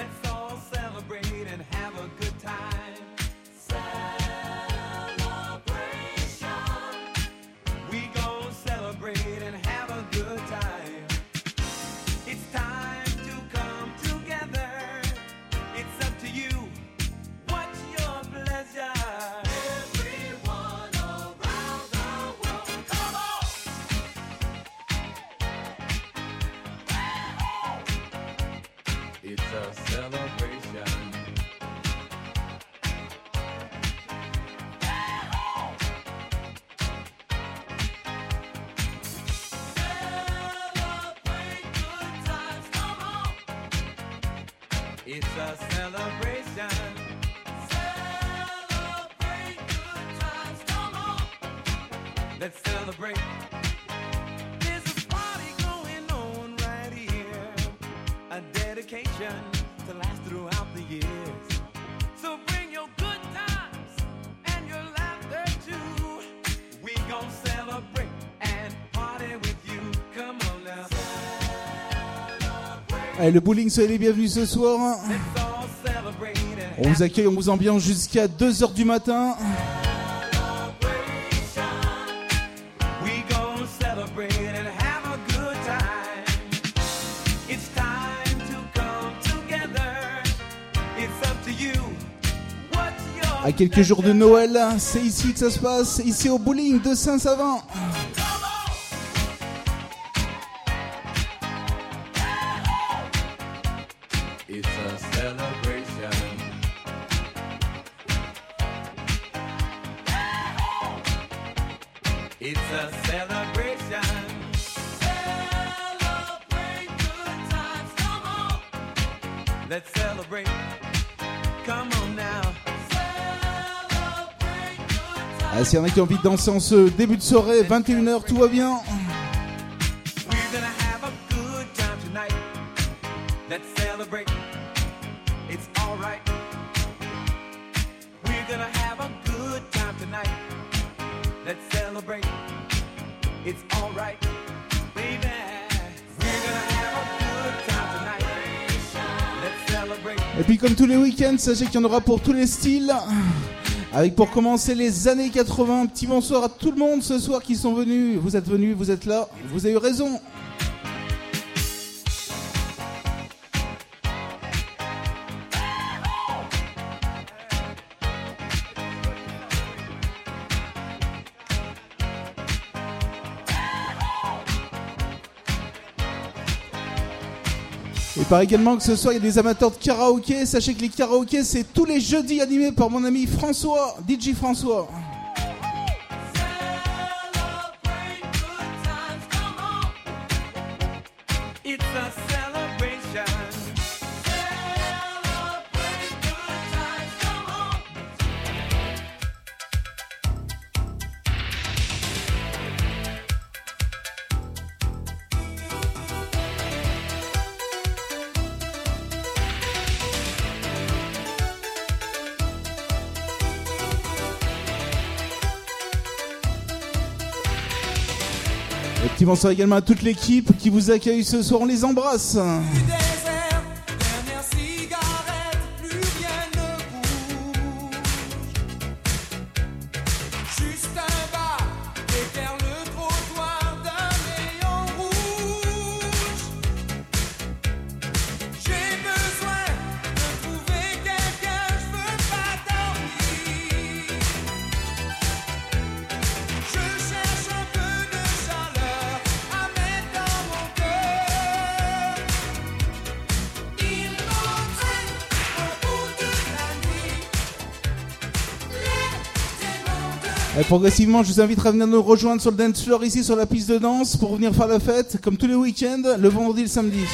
Let's all celebrate and have a good time. Le bowling, soyez les bienvenus ce soir. On vous accueille, on vous ambiance jusqu'à 2h du matin. À quelques jours de Noël, c'est ici que ça se passe, ici au bowling de Saint-Savin. S'il y en a qui ont envie de danser en ce début de soirée, 21h, tout va bien. Et puis comme tous les week-ends, sachez qu'il y en aura pour tous les styles. Avec pour commencer les années 80, petit bonsoir à tout le monde ce soir qui sont venus. Vous êtes venus, vous êtes là, vous avez eu raison. Paraît également que ce soir il y a des amateurs de karaoké. Sachez que les karaokés c'est tous les jeudis animés par mon ami François, DJ François. Bonsoir également à toute l'équipe qui vous accueille ce soir. On les embrasse. Progressivement, je vous invite à venir nous rejoindre sur le dance floor ici sur la piste de danse pour venir faire la fête, comme tous les week-ends, le vendredi et le samedi.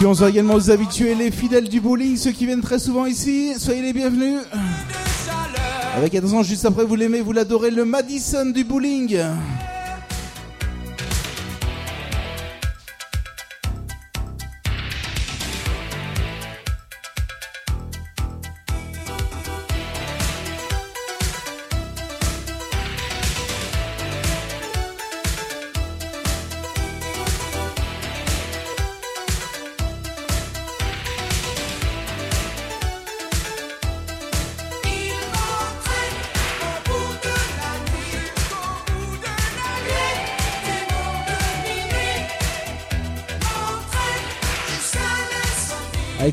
Puis on sera également aux habitués, les fidèles du bowling, ceux qui viennent très souvent ici. Soyez les bienvenus. Avec attention, juste après, vous l'aimez, vous l'adorez, le Madison du bowling.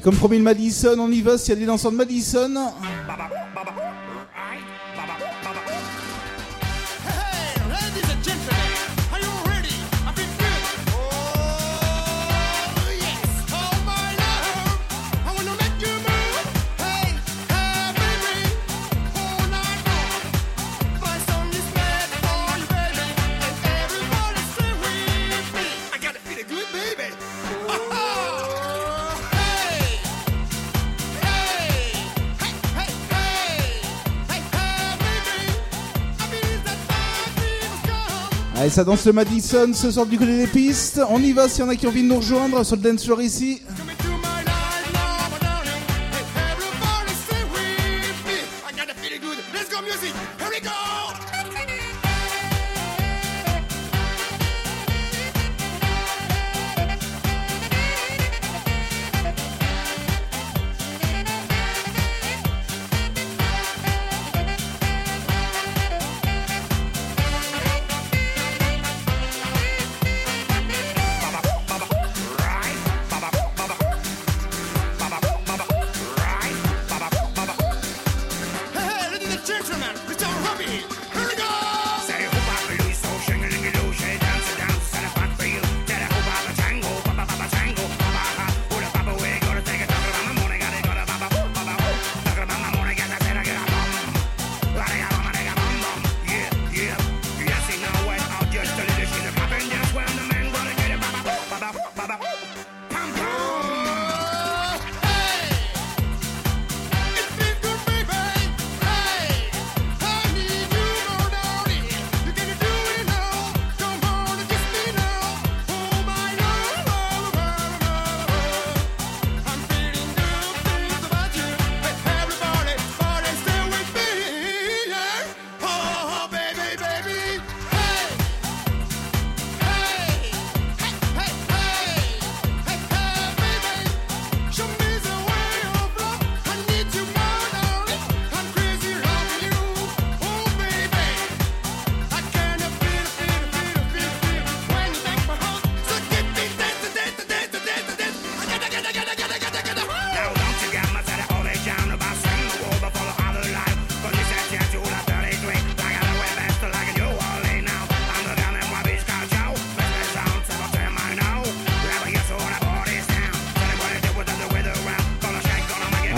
Comme promis le Madison, on y va s'il y a des danseurs de Madison. Ça danse le Madison ce soir du côté des pistes. On y va s'il y en a qui ont envie de nous rejoindre sur le dance ici.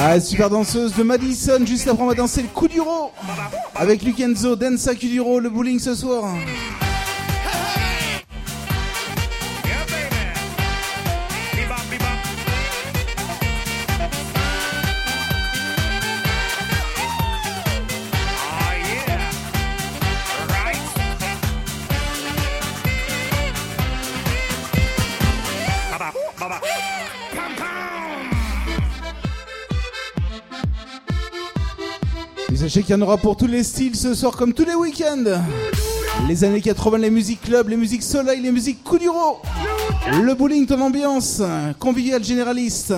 Ah, super danseuse de Madison. Juste après, on va danser le Kuduro avec Lukenzo, Densa Kuduro, le bowling ce soir. Qu'il y en aura pour tous les styles ce soir comme tous les week-ends. Les années 80, les musiques club, les musiques soleil, les musiques Kuduro. Le bowling, ton ambiance, convivial généraliste.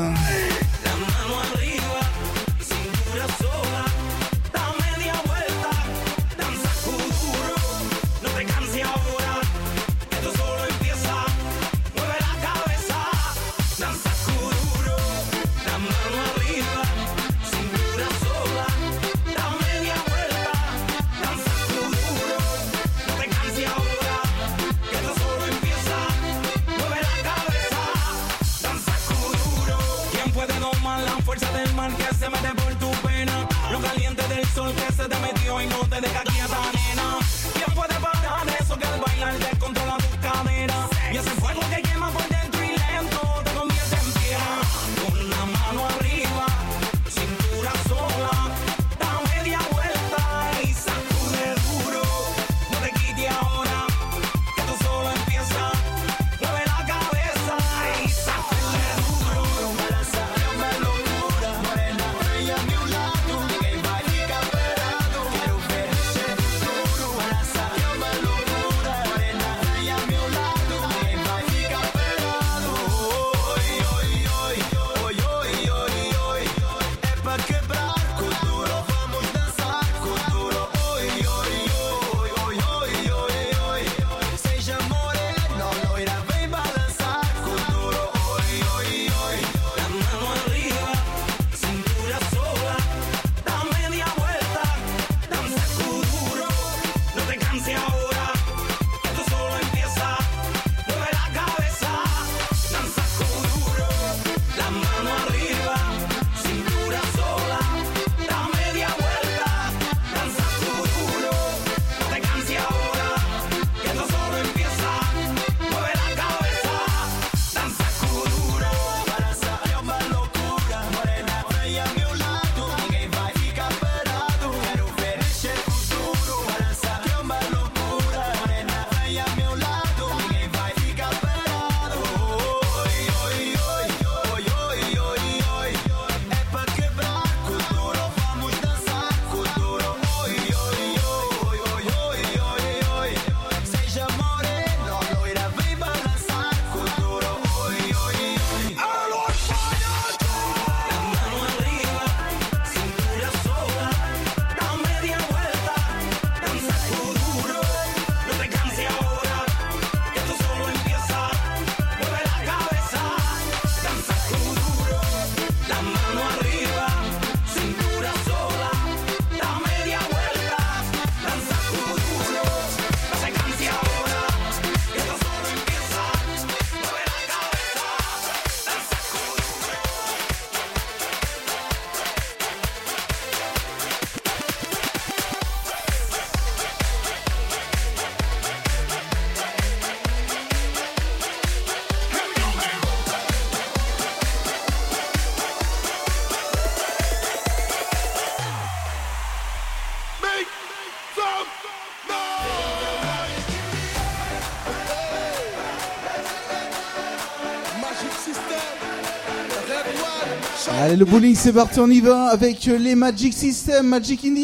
Le bowling, c'est parti, on y va avec les Magic System, Magic in.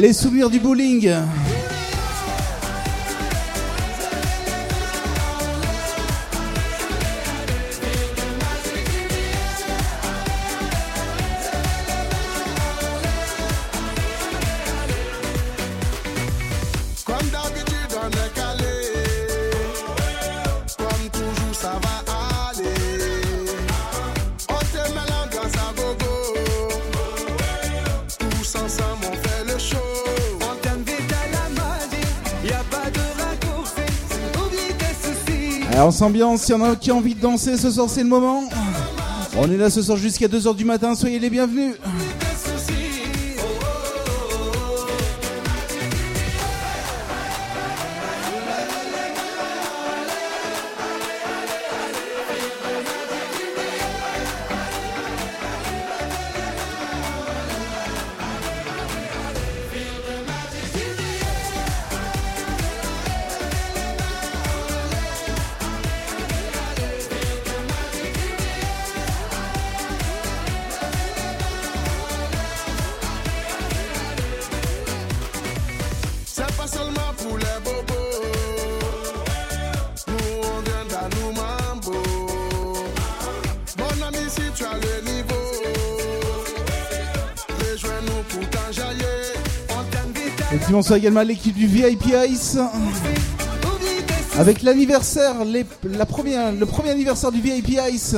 Les souvenirs du bowling. On s'ambiance, il y en a qui ont envie de danser, ce soir c'est le moment. On est là ce soir jusqu'à 2h du matin, soyez les bienvenus. Bonsoir également l'équipe du VIP Ice. Avec l'anniversaire, le premier anniversaire du VIP Ice.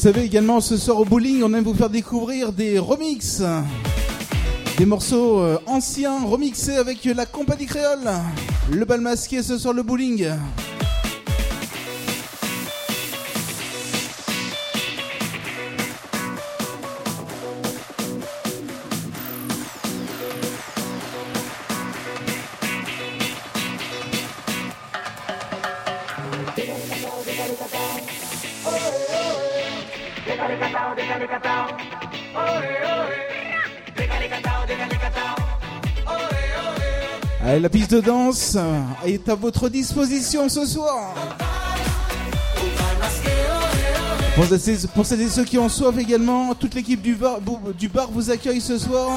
Savez également, ce soir au bowling, on aime vous faire découvrir des remixes. Des morceaux euh, anciens remixés avec la compagnie créole. Le bal masqué ce soir le bowling. Allez, la piste de danse est à votre disposition ce soir. Pour, celles et ceux qui en soif également, toute l'équipe du bar vous accueille ce soir.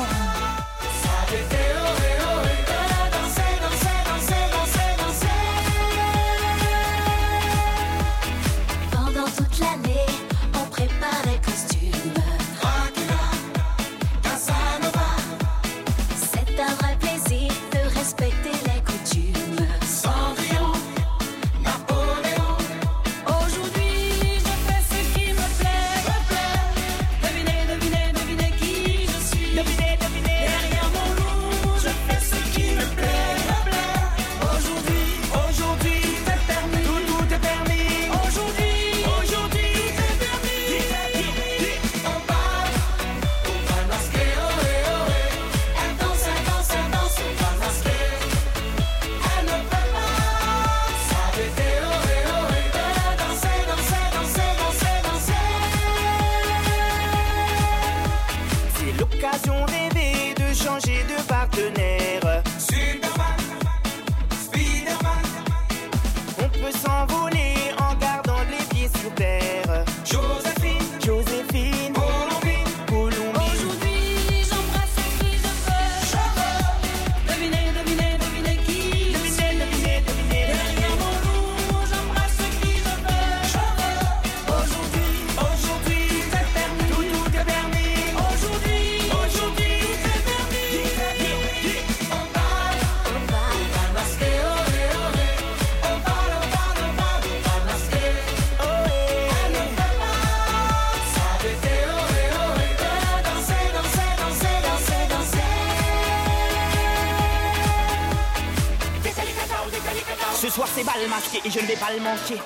Vais pas le manquer.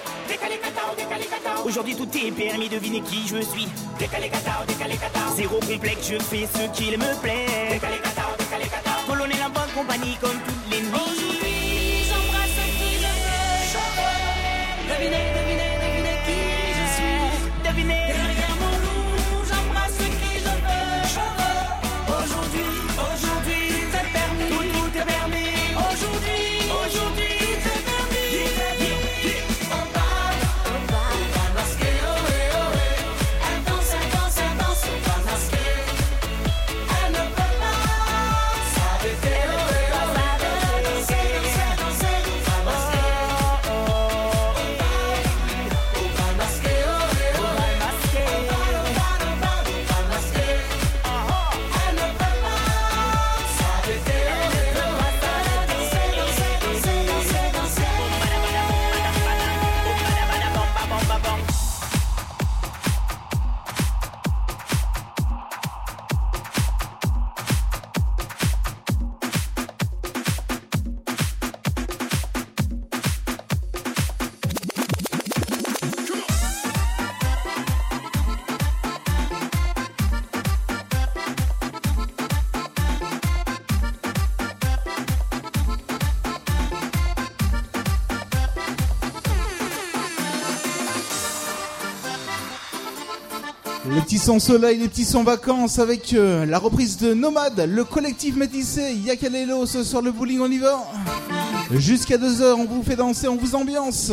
Aujourd'hui tout est permis, devinez qui je suis. Zéro complexe, je fais Sans soleil, les petits sans vacances avec euh, la reprise de Nomade, le collectif métissé, Yakalelo, ce soir le bowling on y va. Jusqu'à 2h, on vous fait danser, on vous ambiance.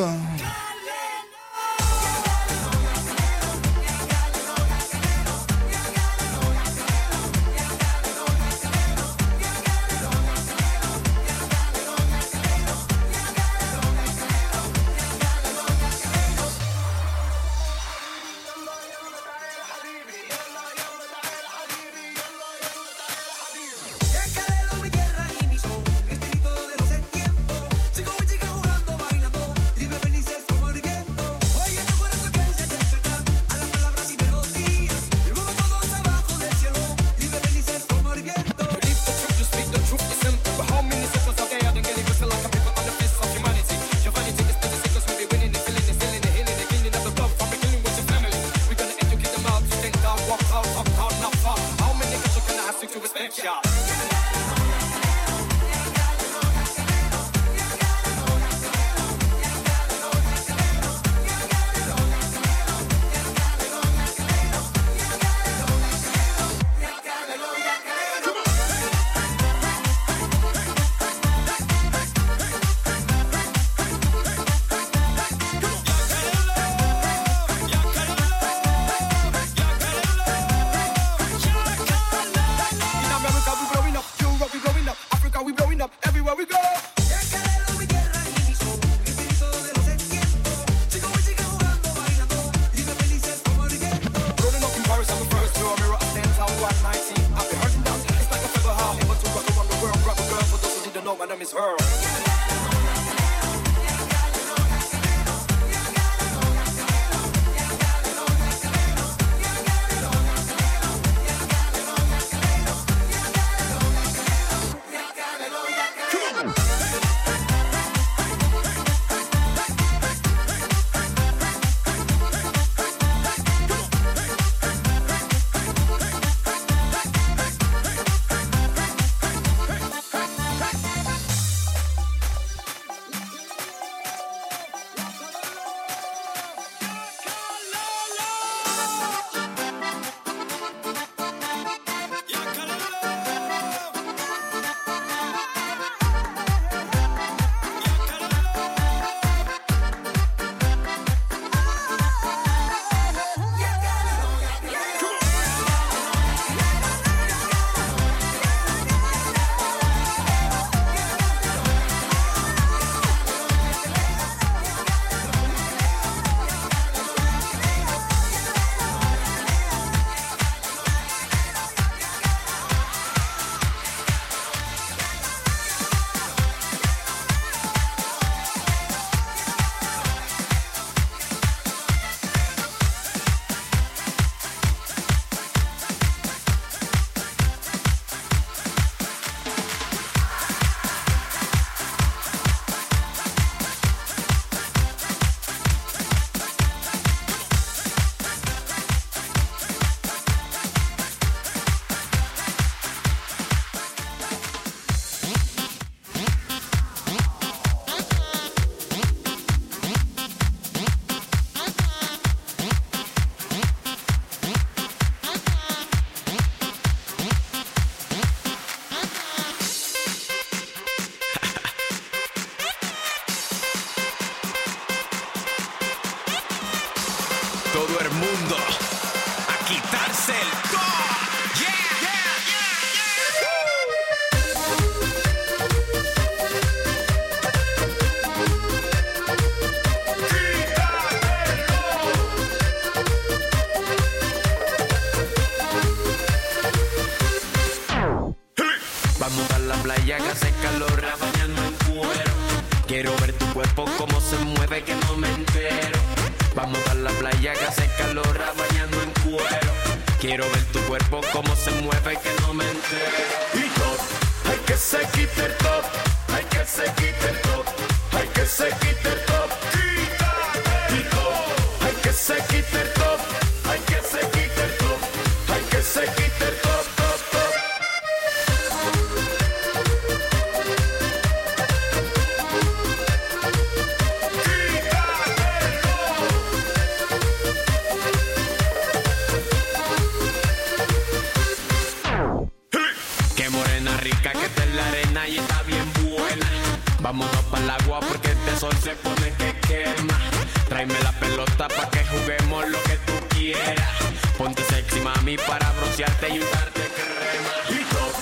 lo que tú quieras. Ponte sexy, mami, para broncearte y untarte crema. Y top,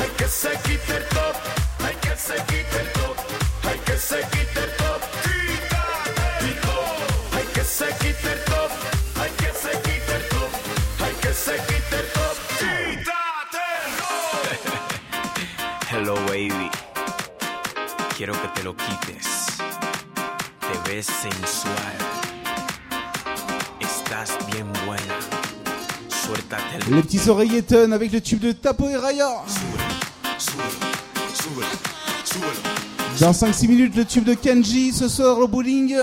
hay que se quite el top, hay que se quite el top, hay que se quite el top. Quítate. Top, hay que se quite el top, hay que se quite el top, hay que se quite el top. Quítate top. Hello, baby. Quiero que te lo quites. Te ves sensual Les petits oreillers avec le tube de Tapo et Raya. Dans 5-6 minutes, le tube de Kenji ce soir au bowling.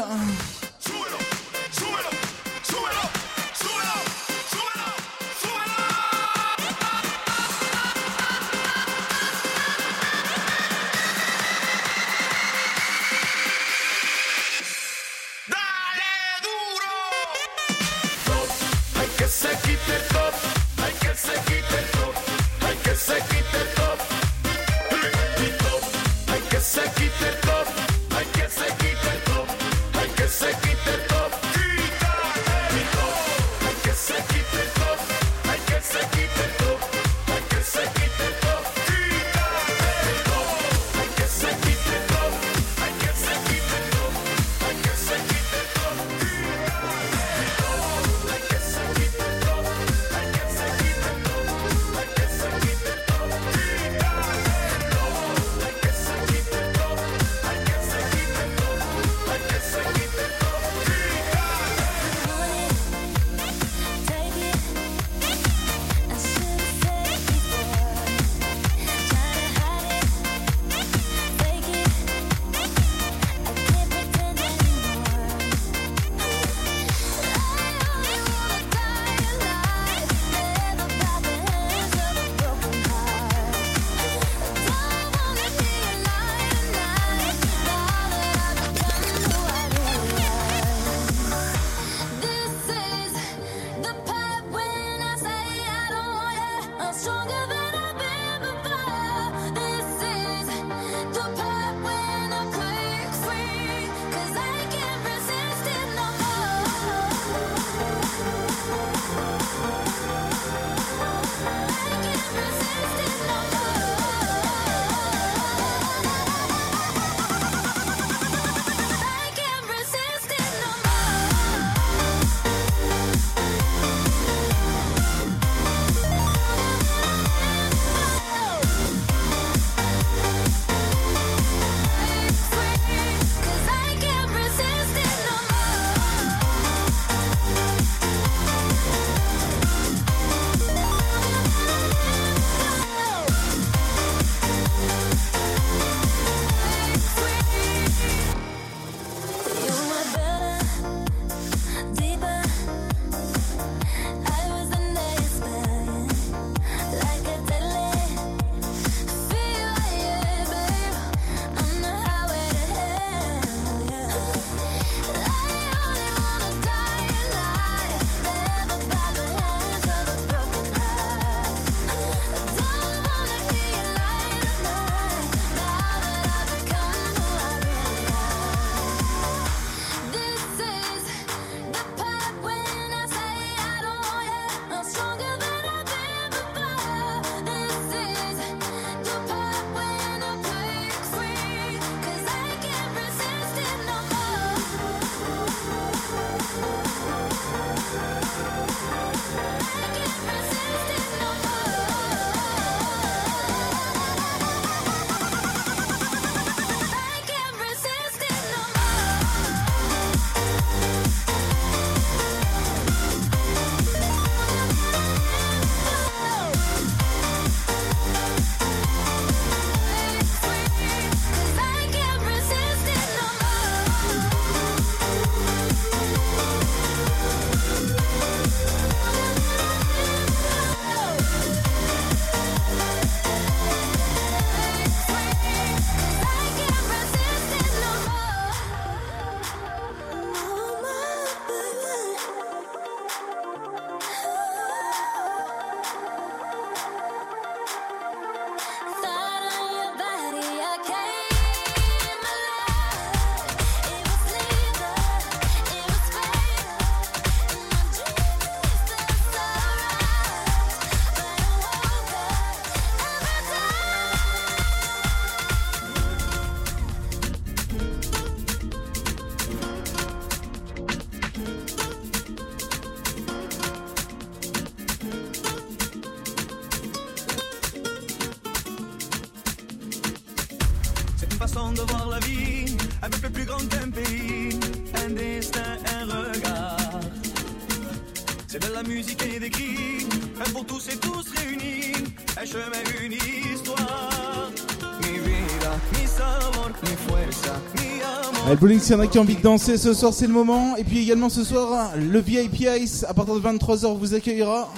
Le bowling, s'il y en a qui ont envie de danser ce soir, c'est le moment. Et puis également ce soir, le VIP Ice, à partir de 23h, vous accueillera.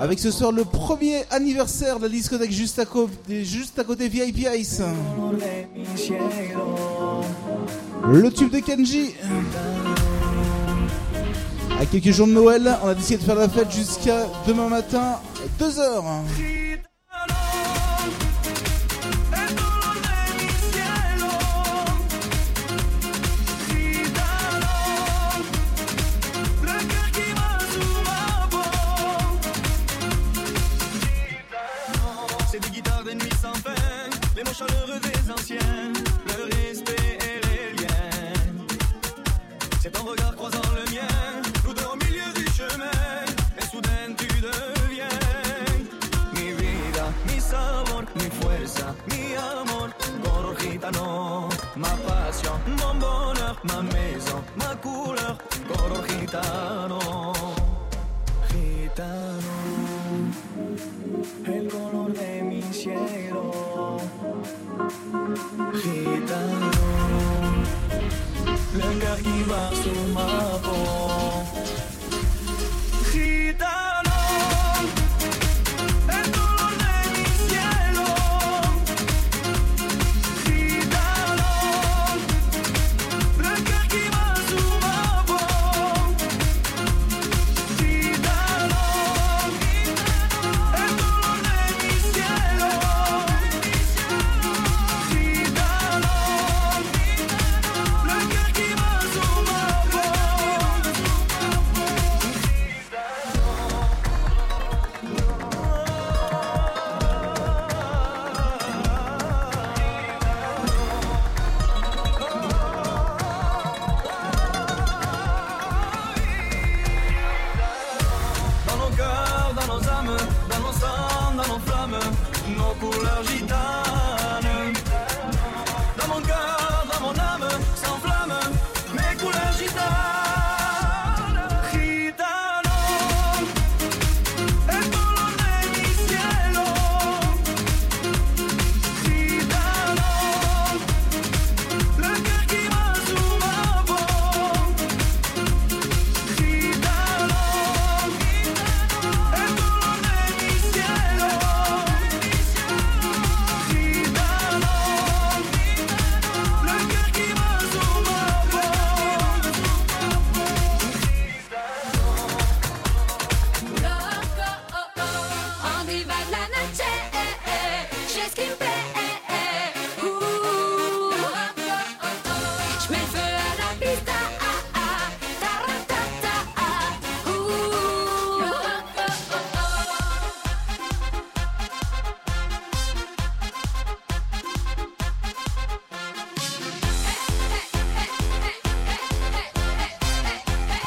Avec ce soir le premier anniversaire de la discothèque juste à, côté, juste à côté VIP Ice. Le tube de Kenji. À quelques jours de Noël, on a décidé de faire la fête jusqu'à demain matin, 2h.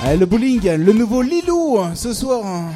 Ah, le bowling, le nouveau Lilou hein, ce soir hein.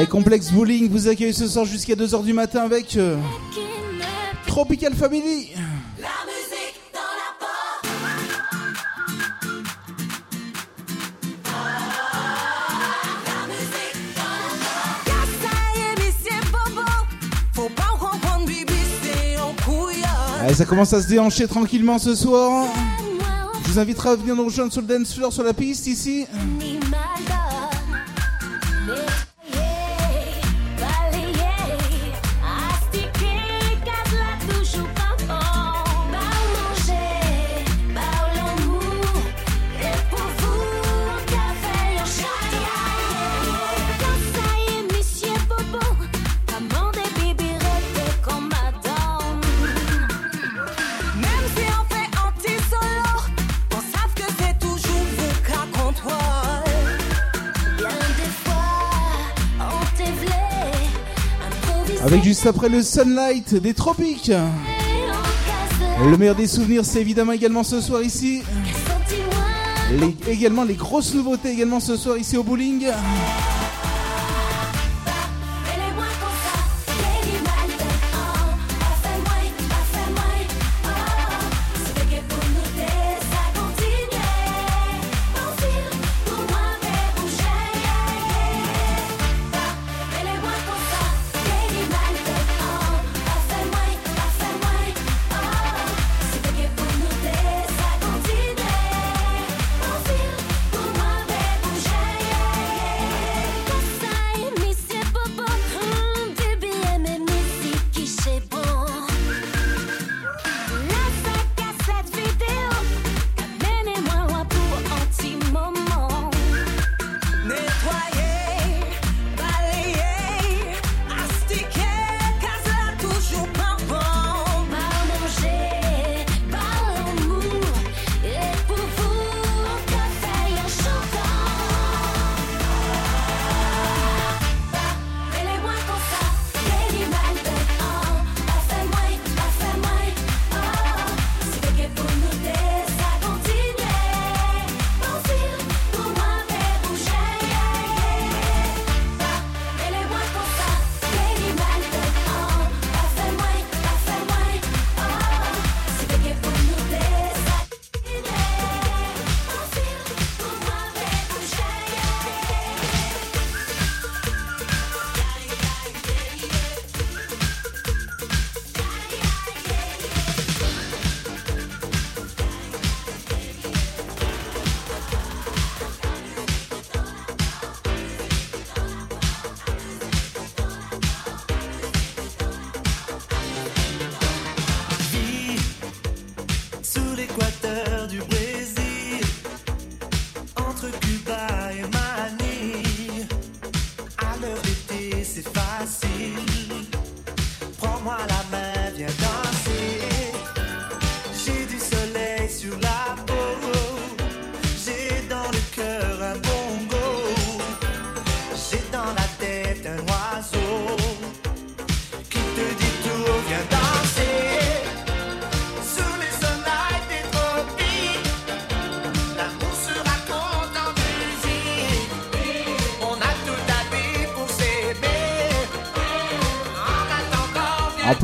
Allez, Complex Bowling vous accueille ce soir jusqu'à 2h du matin avec euh, Tropical Family. Allez, ça commence à se déhancher tranquillement ce soir. Je vous inviterai à venir nous rejoindre sur le dance floor, sur la piste ici. après le sunlight des tropiques. Le meilleur des souvenirs, c'est évidemment également ce soir ici. Également les grosses nouveautés également ce soir ici au bowling.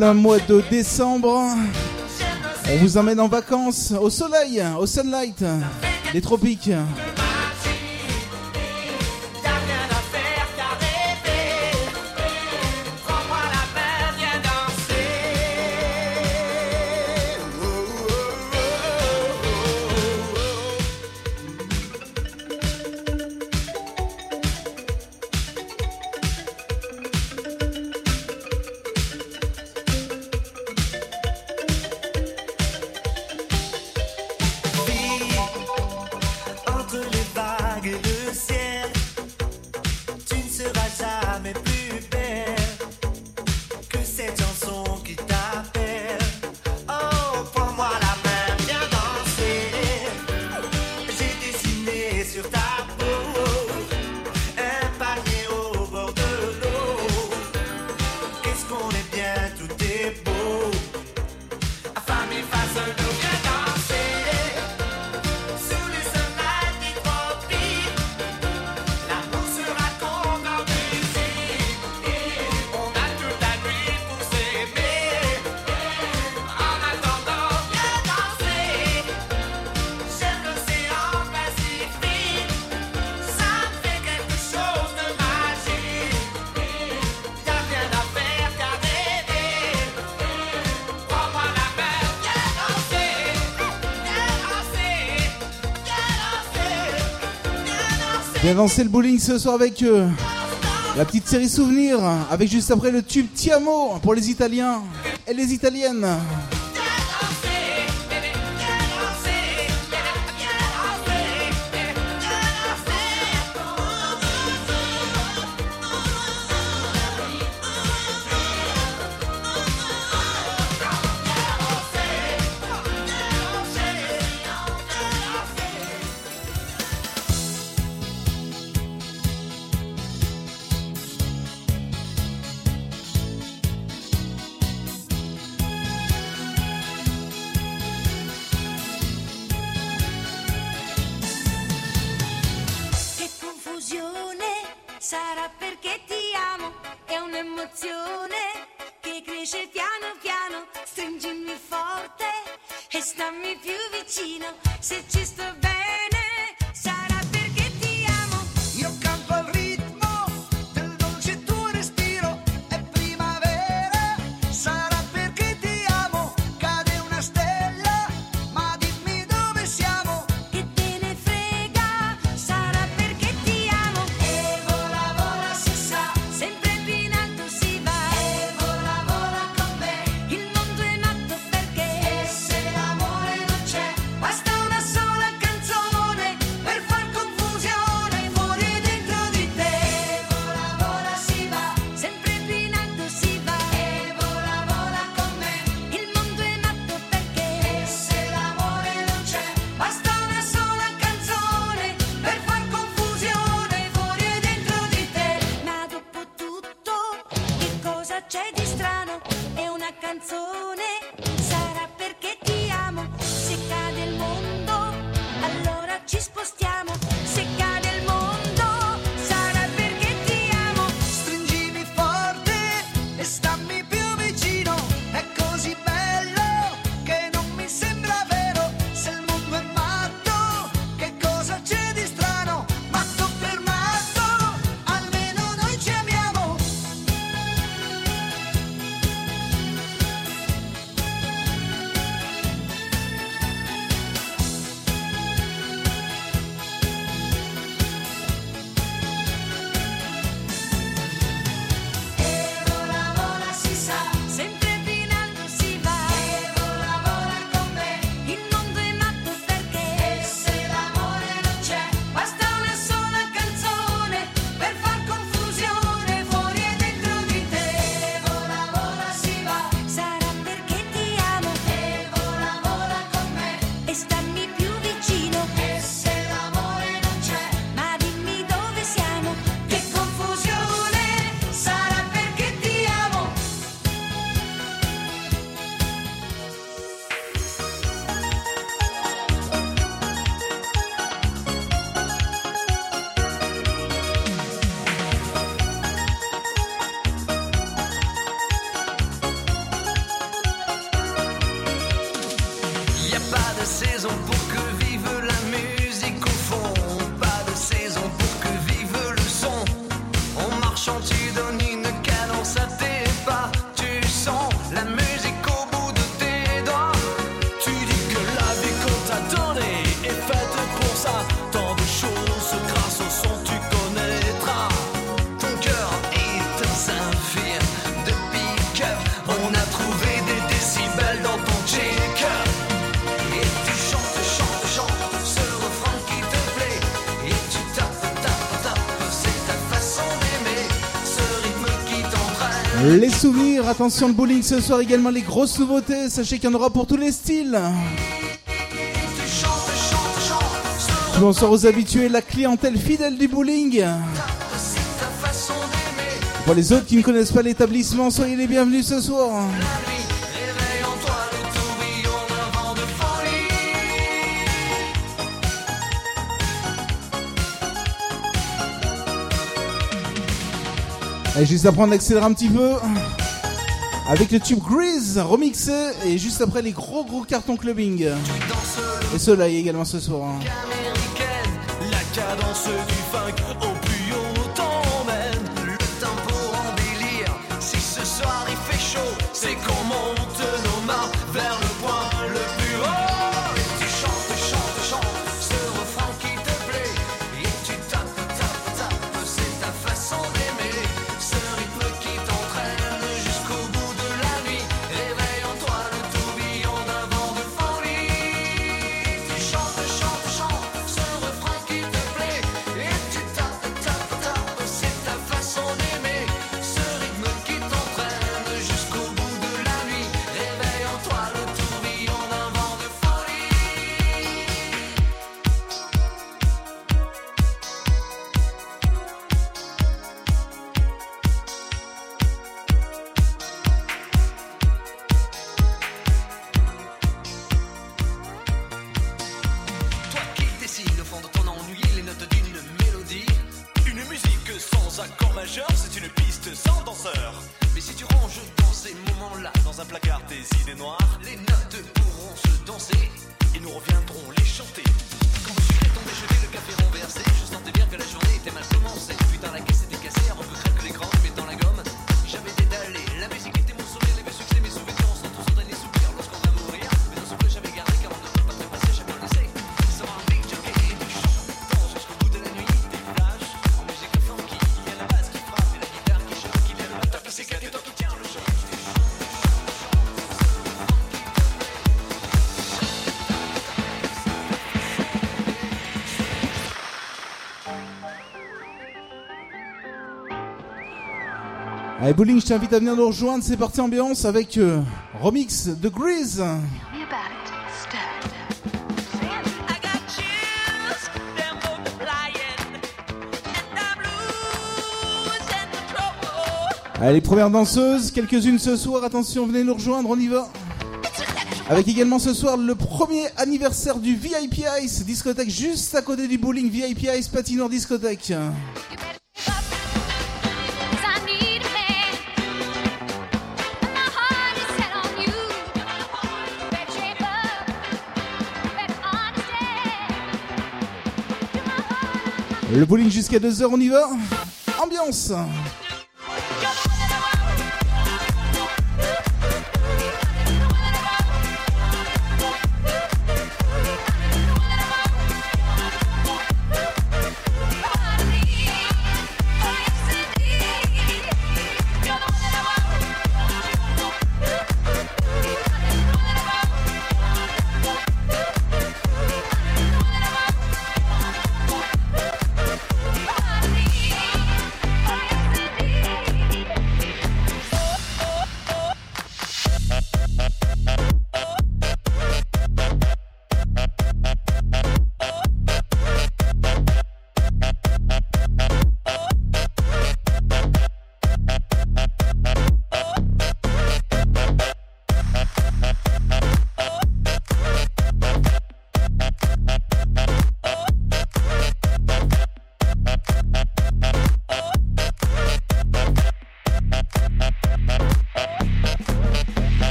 plein mois de décembre. On vous emmène en vacances, au soleil, au sunlight, les tropiques. J'ai lancé le bowling ce soir avec eux. La petite série souvenir, avec juste après le tube Tiamo pour les Italiens et les Italiennes. c'è di strano? È una canzone Attention le bowling ce soir également les grosses nouveautés, sachez qu'il y en aura pour tous les styles. Bonsoir aux habitués, la clientèle fidèle du bowling. Pour les autres qui ne connaissent pas l'établissement, soyez les bienvenus ce soir. Et juste après on accélère un petit peu avec le tube Grease remixé et juste après les gros gros cartons clubbing. Et cela est également ce soir. Hein. La cadence du funk au plus haut t'emmène. Le tempo en délire. Si ce soir il fait chaud, c'est con. Allez, Bowling, je t'invite à venir nous rejoindre. C'est parti ambiance avec euh, remix de Grease. Allez, les premières danseuses, quelques-unes ce soir. Attention, venez nous rejoindre, on y va. Avec également ce soir le premier anniversaire du VIP Ice, discothèque juste à côté du bowling VIP Ice Patinoire Discothèque. Le bowling jusqu'à 2h, on y va? Ambiance!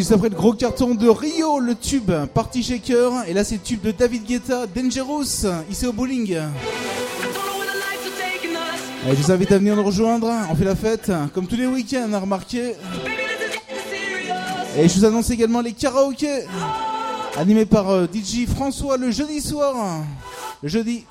Juste après le gros carton de Rio, le tube Party Shaker. Et là, c'est le tube de David Guetta, Dangerous, ici au bowling. Eh, je vous invite à venir nous rejoindre. On fait la fête, comme tous les week-ends, à remarquer. Et je vous annonce également les karaokés, animés par euh, DJ François le jeudi soir. Le jeudi.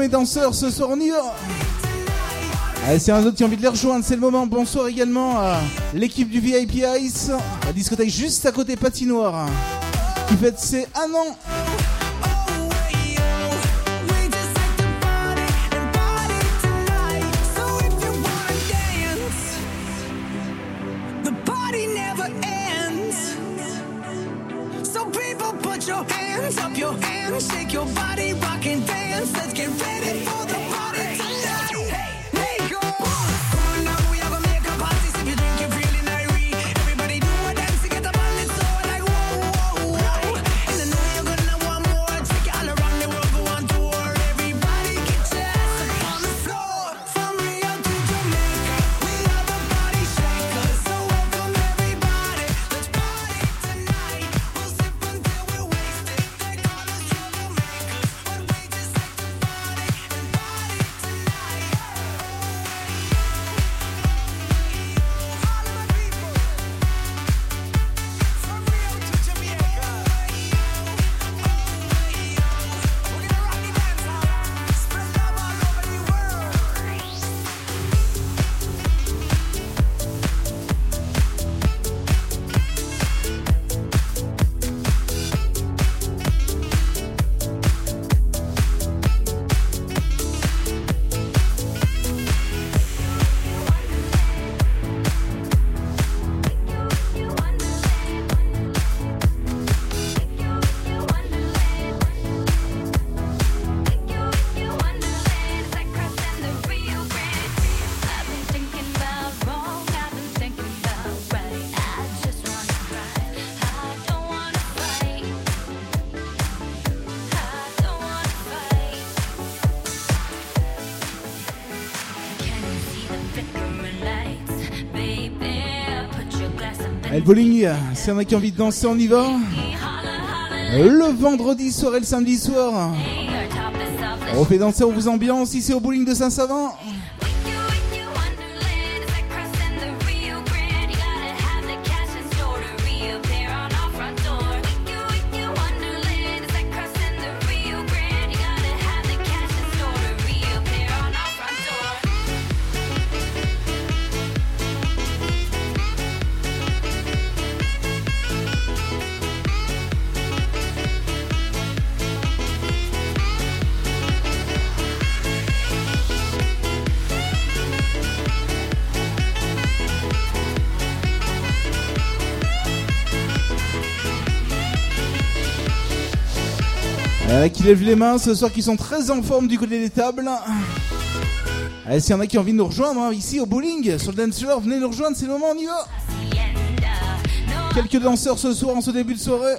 premier danseur ce soir, on Allez, c'est un autre qui a envie de les rejoindre, c'est le moment. Bonsoir également à l'équipe du VIP Ice, la discothèque juste à côté patinoire, qui fête ses un an bowling. S'il y en a qui ont envie de danser, on y va. Le vendredi soir et le samedi soir. On fait danser, on vous ambiance ici au bowling de Saint-Savin. qui lèvent les mains ce soir, qui sont très en forme du côté des tables. Allez, s'il y en a qui ont envie de nous rejoindre hein, ici au bowling, sur le dance venez nous rejoindre, c'est le moment, on y va Quelques danseurs ce soir en ce début de soirée.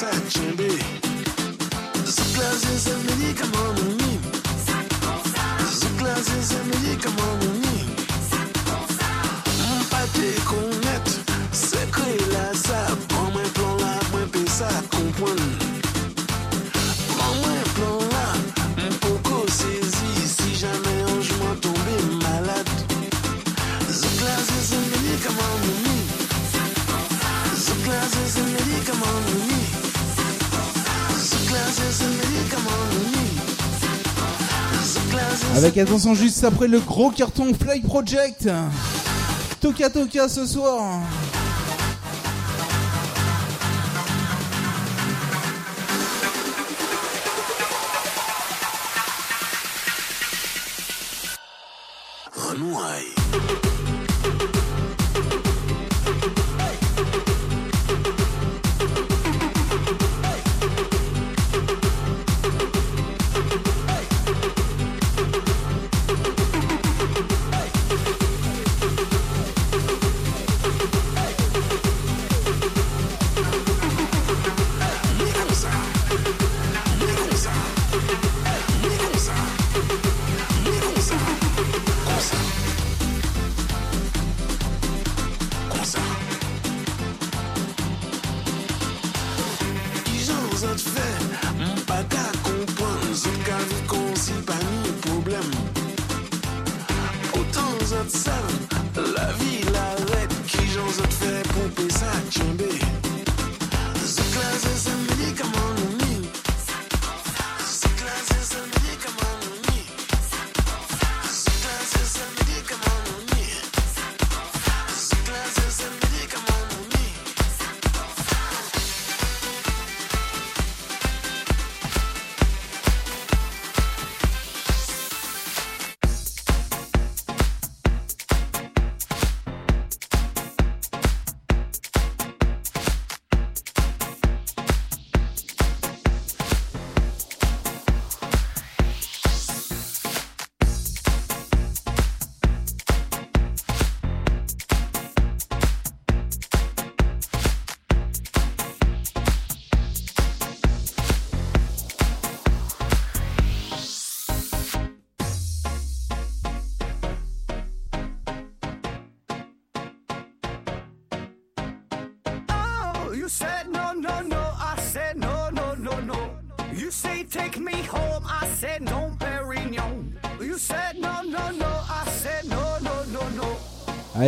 such attention juste après le gros carton Fly Project. Toka Toka ce soir.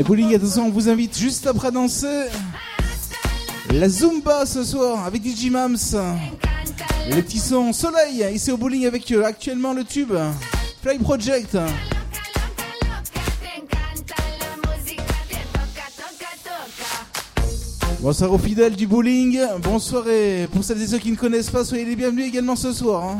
Et Bowling, attention, on vous invite juste après danser. La Zumba ce soir avec DJ Mams. Les petits soleil ici au bowling avec euh, actuellement le tube Fly Project. Bonsoir aux fidèles du bowling, bonsoir et pour celles et ceux qui ne connaissent pas, soyez les bienvenus également ce soir. Hein.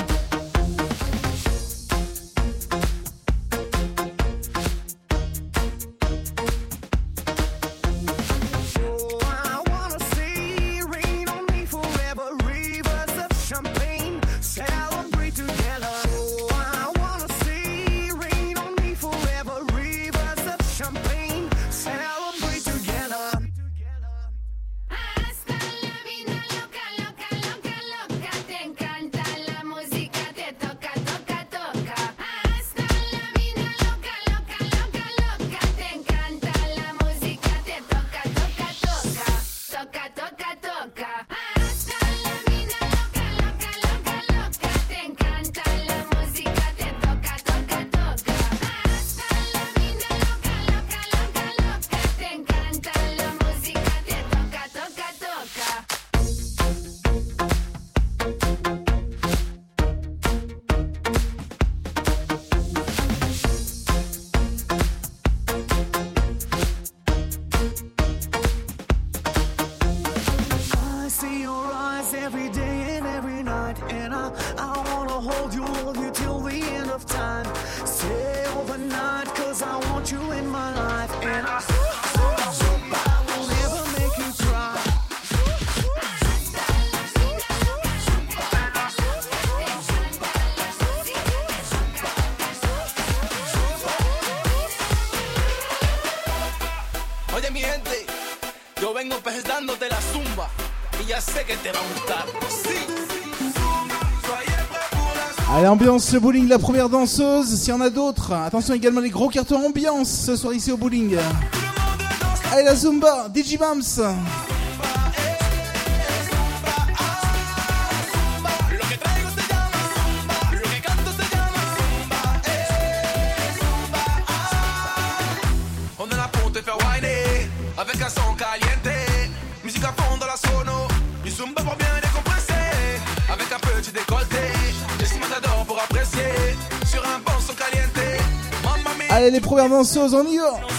Ambiance bowling, la première danseuse. S'il y en a d'autres, attention également les gros cartons ambiance ce soir ici au bowling. Allez, la Zumba, Digimams. Les premières danseuses, on y va.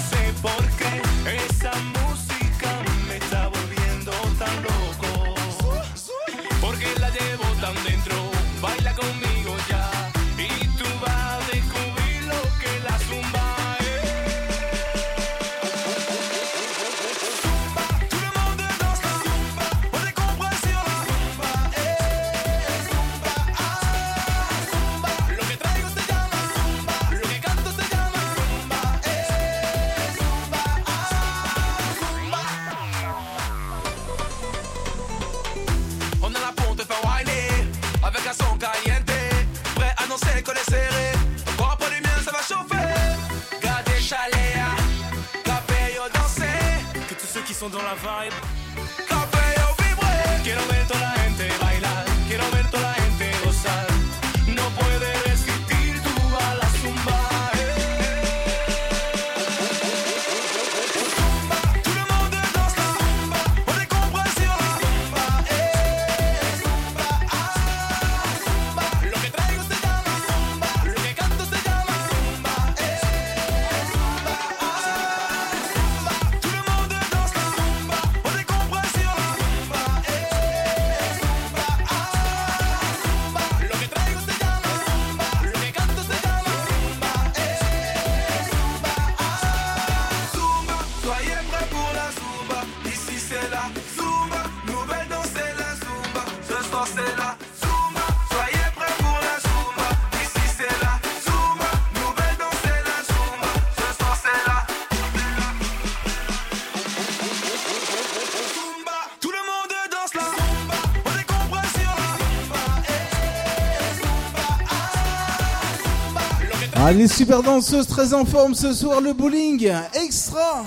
Allez, les super danseuses très en forme ce soir, le bowling extra.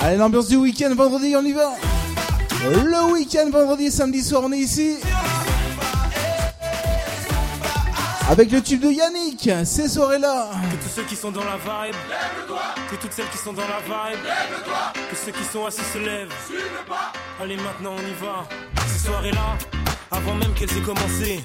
Allez, l'ambiance du week-end, vendredi, on y va. Le week-end, vendredi, samedi soir, on est ici. Avec le tube de Yannick, ces soirées-là. Que tous ceux qui sont dans la vibe, que toutes celles qui sont dans la vibe, que ceux qui sont assis se lèvent. Allez, maintenant on y va. Ces soirées-là, avant même qu'elles aient commencé,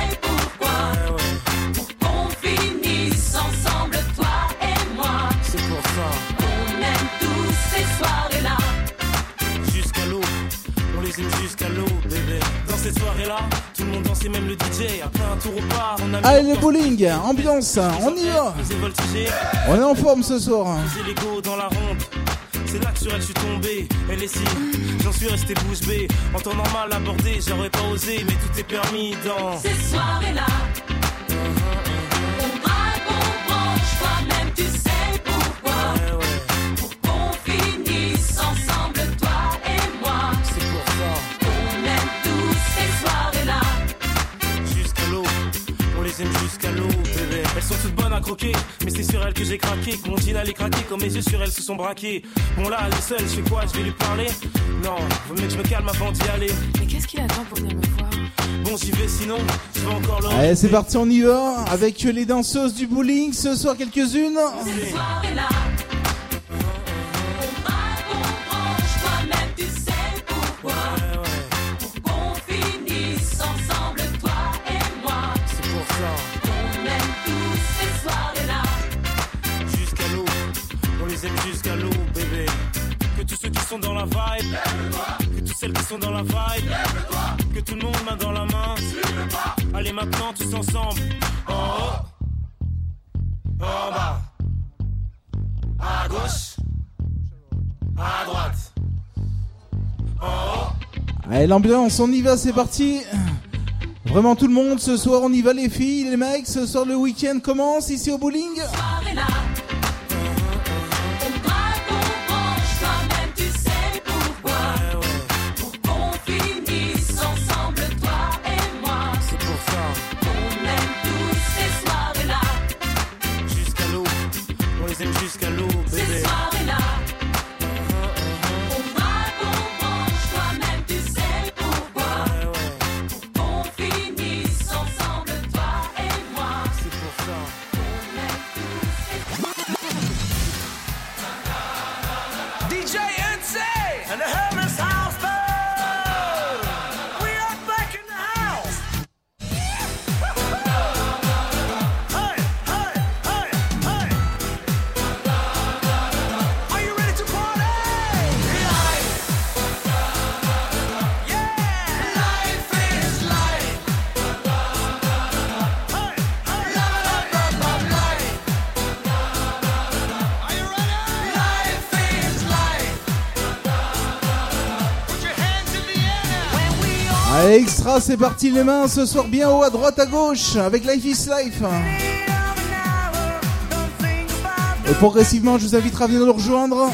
Allez, le bowling, ambiance, on y va. On est en forme ce soir. Dans la. C'est là que sur elle je suis tombé. Elle est si, j'en suis resté bouche bée. En temps normal abordé, j'aurais pas osé, mais tout est permis dans. Ces soirées-là, Mon jean allait craquer comme mes yeux sur elle se sont braqués. Bon là, elle est seule, je fais quoi? Je vais lui parler? Non, vaut mieux que je me calme avant d'y aller. Mais qu'est-ce qu'il attend pour venir me voir? Bon, j'y vais sinon, je vais encore le. Allez, c'est parti, on y va avec les danseuses du bowling ce soir, quelques-unes. l'ambiance, on y va, c'est parti. Vraiment tout le monde, ce soir on y va les filles, les mecs, ce soir le week-end commence ici au bowling. Ah, c'est parti les mains ce soir bien haut à droite à gauche avec Life is Life. Et progressivement, je vous invite à venir nous rejoindre.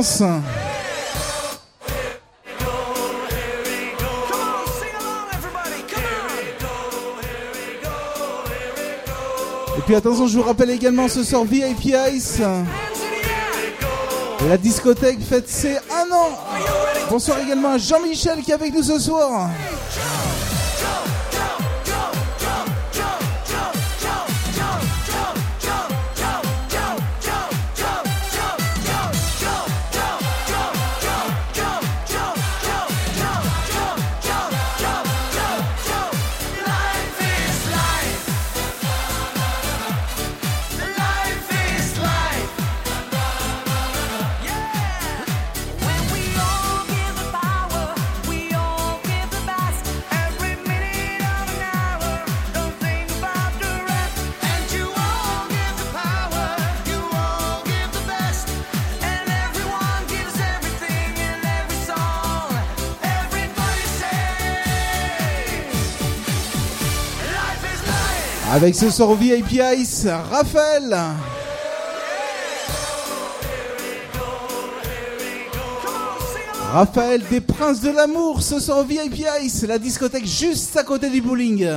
Et puis attention, je vous rappelle également ce soir VIP Ice. La discothèque fête ses un an. Bonsoir également à Jean-Michel qui est avec nous ce soir. Avec ce soir VIP Ice, Raphaël. Raphaël des Princes de l'amour ce soir VIP Ice, la discothèque juste à côté du bowling.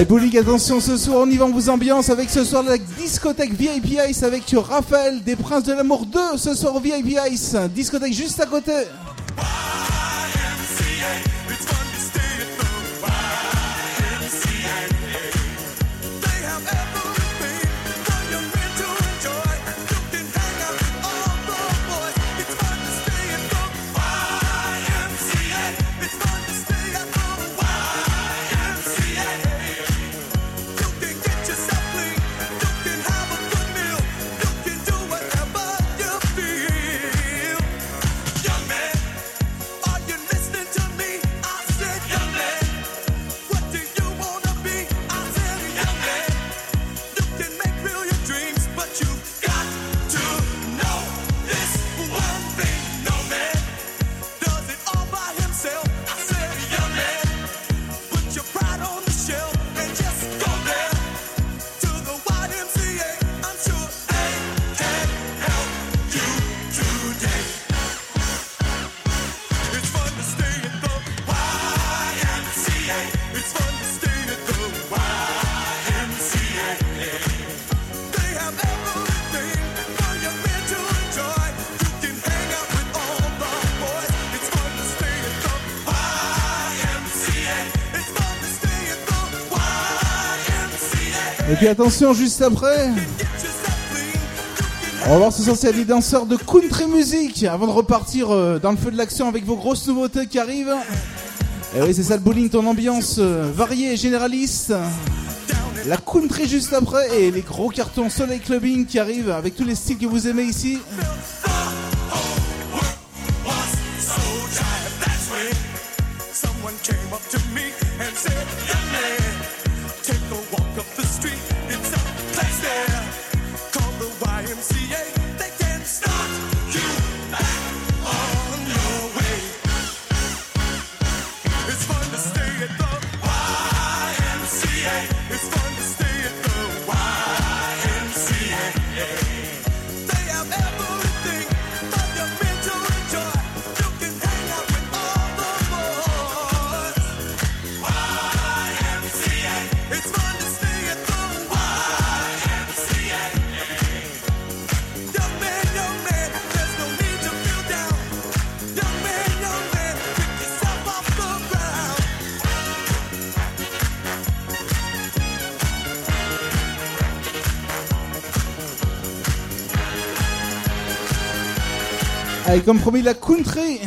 Allez, bowling, attention, ce soir, on y va, on vous ambiance avec ce soir la discothèque VIP Ice avec Raphaël des Princes de l'Amour 2. Ce soir au VIP Ice, discothèque juste à côté. Puis attention, juste après, on va voir ce soir c'est des danseurs de country music avant de repartir euh, dans le feu de l'action avec vos grosses nouveautés qui arrivent. Et oui, c'est ça le bowling, ton ambiance euh, variée et généraliste. La country juste après et les gros cartons soleil clubbing qui arrivent avec tous les styles que vous aimez ici. Comme promis, la country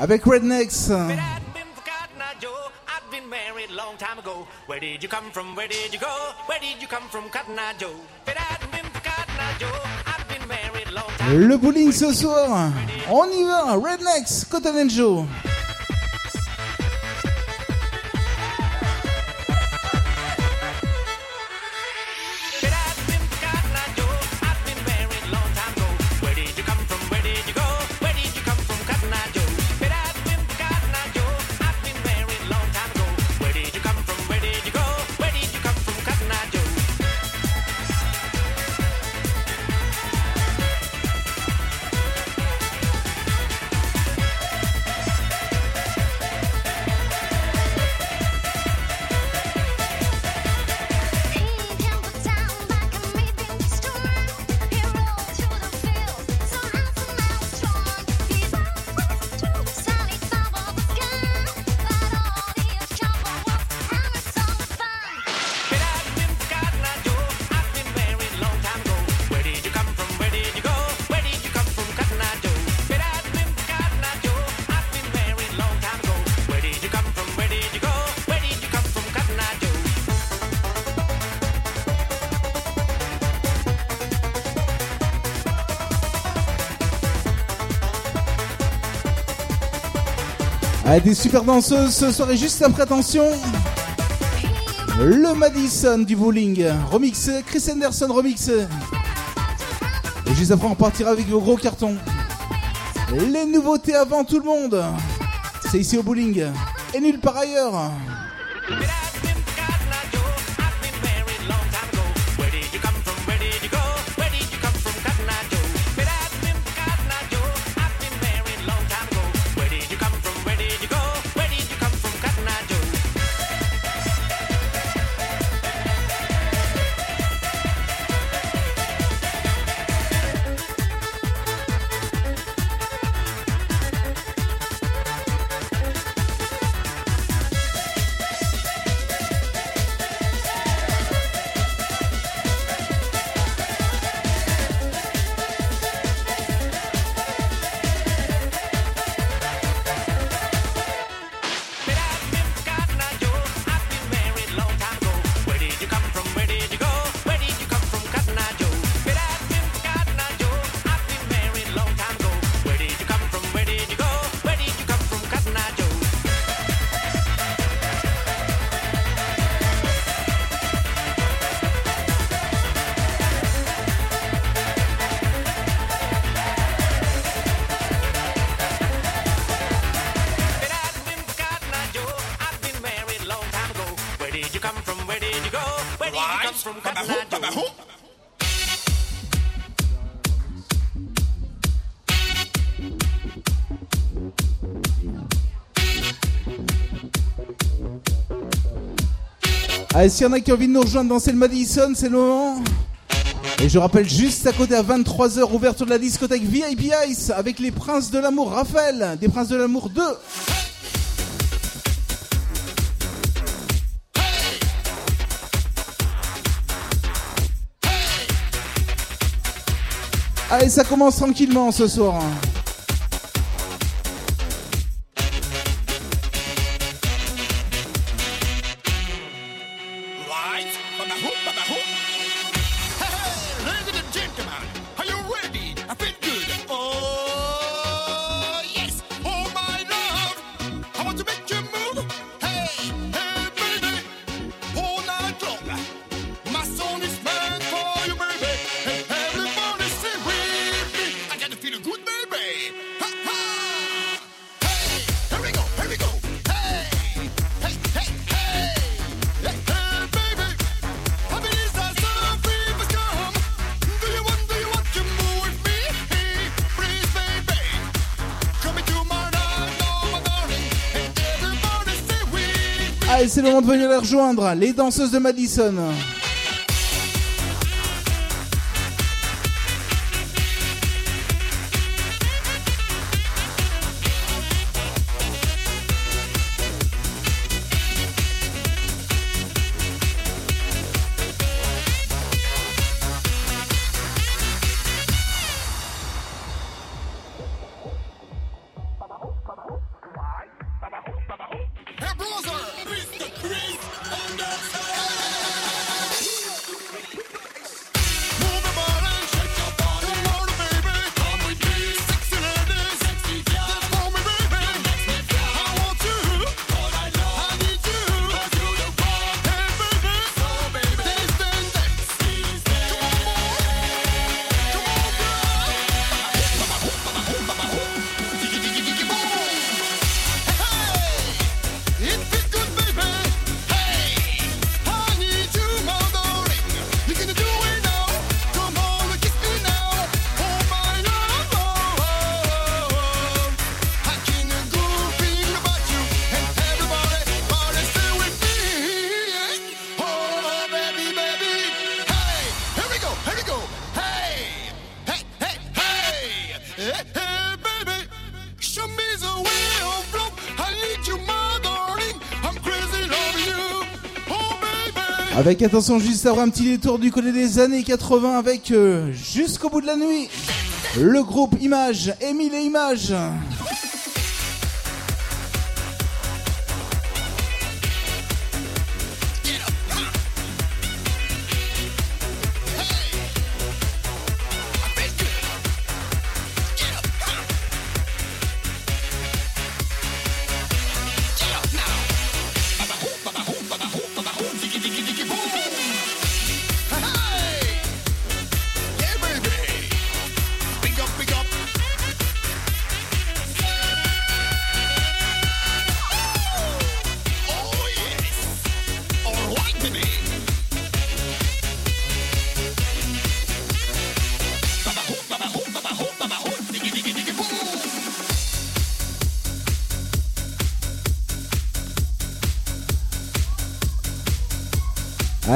avec Rednecks. I've been married long time ago. Where did you come from? Where did you go? Where did you come from, Cotton Eye Joe? But I've been for Cotton Eye Joe. I've been married long time Le bowling ce soir. On y va, Rednecks, Cotton and Joe. Des super danseuses ce soir et juste après, attention. Le Madison du bowling. Remixé, Chris Anderson remixé. Et juste après, on partira avec vos gros cartons. Les nouveautés avant tout le monde. C'est ici au bowling. Et nulle part ailleurs. Allez, s'il y en a qui ont envie de nous rejoindre danser le Madison, c'est le moment. Et je rappelle juste à côté à 23h, ouverture de la discothèque VIP Ice avec les Princes de l'amour, Raphaël, des Princes de l'amour 2. Allez, ça commence tranquillement ce soir. C'est le moment de venir les rejoindre, les danseuses de Madison. Avec attention, juste après un petit détour du côté des années 80 avec euh, Jusqu'au bout de la nuit, le groupe Image, Émile et Images.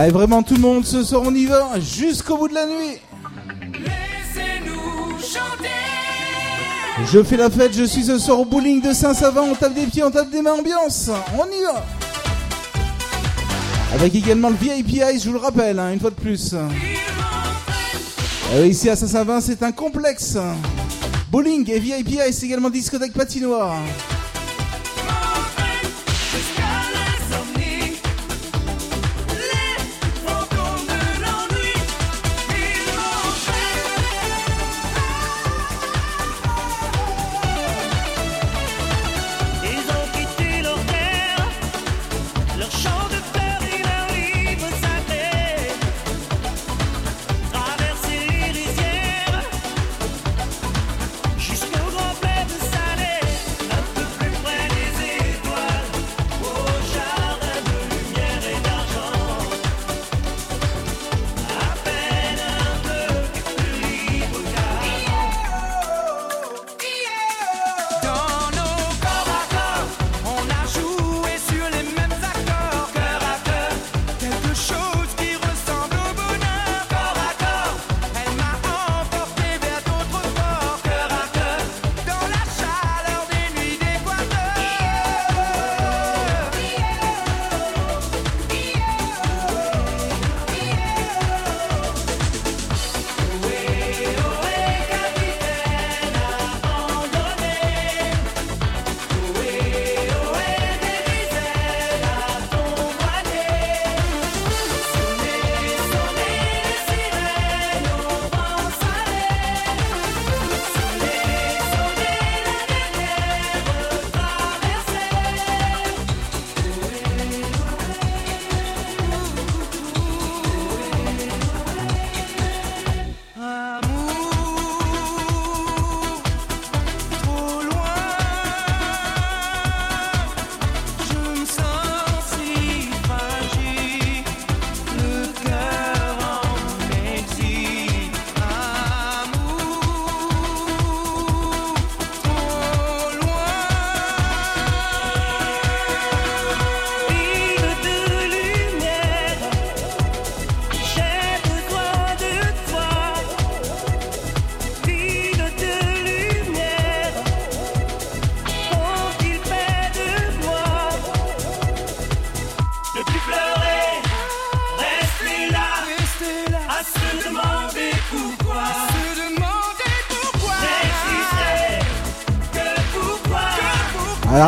Allez, vraiment tout le monde, ce soir on y va jusqu'au bout de la nuit. Laissez-nous chanter. Je fais la fête, je suis ce soir au bowling de Saint-Savin, on tape des pieds, on tape des mains, ambiance, on y va Avec également le VIP Ice, je vous le rappelle, hein, une fois de plus. Euh, ici à Saint-Savin, c'est un complexe. Bowling et VIP Ice, également discothèque patinoire.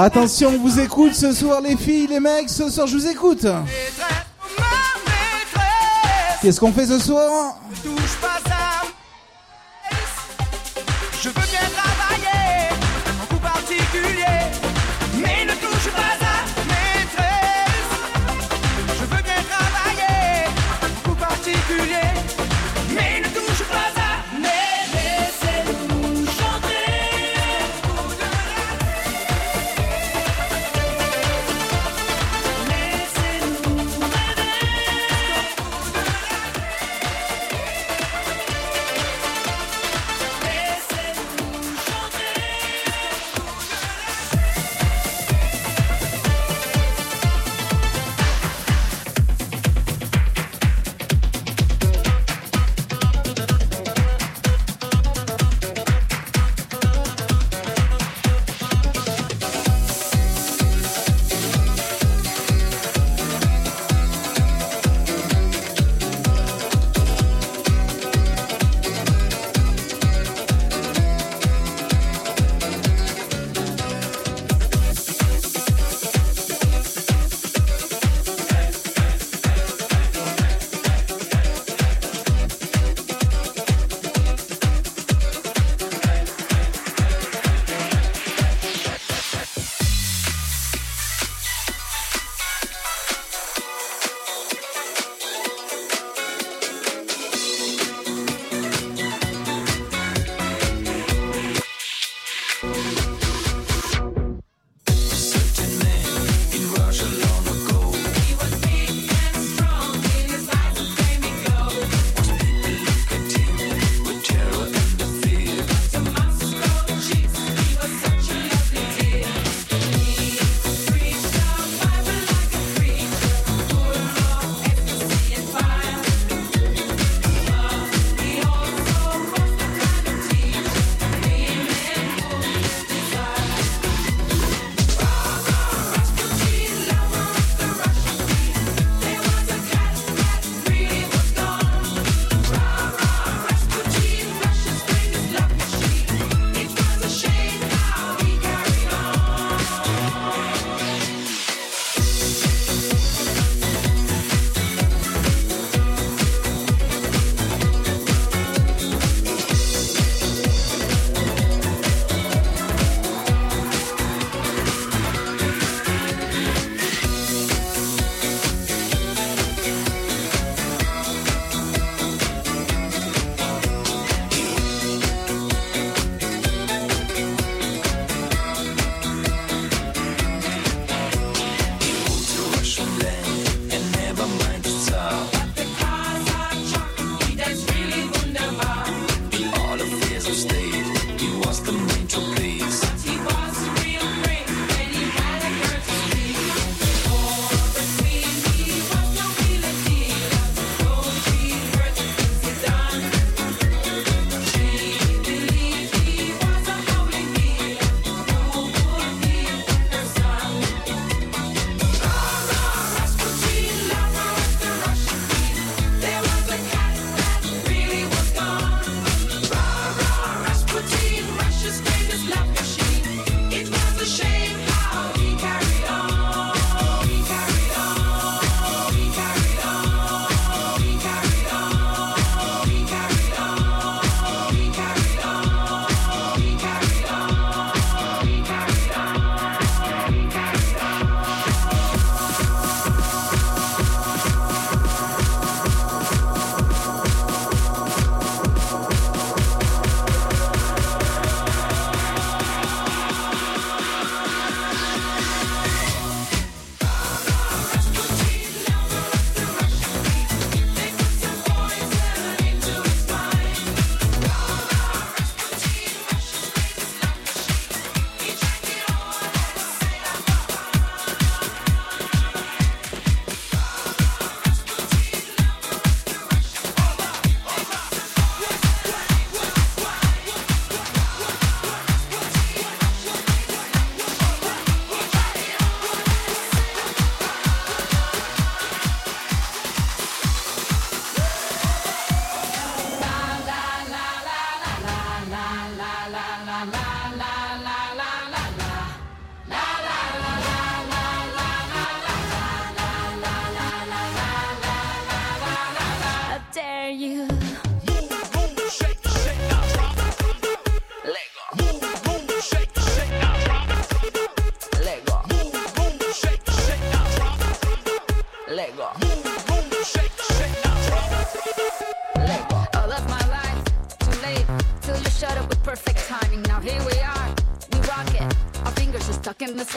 Attention, on vous écoute ce soir les filles, les mecs, ce soir je vous écoute. Qu'est-ce qu'on fait ce soir?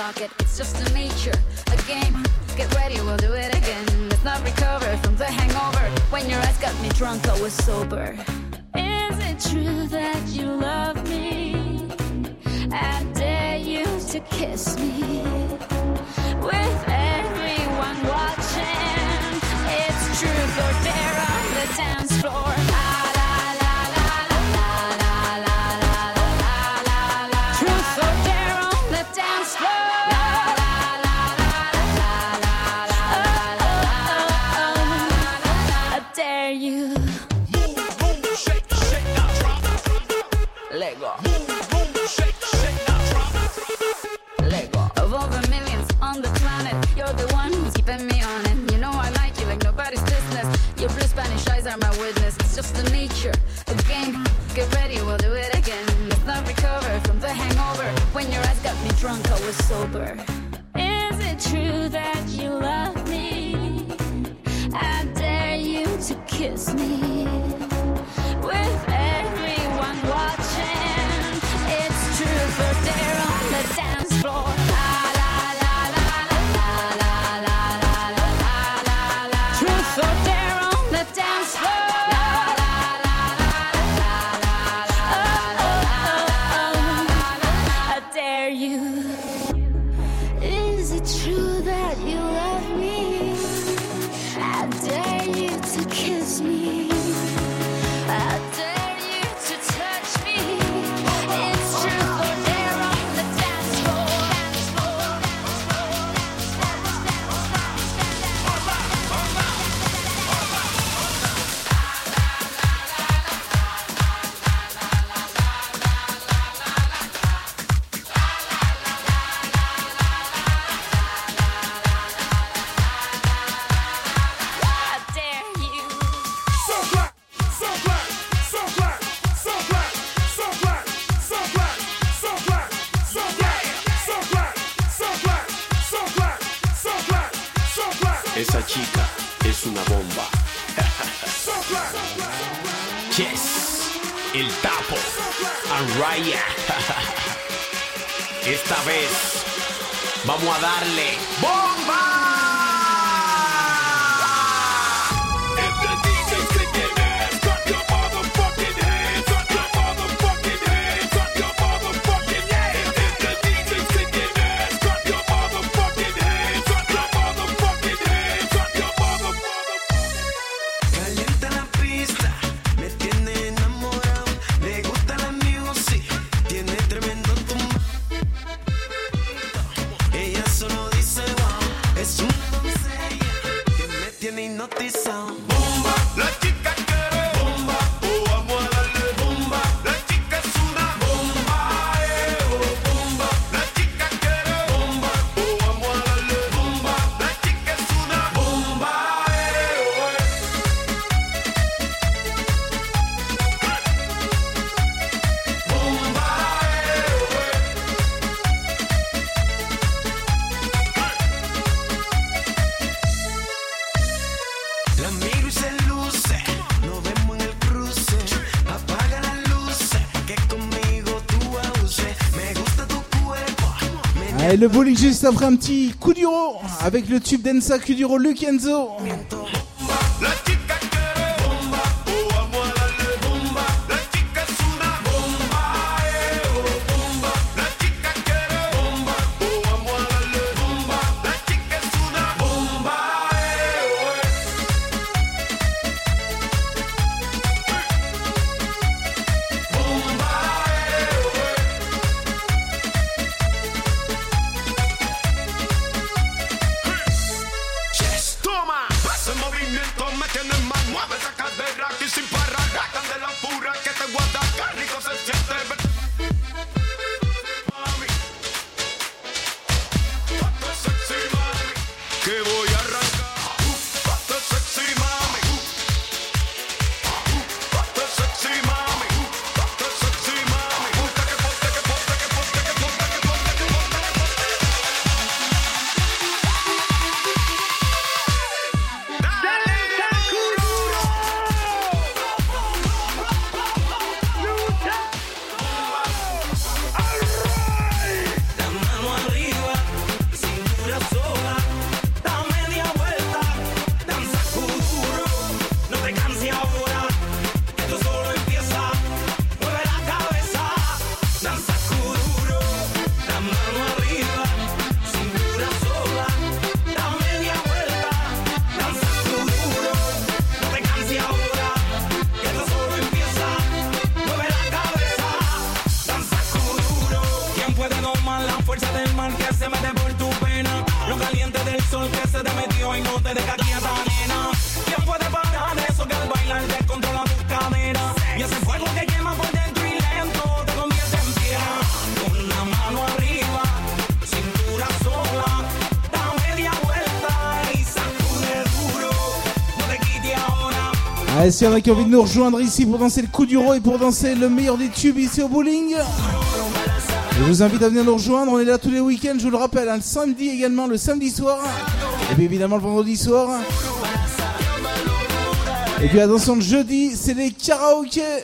Market. Le bowling juste après un petit coup duro avec le tube d'Ensa Kuduro Lukenzo. Allez, s'il y en a qui ont envie de nous rejoindre ici pour danser le coup du roi et pour danser le meilleur des tubes ici au bowling, je vous invite à venir nous rejoindre. On est là tous les week-ends, je vous le rappelle, hein, le samedi également, le samedi soir, et puis évidemment le vendredi soir. Et puis attention, le jeudi, c'est les karaokés.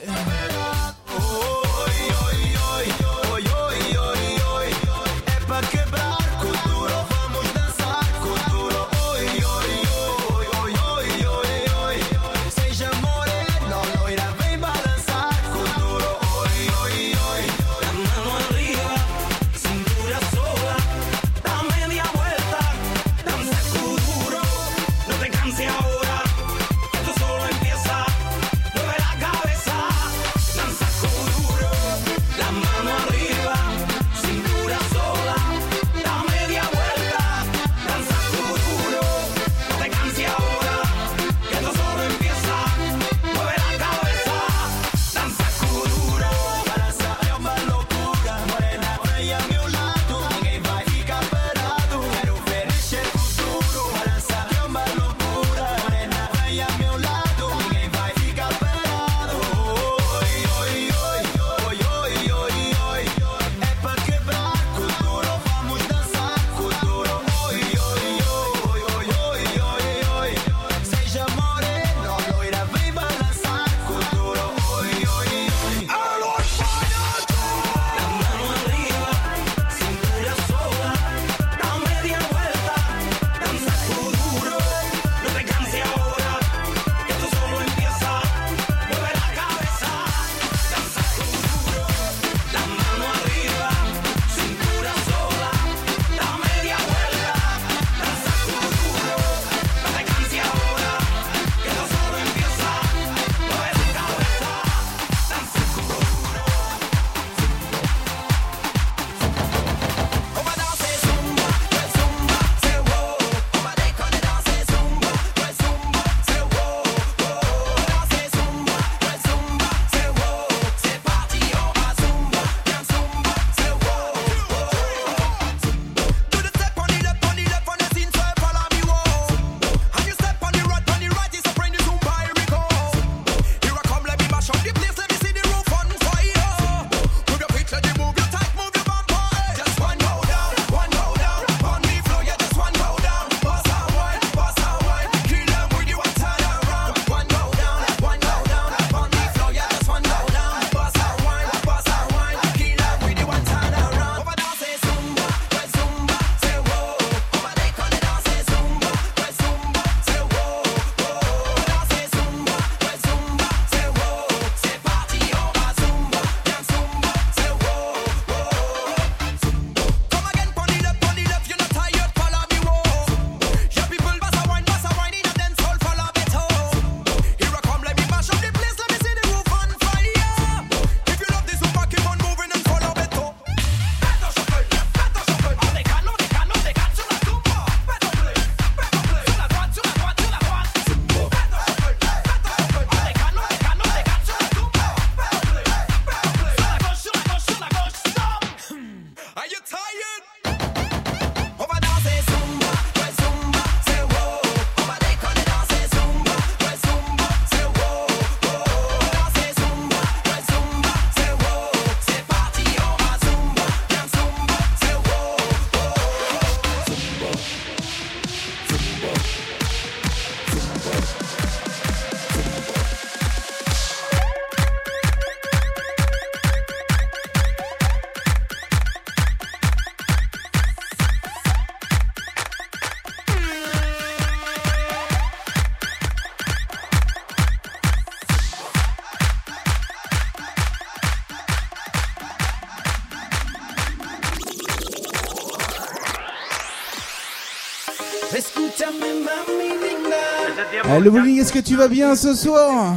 Euh, le bowling, est-ce que tu vas bien ce soir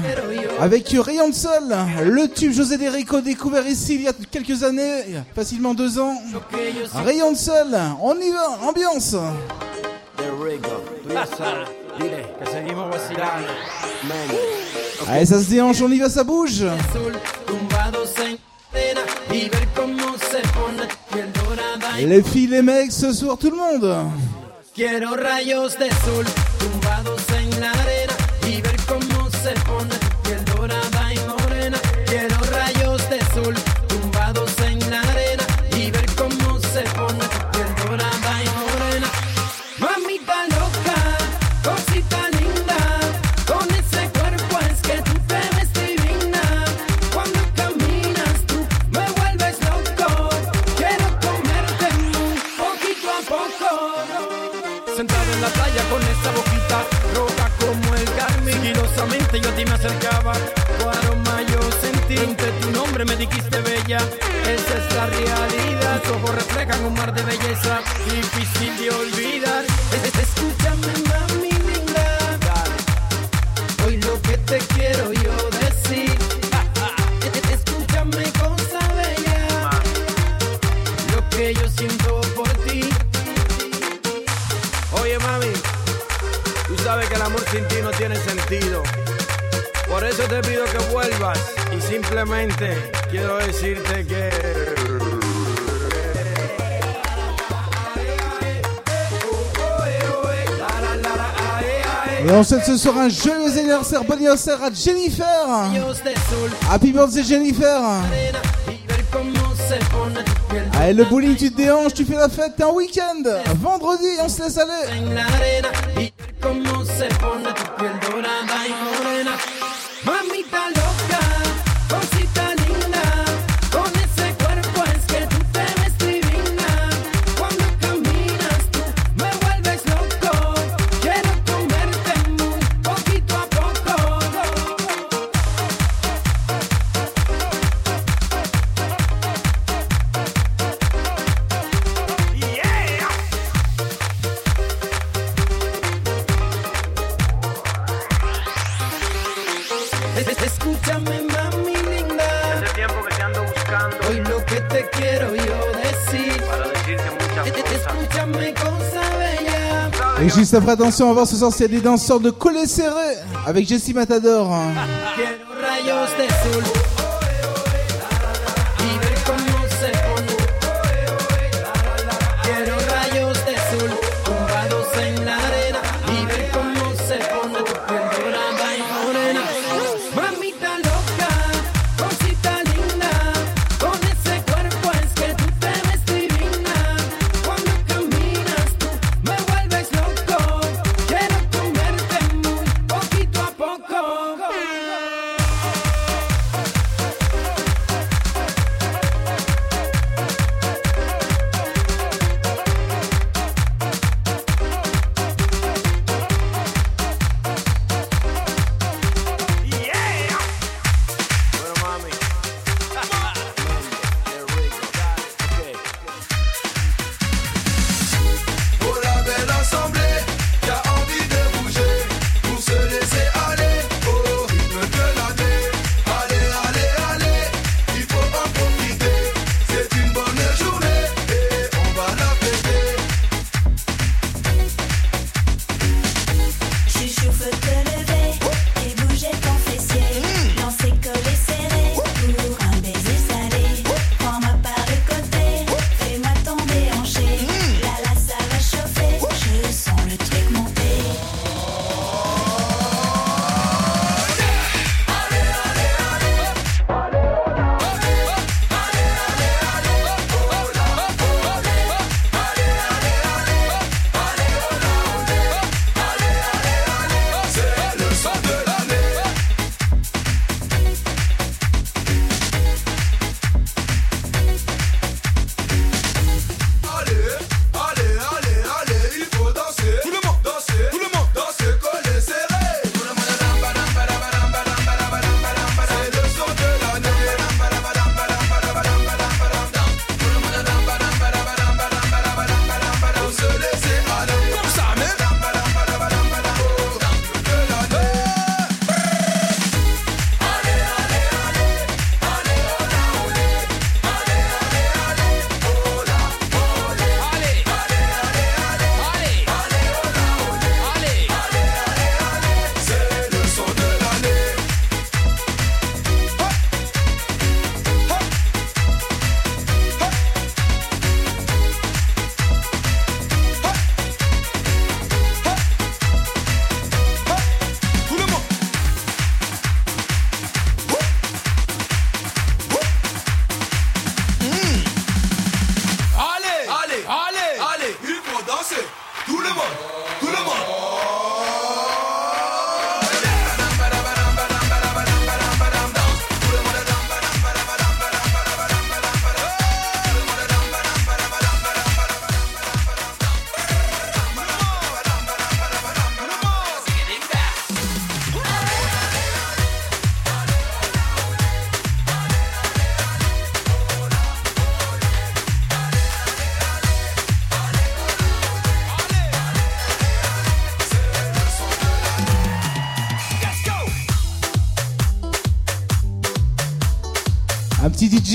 Avec Rayon de Sol, le tube José Derrico découvert ici il y a quelques années, facilement deux ans. Rayon de Sol, on y va, ambiance. Allez, ça se déhanche, on y va, ça bouge. Les filles, les mecs, ce soir tout le monde. anniversaire, bon anniversaire à Jennifer. Happy birthday Jennifer. Allez, ah, le bowling, tu te déhanches, tu fais la fête, t'es un week-end. Vendredi, on se laisse aller. faire attention avant ce soir, c'est des danseurs de coller serré avec Jessie Matador.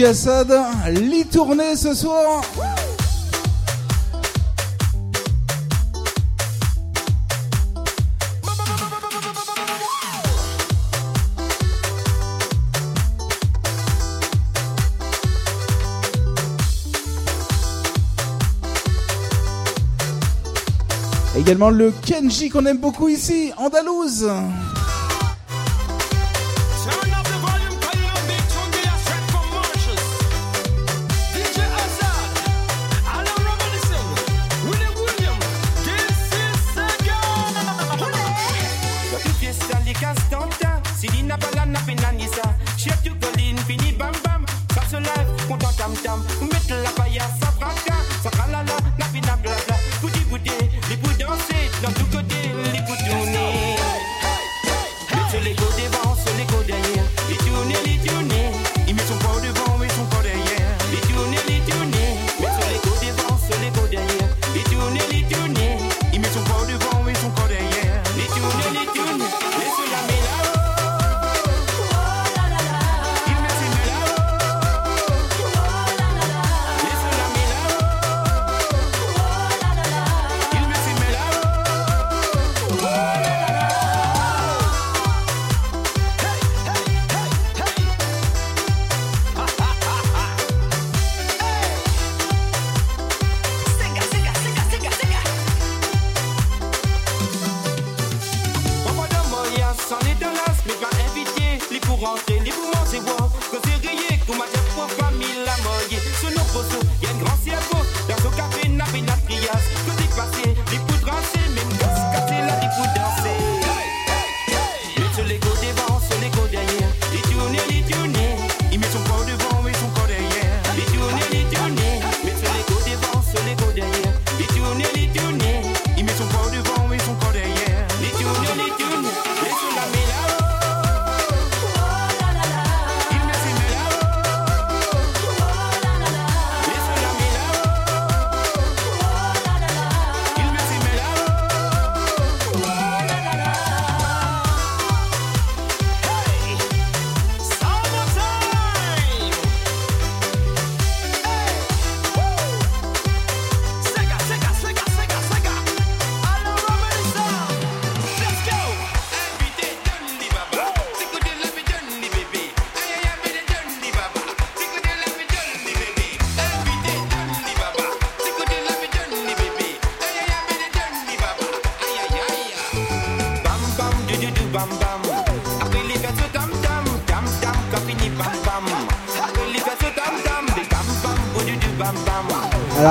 Assad, tournée ce soir. Également le Kenji qu'on aime beaucoup ici, Andalouse.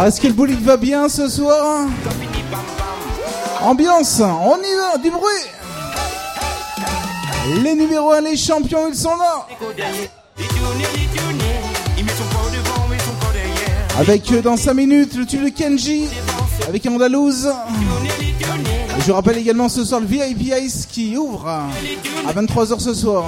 Est-ce que le bowling va bien ce soir Ambiance, on y va, du bruit Les numéros 1, les champions, ils sont là Avec euh, dans 5 minutes le tube de Kenji, avec Andalouse. Je rappelle également ce soir le VIP Ice qui ouvre à 23h ce soir.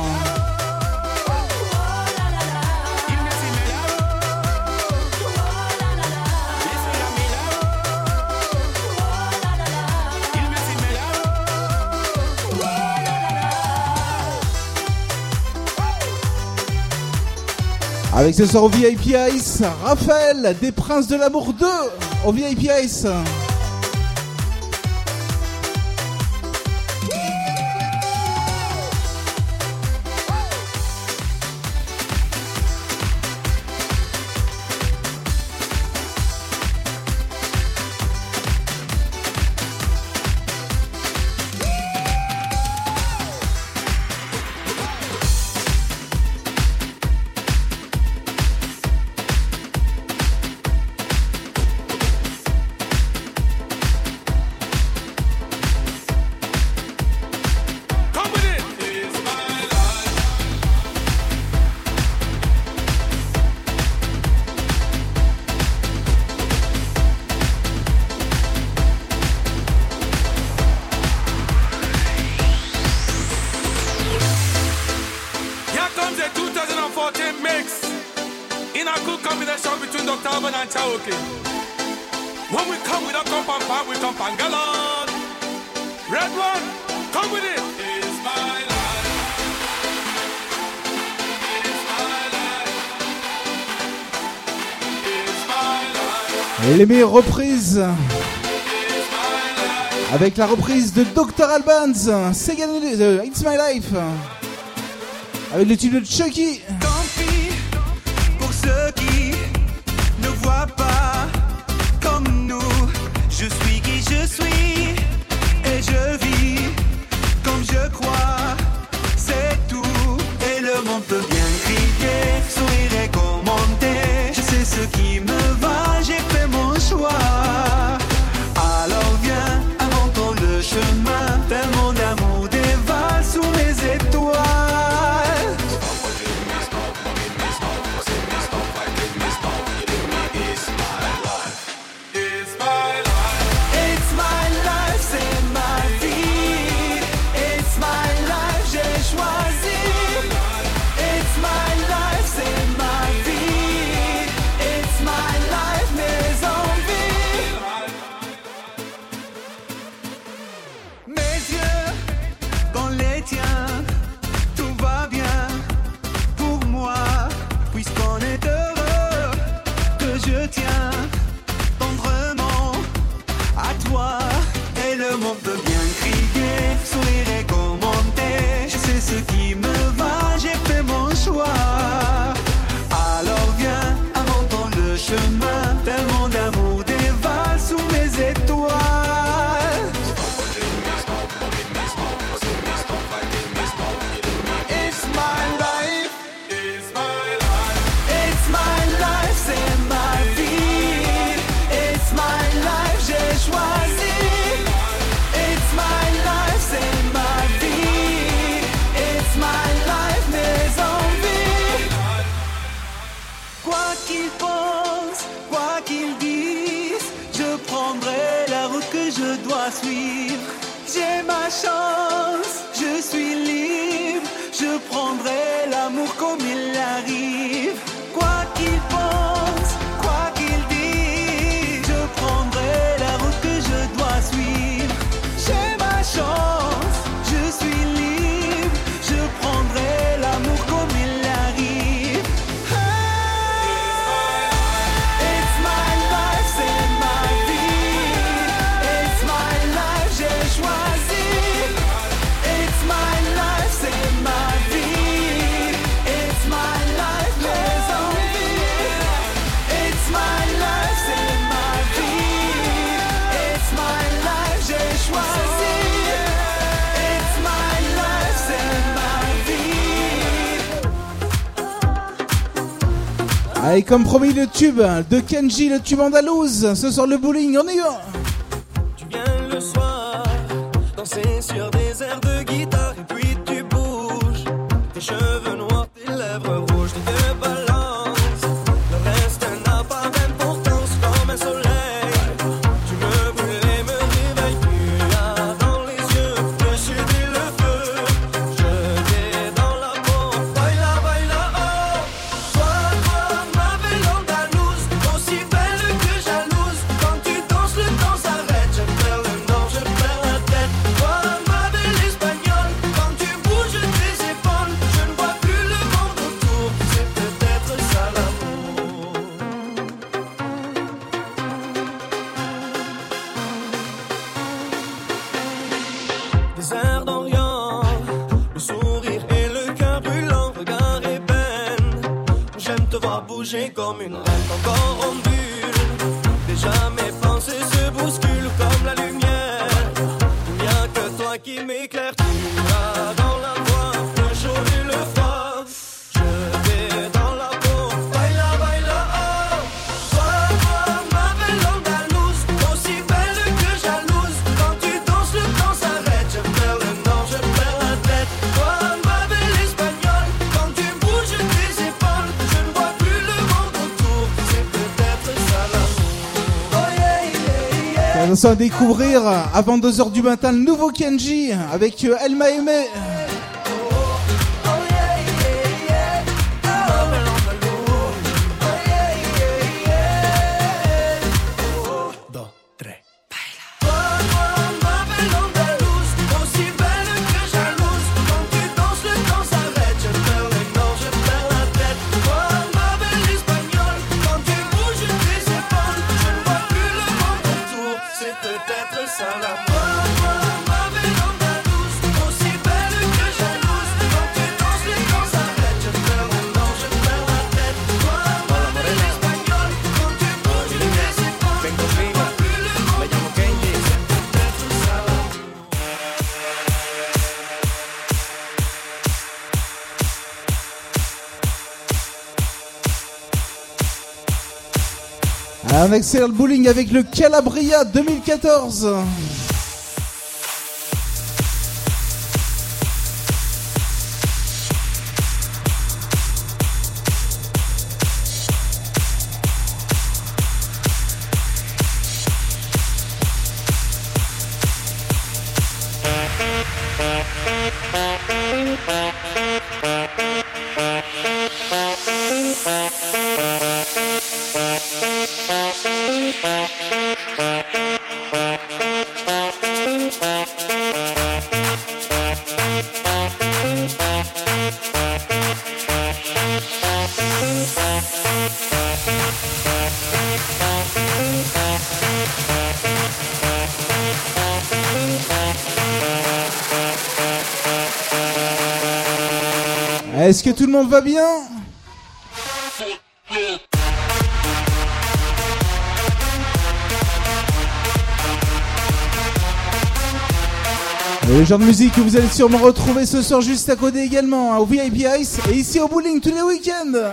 Avec ce soir au VIP Ice, Raphaël des Princes de l'amour 2 au VIP Ice. les meilleures reprises. Avec la reprise de Dr. Albans, euh, It's My Life. Avec le titre de Chucky. comme promis le tube de Kenji, le tube andalouse. Ce soir le bowling, on y va découvrir euh, à 22h du matin le nouveau Kenji avec euh, Elma Aimé. Un excellent bowling avec le Calabria 2014. Est-ce que tout le monde va bien le genre de musique que vous allez sûrement retrouver ce soir juste à côté également, hein, au VIP Ice et ici au bowling tous les week-ends.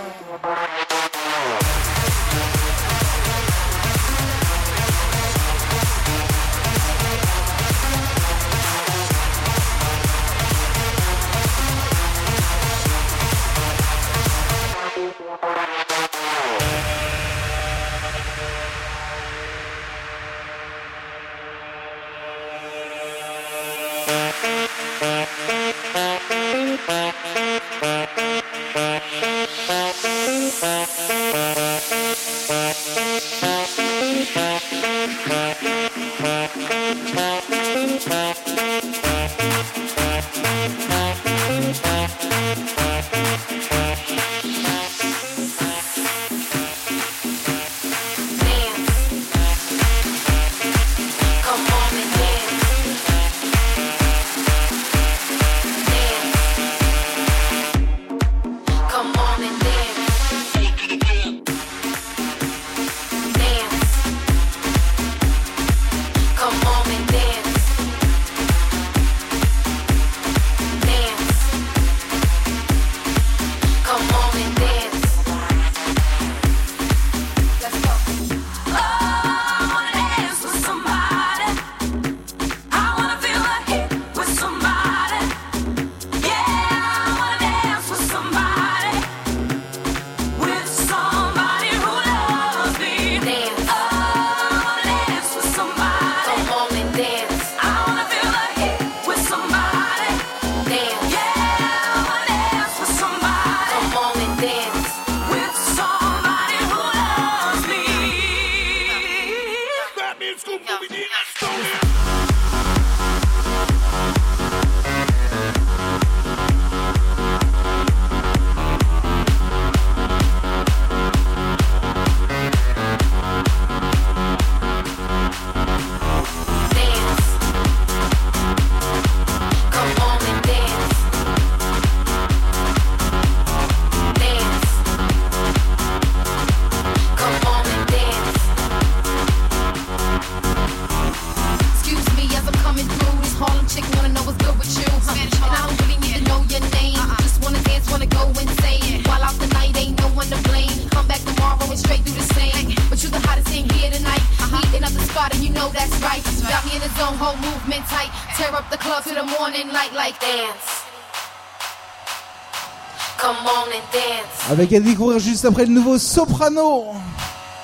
Avec à découvrir juste après le nouveau Soprano.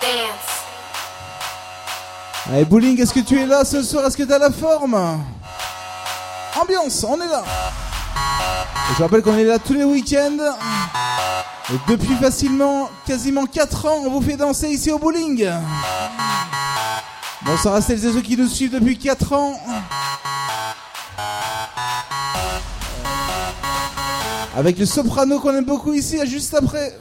Dance. Allez, bowling, est-ce que tu es là ce soir? Est-ce que tu as la forme? Ambiance, on est là. Et je rappelle qu'on est là tous les week-ends. Et depuis facilement, quasiment 4 ans, on vous fait danser ici au bowling. Bonsoir à celles et ceux qui nous suivent depuis 4 ans. Avec le soprano qu'on aime beaucoup ici, juste après.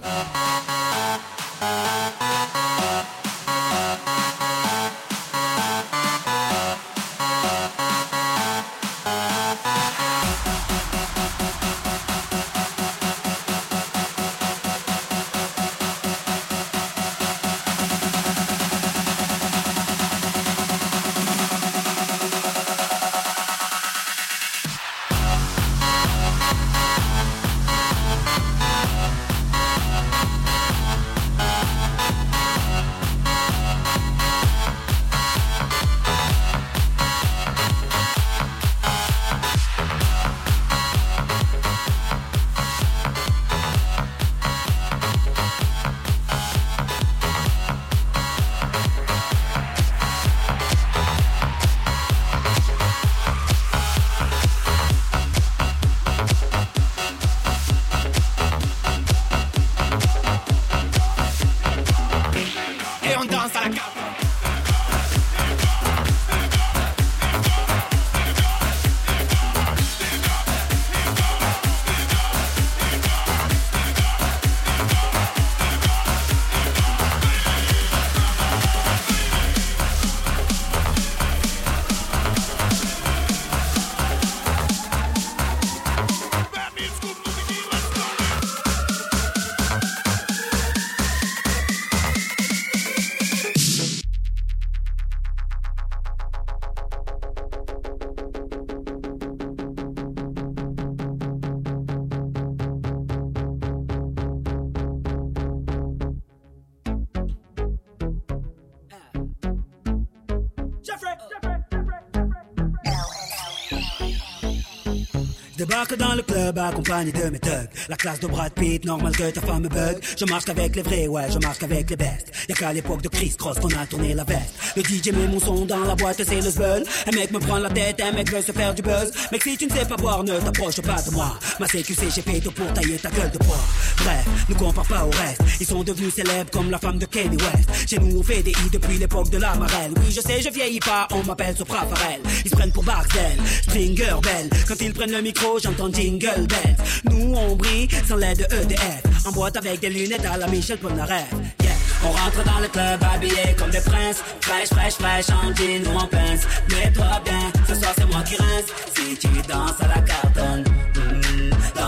Je débarque dans le club accompagné de mes thugs. La classe de Brad Pitt, normal que ta femme me bug. Je marche qu'avec les vrais, ouais, je marche qu'avec les bestes. Y'a qu'à l'époque de Chris Cross qu'on a tourné la veste. Le DJ met mon son dans la boîte, c'est le zbeul. Un mec me prend la tête, un mec veut se faire du buzz. Mec, si tu ne sais pas boire, ne t'approche pas de moi. Ma CQC, j'ai tout pour tailler ta gueule de bois. Bref, ne compare pas au reste. Ils sont devenus célèbres comme la femme de Kanye West. Chez nous, fait des hits depuis l'époque de la marelle. Oui, je sais, je vieillis pas, on m'appelle Sopra Farel. Ils se prennent pour Barcel, Stringer Bell. Quand ils prennent le micro, j'entends Jingle Bells. Nous, on brille sans l'aide de EDF. En boîte avec des lunettes à la Michel Polnareff. Yeah. On rentre dans le club habillé comme des princes. Fraîche, fraîche, fraîche, en jean ou en pince. Mets-toi bien, ce soir c'est moi qui rince. Si tu danses à la cartonne,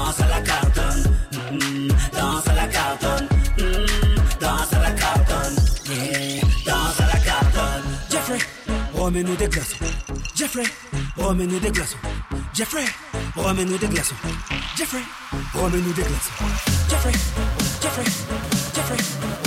danse à la cartonne, mm, danse à la cartonne, mm, danse à la cartonne, yeah, danse à la cartonne. Jeffrey, remets-nous des glaçons. Jeffrey, remets-nous des glaçons. Jeffrey, remets-nous des glaçons. Jeffrey, remets-nous des glaçons. Jeffrey, Jeffrey, Jeffrey,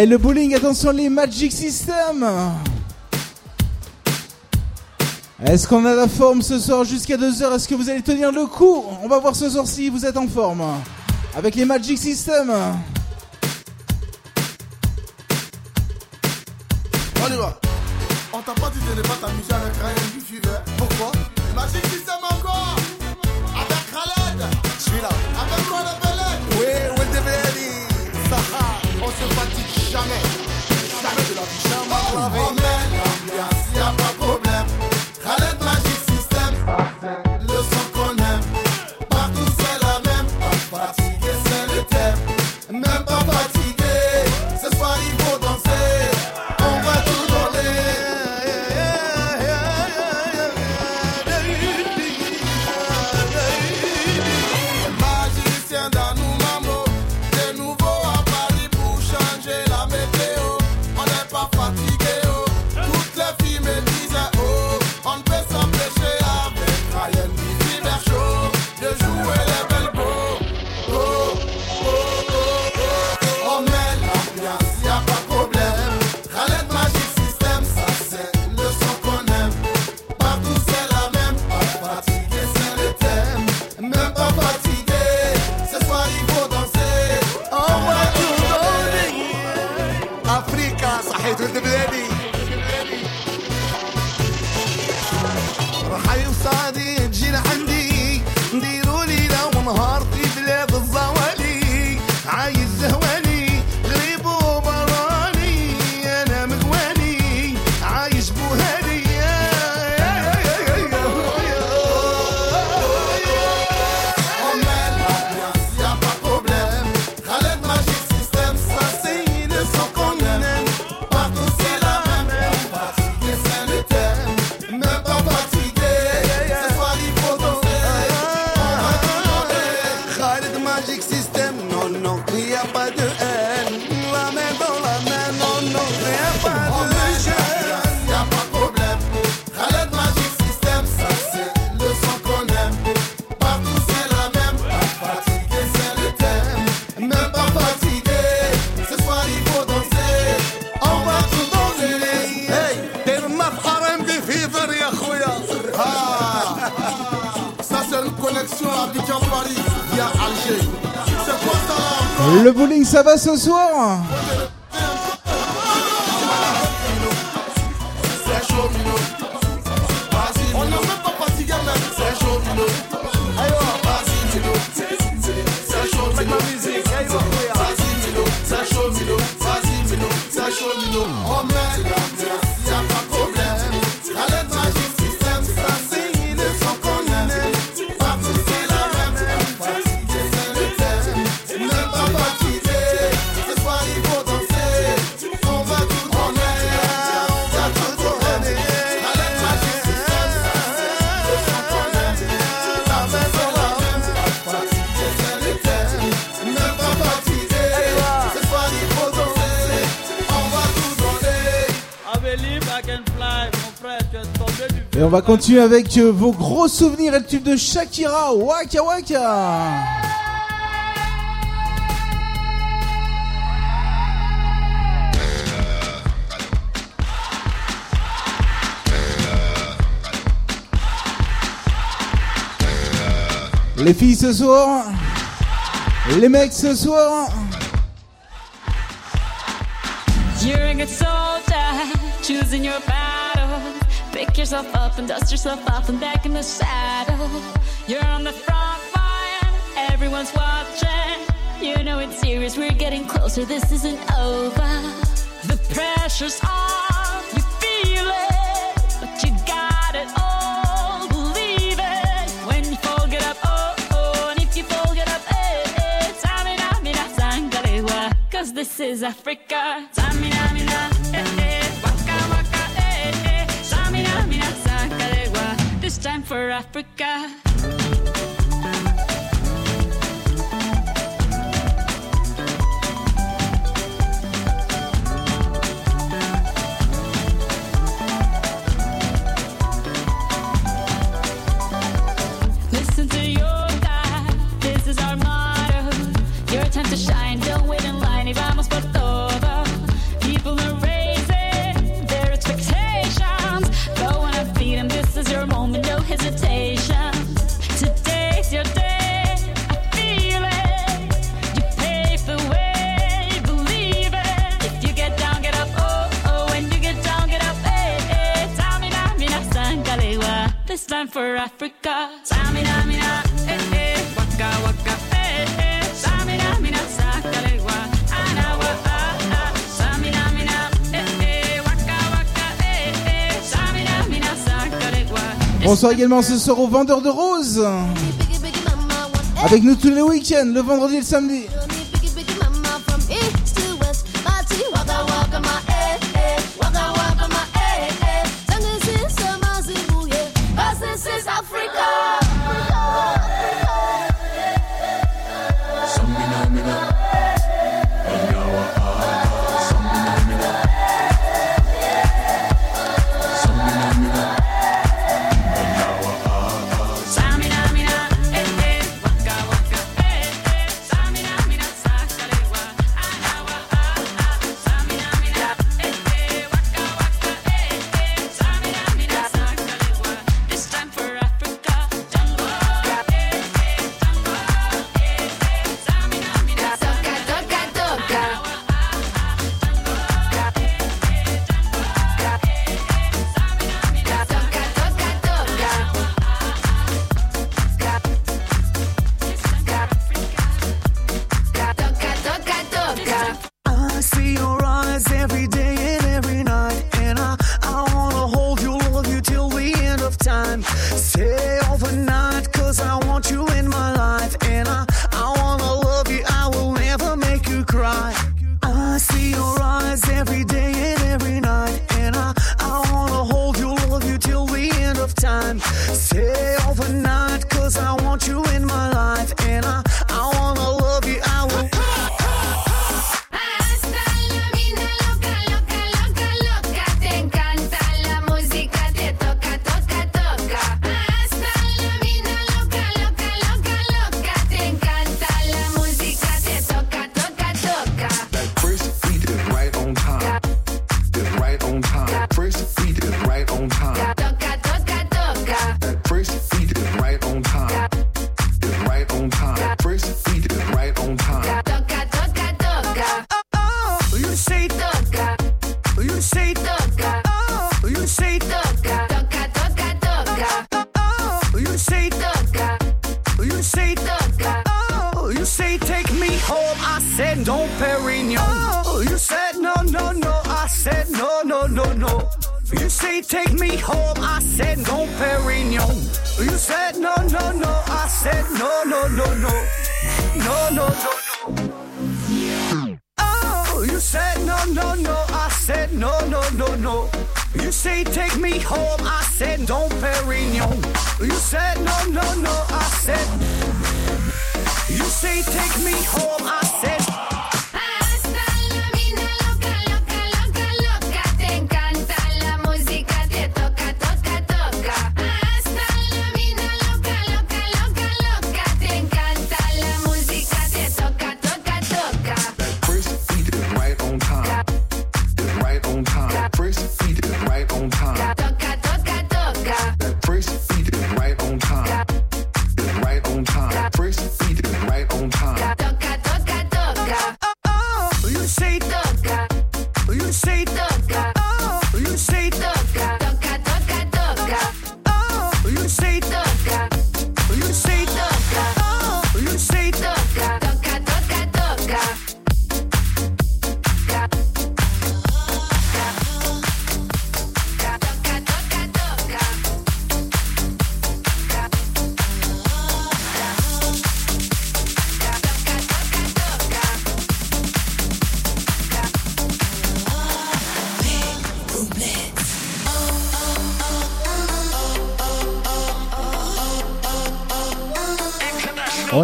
Et le bowling, attention les Magic System Est-ce qu'on a la forme ce soir jusqu'à 2h Est-ce que vous allez tenir le coup? On va voir ce soir si vous êtes en forme. Avec les Magic Systems. ça va ce soir? On va continuer avec euh, vos gros souvenirs et le tube de Shakira, Waka Waka. Les filles ce soir, les mecs ce soir. You're a good soldier, choosing your path. Pick yourself up and dust yourself off and back in the saddle. You're on the front line, everyone's watching. You know it's serious, we're getting closer, this isn't over. The pressure's on, you feel it, but you got it all, believe it. When you fall, get up, oh, oh, and if you up, eh, eh, eh, cause this is Africa. Tamina. for Africa. Bonsoir également ce soir aux vendeurs de roses. Avec nous tous les week-ends, le vendredi et le samedi.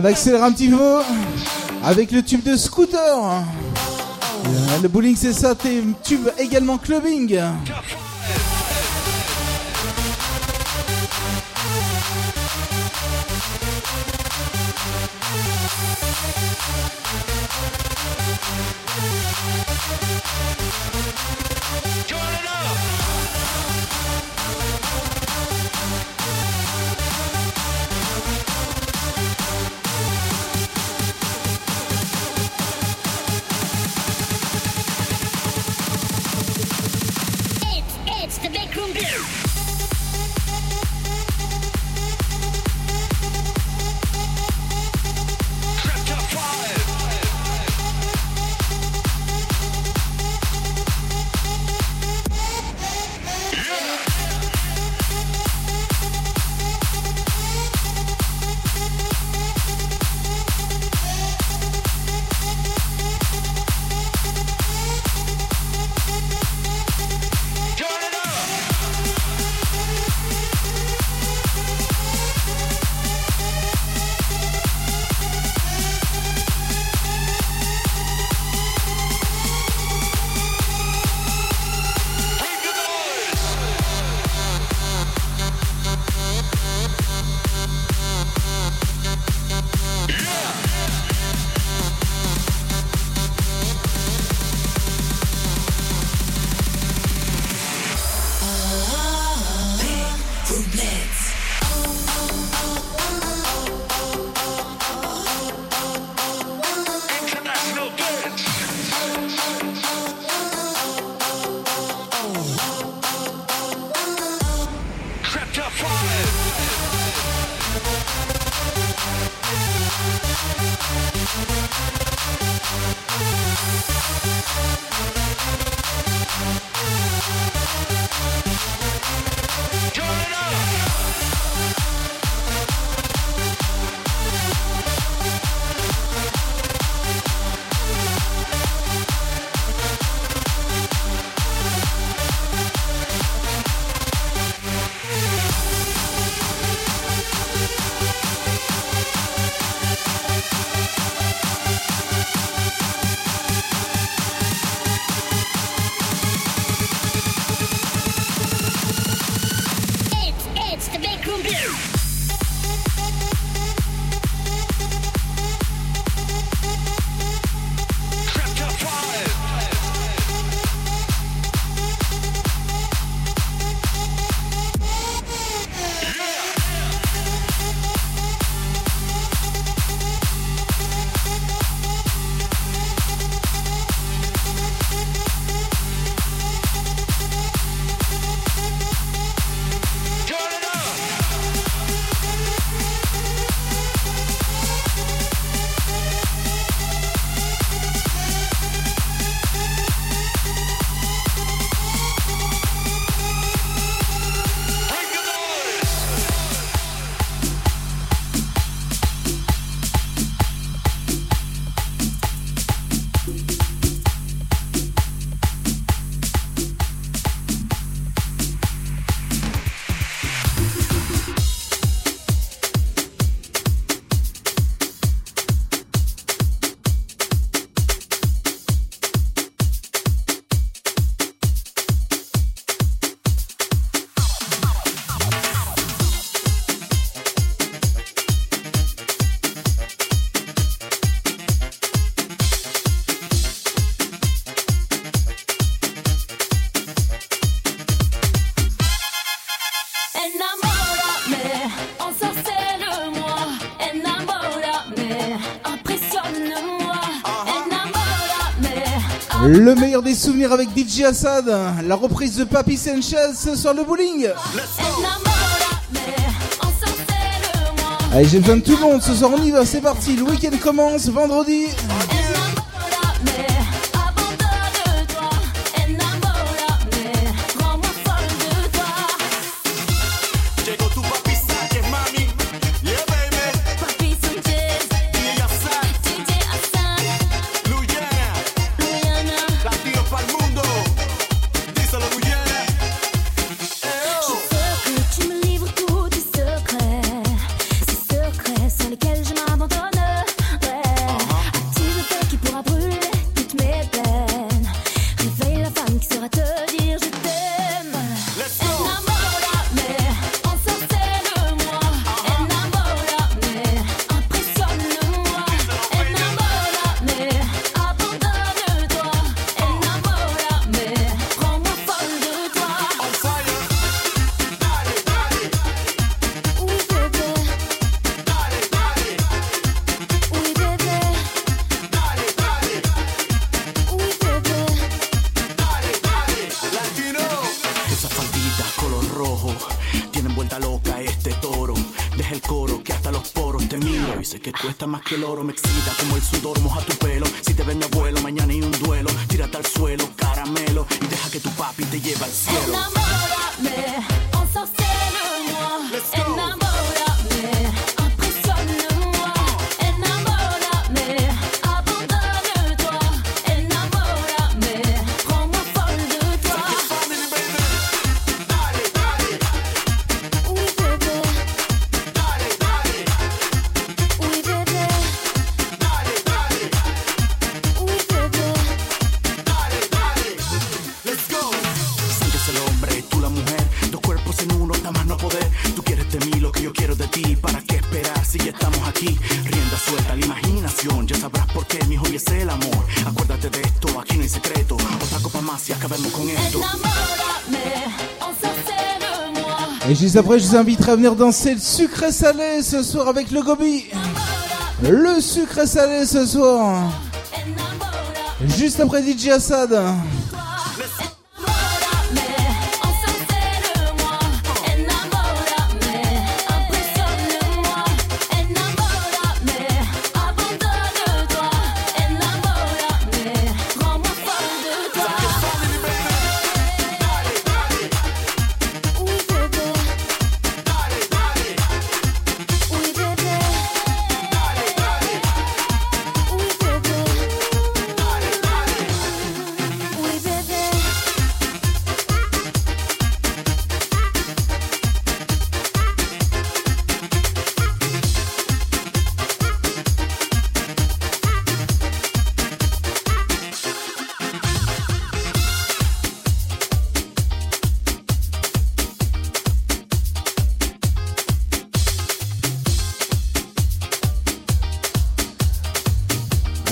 On accélère un petit peu avec le tube de scooter. Euh, Le bowling c'est ça, tube également clubbing. Des souvenirs avec DJ Assad, la reprise de Papy Sanchez sur le bowling. Allez, j'ai besoin de tout le monde, ce soir on y va, c'est parti, le week-end commence vendredi. Après, je vous inviterai à venir danser le sucré salé ce soir avec le gobi. Le sucré salé ce soir. Juste après DJ Assad.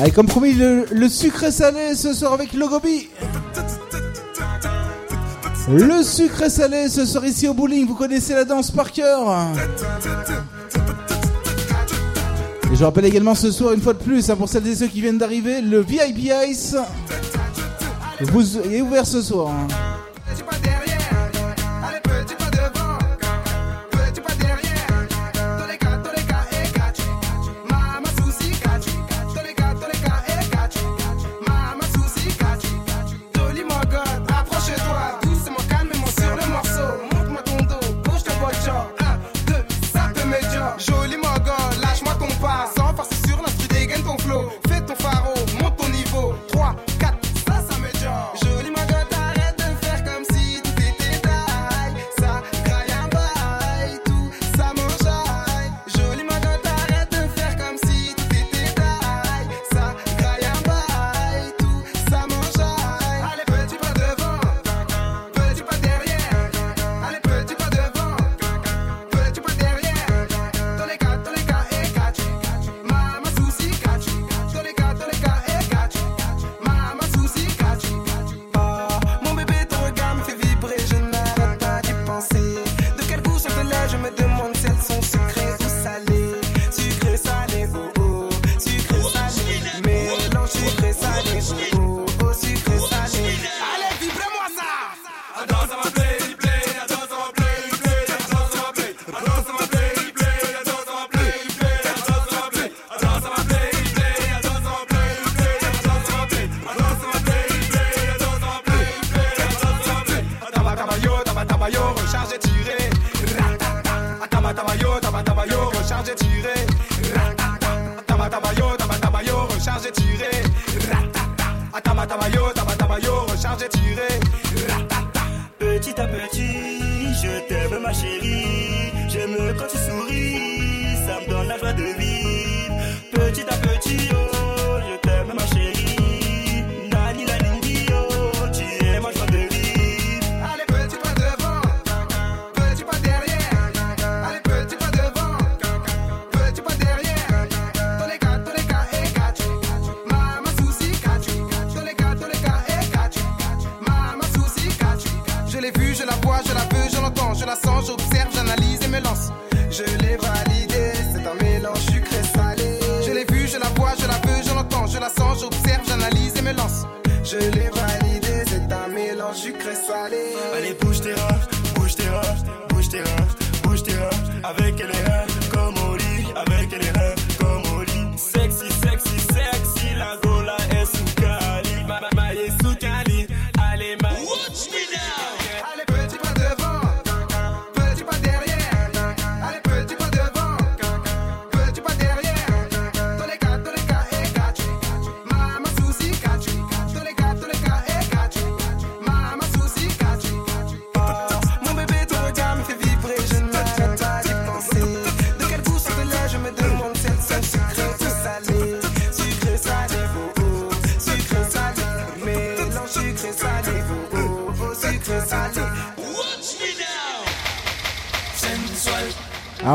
Allez, comme promis, le, le sucré salé ce soir avec Logobi. Le sucré salé ce soir ici au bowling, vous connaissez la danse par cœur. Et je rappelle également ce soir, une fois de plus, hein, pour celles et ceux qui viennent d'arriver, le VIP Ice vous est ouvert ce soir. Hein.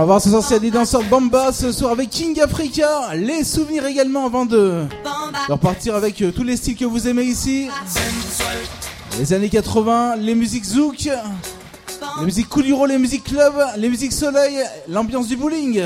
avoir ce sorcier des danseurs Bamba ce soir avec King Africa. Les souvenirs également avant de, repartir avec euh, tous les styles que vous aimez ici. Les années 80, les musiques zouk, les musiques couluro, les musiques club, les musiques soleil, l'ambiance du bowling.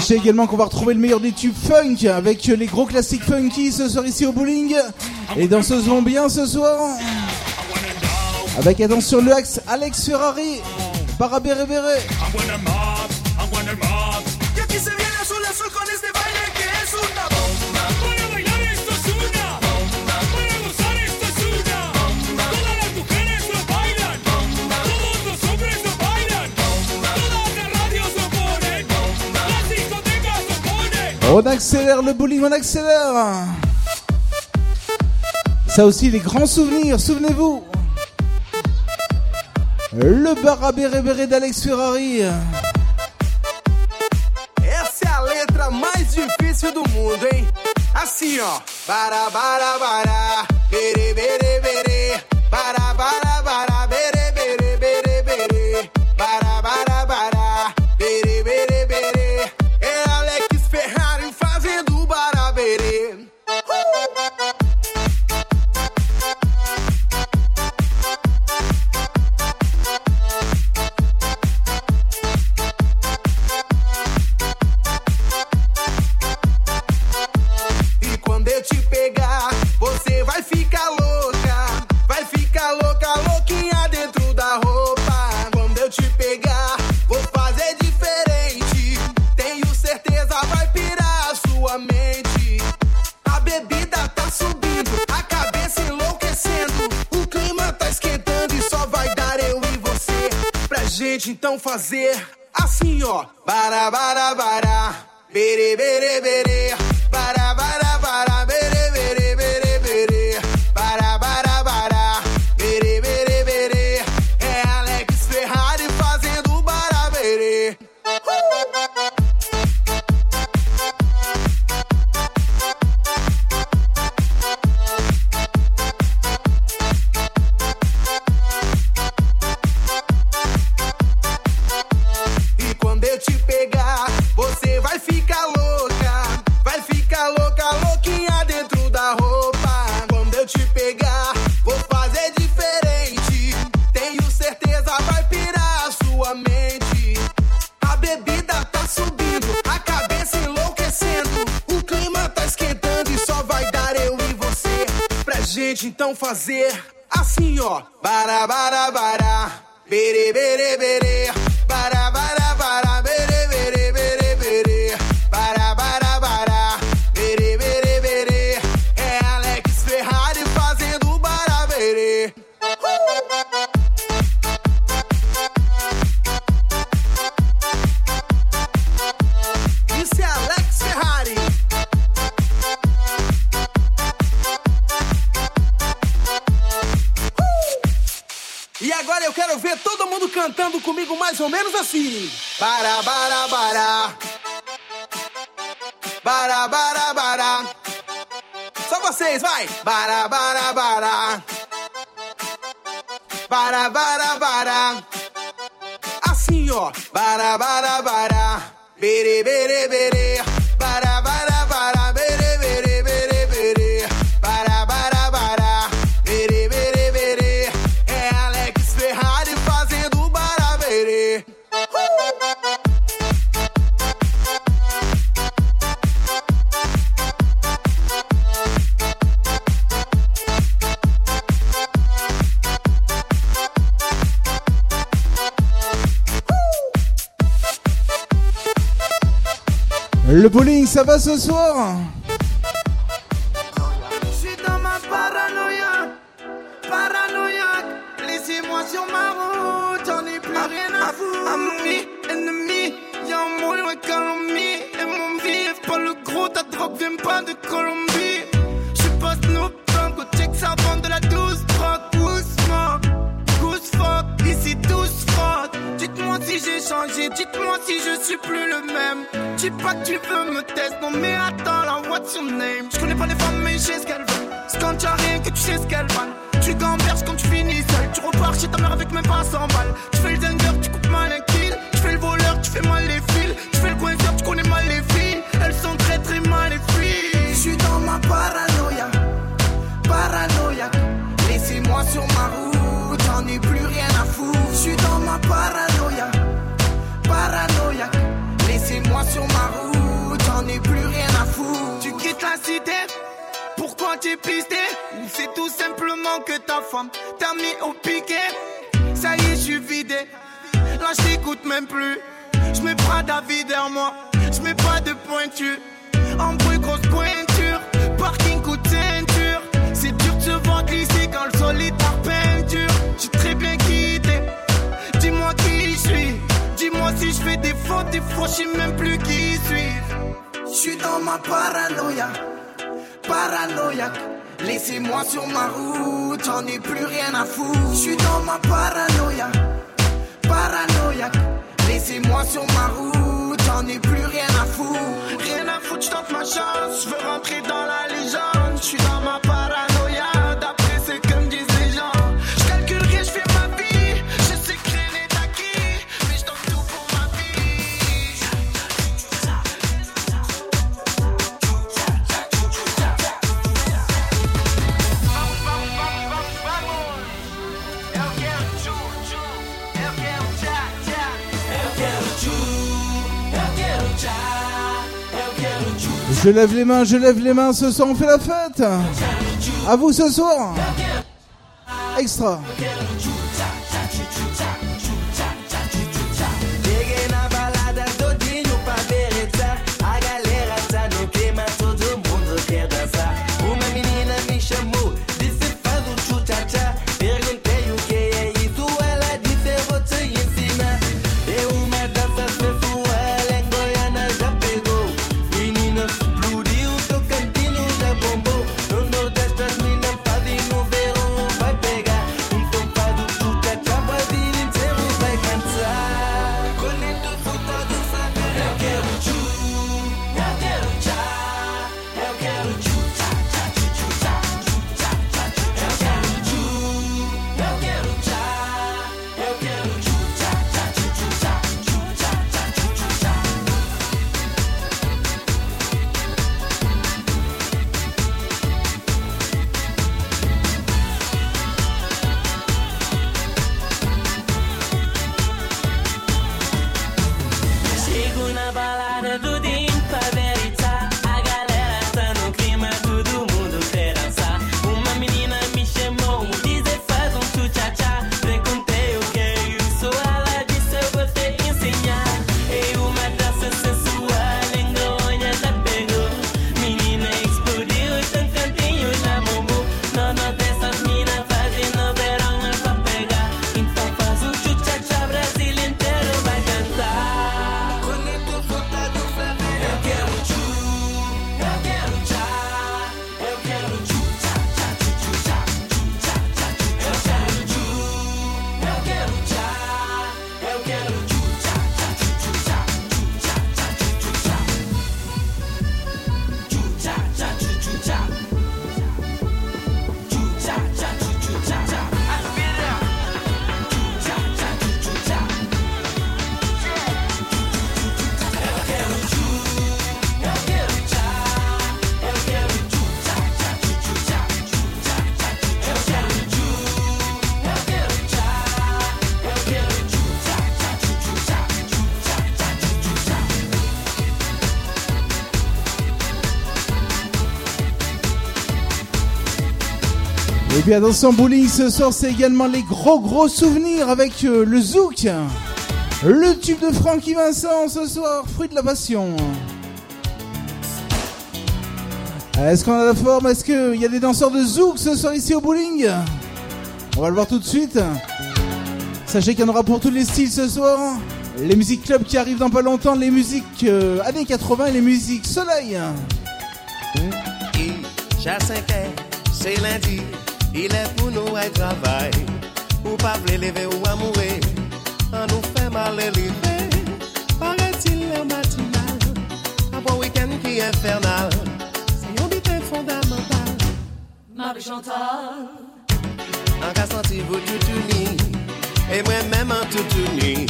Sachez également qu'on va retrouver le meilleur des tubes funk avec les gros classiques funky ce soir ici au bowling. Les danseuses vont bien ce soir. Avec attention le axe Alex Ferrari, Para Béré On accélère le bowling, on accélère. Ça aussi, les grands souvenirs, souvenez-vous. Le bar à d'Alex Ferrari. Essa é a letra mais difícil do mundo, hein? Assim, ó. Bara, bara, bara. Je lève les mains, je lève les mains, ce soir on fait la fête. À vous ce soir. Extra. Bien attention, bowling ce soir, c'est également les gros gros souvenirs avec euh, le zouk. Le tube de Francky Vincent ce soir, fruit de la passion. Est-ce qu'on a la forme? Est-ce qu'il y a des danseurs de zouk ce soir ici au bowling? On va le voir tout de suite. Sachez qu'il y en aura pour tous les styles ce soir. Les musiques club qui arrivent dans pas longtemps, les musiques euh, années 80 et les musiques soleil. J'ai 5 heures, c'est lundi, Ilè pou nou ay travay Ou pa vle leve ou amoure An nou fè mal eleve Pare til lè matinal Apon wikend ki infernal. Se yon bitè fondamental Marie Chantal. An ka santi vou toutouni E mwen mèm an toutouni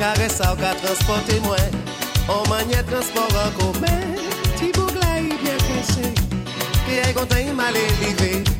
Kare sa ou ka transporte mwen An manye transport an koumen Ti boug la yi byen kèche Ki ay kontan yi mal eleve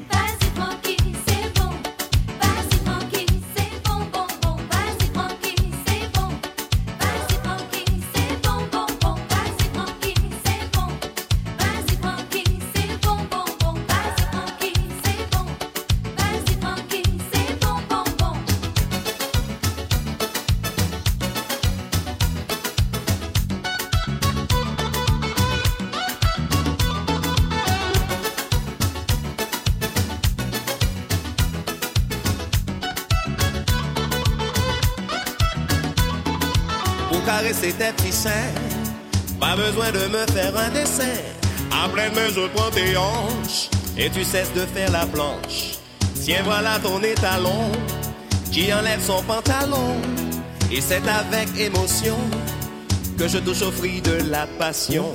Et tu cesses de faire la planche. Tiens, voilà ton étalon qui enlève son pantalon. Et c'est avec émotion que je touche au fruit de la passion.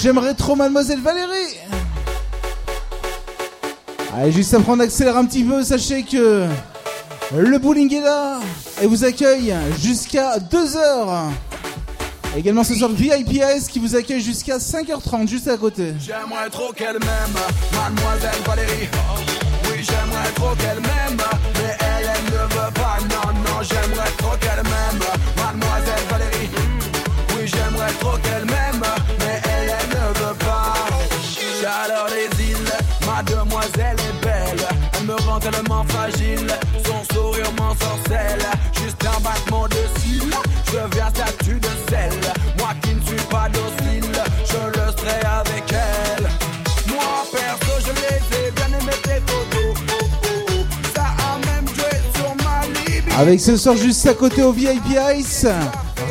J'aimerais trop Mademoiselle Valérie. Allez, juste après on accélère un petit peu, sachez que le bowling est là et vous accueille jusqu'à 2h. Également ce soir VIPS qui vous accueille jusqu'à 5h30 juste à côté. J'aimerais trop qu'elle m'aime, mademoiselle Valérie. Oui, j'aimerais trop qu'elle m'aime, mais elle, elle ne veut pas. Non, non, j'aimerais trop qu'elle m'aime, mademoiselle Valérie. Oui, j'aimerais trop qu'elle m'aime, Avec ce soir juste à côté au VIP Ice,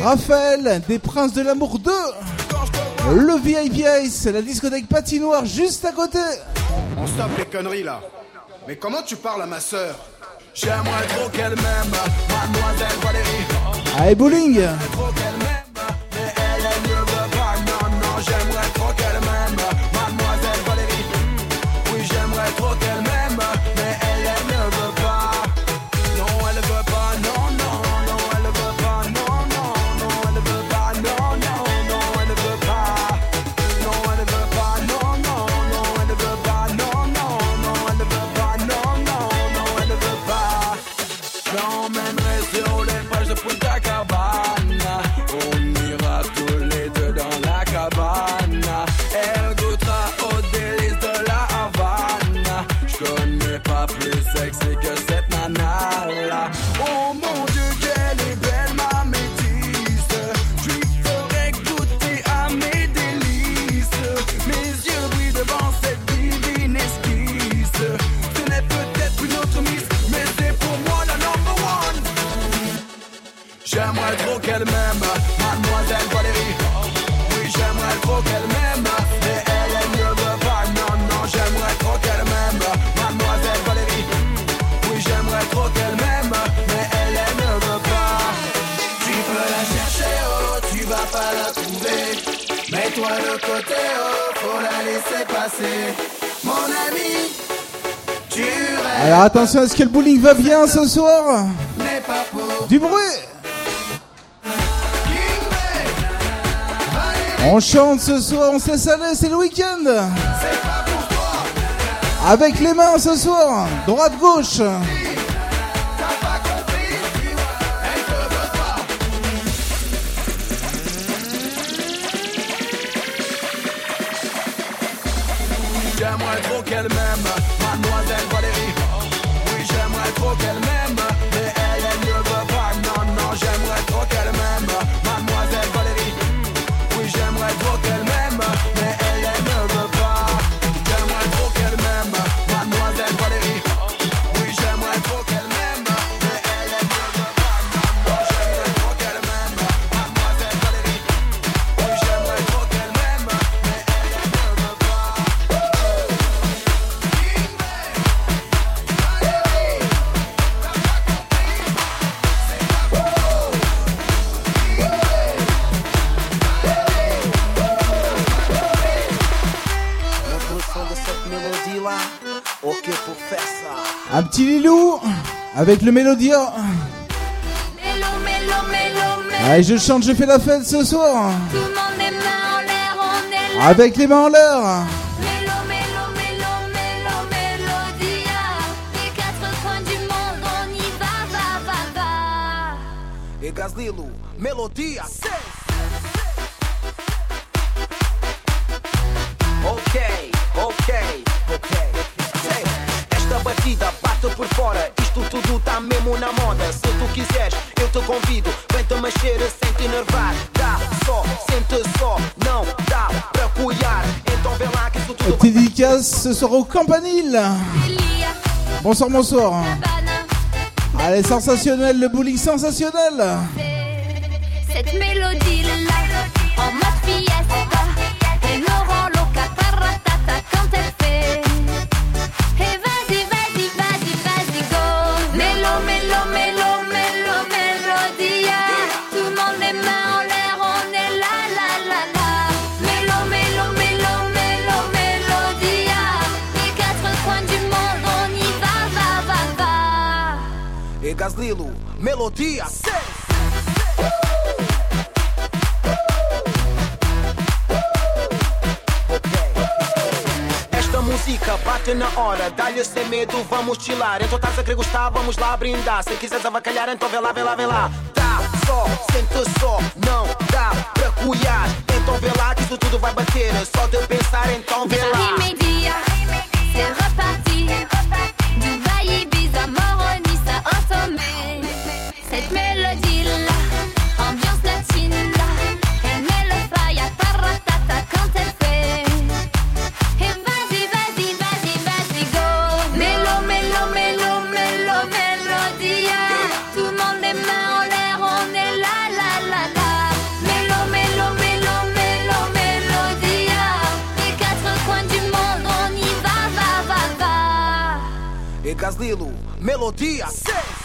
Raphaël des Princes de l'Amour 2. Le VIP Ice, la discothèque patinoire juste à côté. On stoppe les conneries là. Mais comment tu parles à ma sœur? J'aimerais trop qu'elle m'aime, mademoiselle Valérie. Ah, Allez, bowling? est-ce que le bowling va bien ce soir Du bruit On chante ce soir, on s'est salé, c'est le week-end. Avec les mains ce soir, droite-gauche Un petit Lilou avec le Mélodia. Allez, je chante, je fais la fête ce soir. Tout le monde est main en l'air, on est là. Avec les mains en l'air. Mélo, mélo, mélo, mélo, mélodia. Les quatre coins du monde, on y va, va, va, va. Et Gazlilou, mélodia, c'est. moda. Se tu quiseres, eu te te te sente que dédicace, ce au Campanile. Bonsoir, bonsoir. Allez, sensationnel, le bowling sensationnel. Cette mélodie, melodia. Esta música, bate na hora, dá-lhe sem medo, vamos chilar. Então estás a querer gostar, vamos lá brindar. Se quiseres avacalhar, então vê lá, vê lá, vê lá. Tá só, sente só, não dá pra cuiar. Então vê lá que isso tudo vai bater. É só de pensar, então vê lá. Meio-dia, se repartir. melodia. Seis.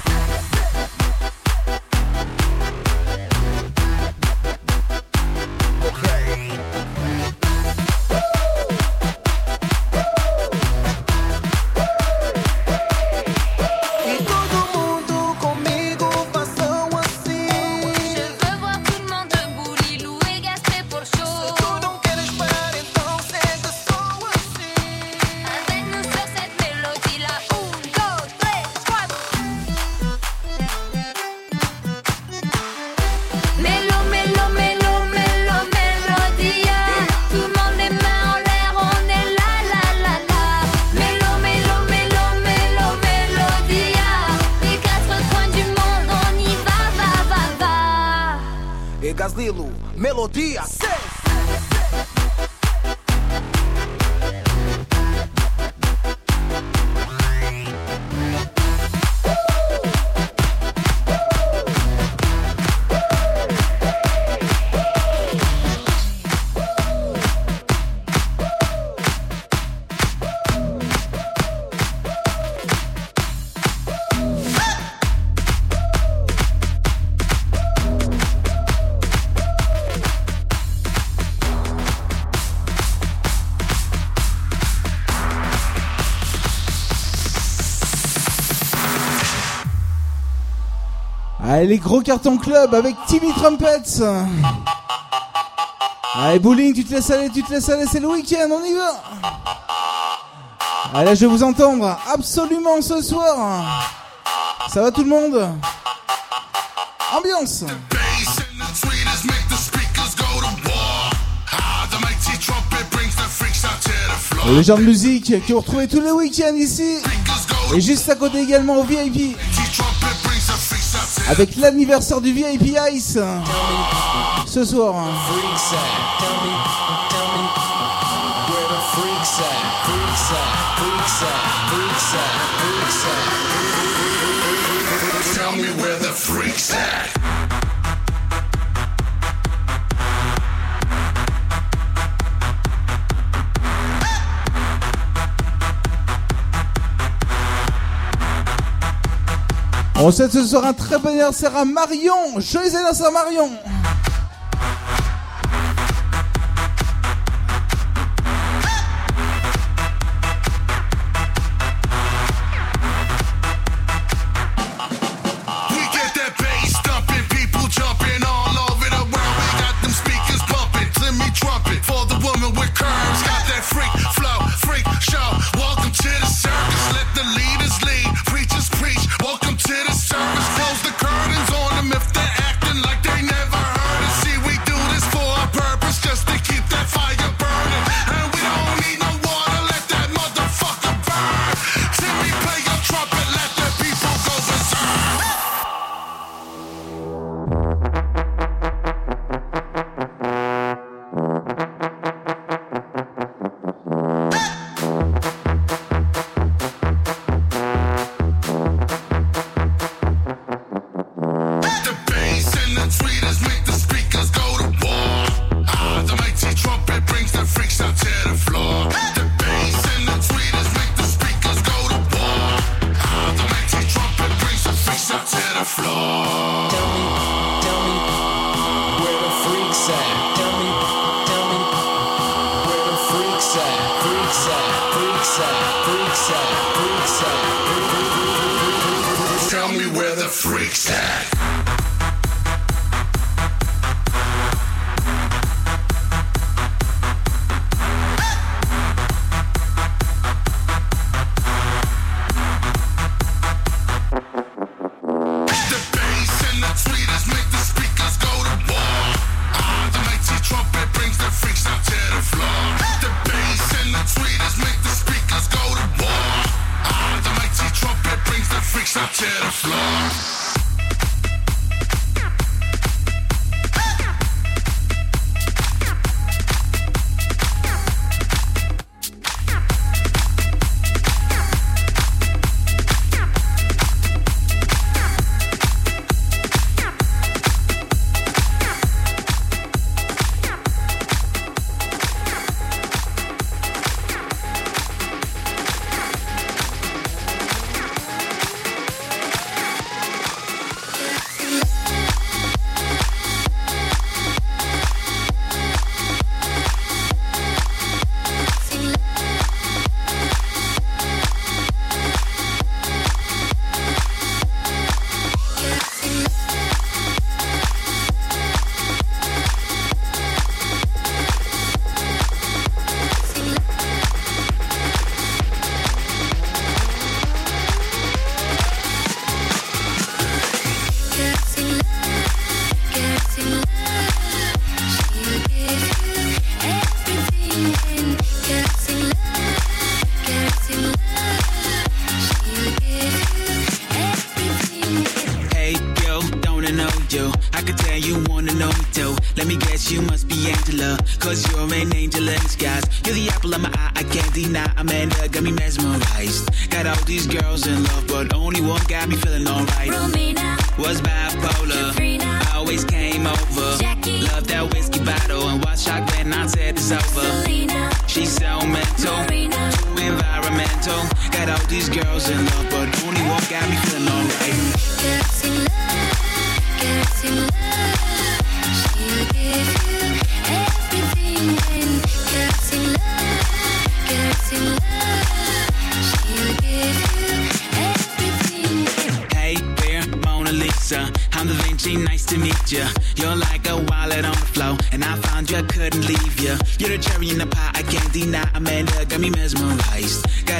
Les gros cartons club avec Timmy Trumpets. Allez, bowling, tu te laisses aller, tu te laisses aller, c'est le week-end, on y va. Allez, je vais vous entendre absolument ce soir. Ça va tout le monde? Ambiance Le genre de musique que vous retrouvez tous les week-ends ici. Et juste à côté également au VIP avec l'anniversaire du VIP Ice ce soir. Tell me where the freaks at. On souhaite ce soir un très bon anniversaire à Marion. Joyeux anniversaire à Marion.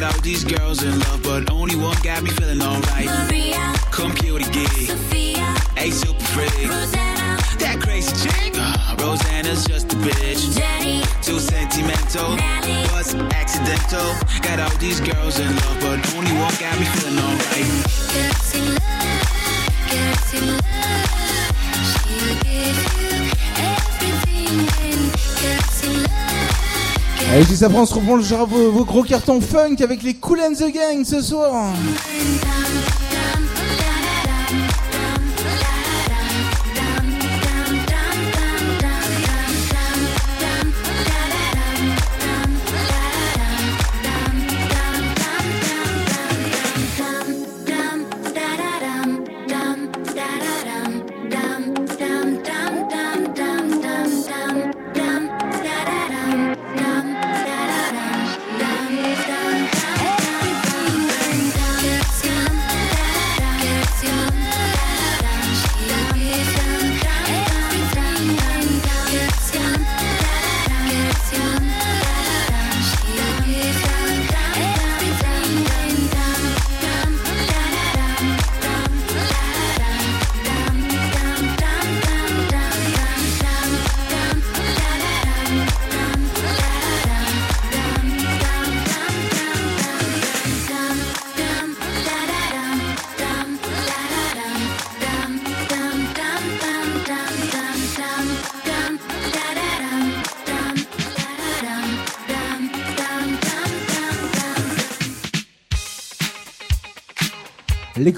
got all these girls in love, but only one got me feeling alright. Maria, come kill the gig. Sophia, hey super freak. Rosanna, that crazy chick. Uh, Rosanna's just a bitch. Jenny, too sentimental. Nelly, was accidental. Got all these girls in love, but only one got me feeling alright. Girls in love, girls in love. She'll give you everything. Allez, tout ça se reprend le genre vos, vos gros cartons funk avec les Cool and the Gang ce soir.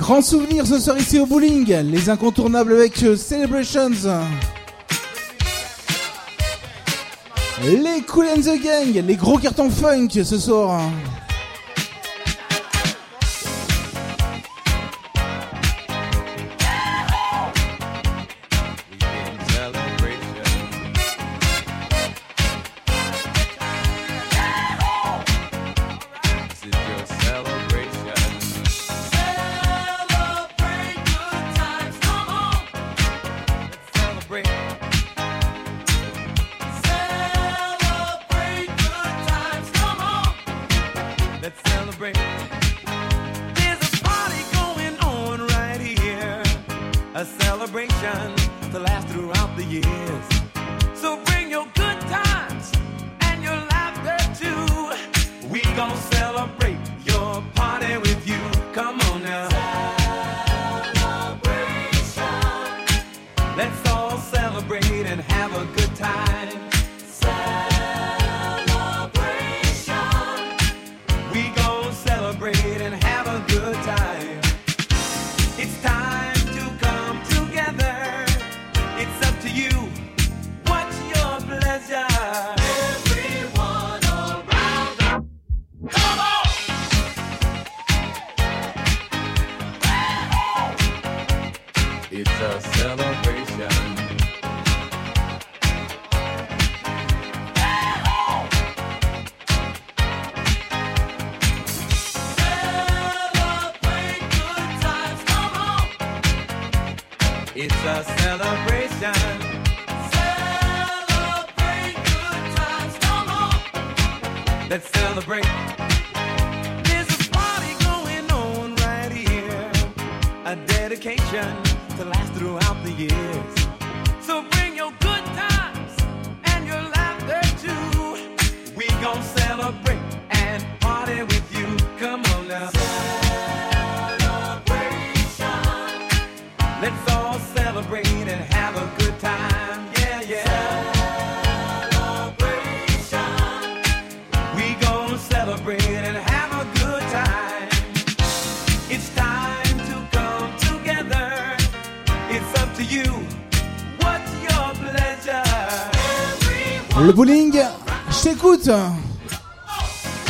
Grand souvenir ce soir ici au bowling, les incontournables avec euh, Celebrations. Les Cool and the Gang, les gros cartons funk ce soir.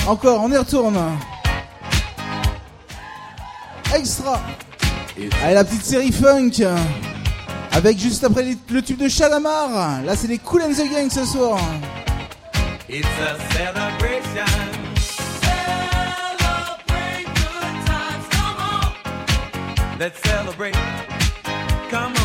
Encore, on y retourne. Extra. Allez, la petite série funk. Avec juste après les- le tube de Chalamar. Là, c'est les Cool and the Gang ce soir. It's a celebration. Celebrate good times, come on. Let's celebrate. Come on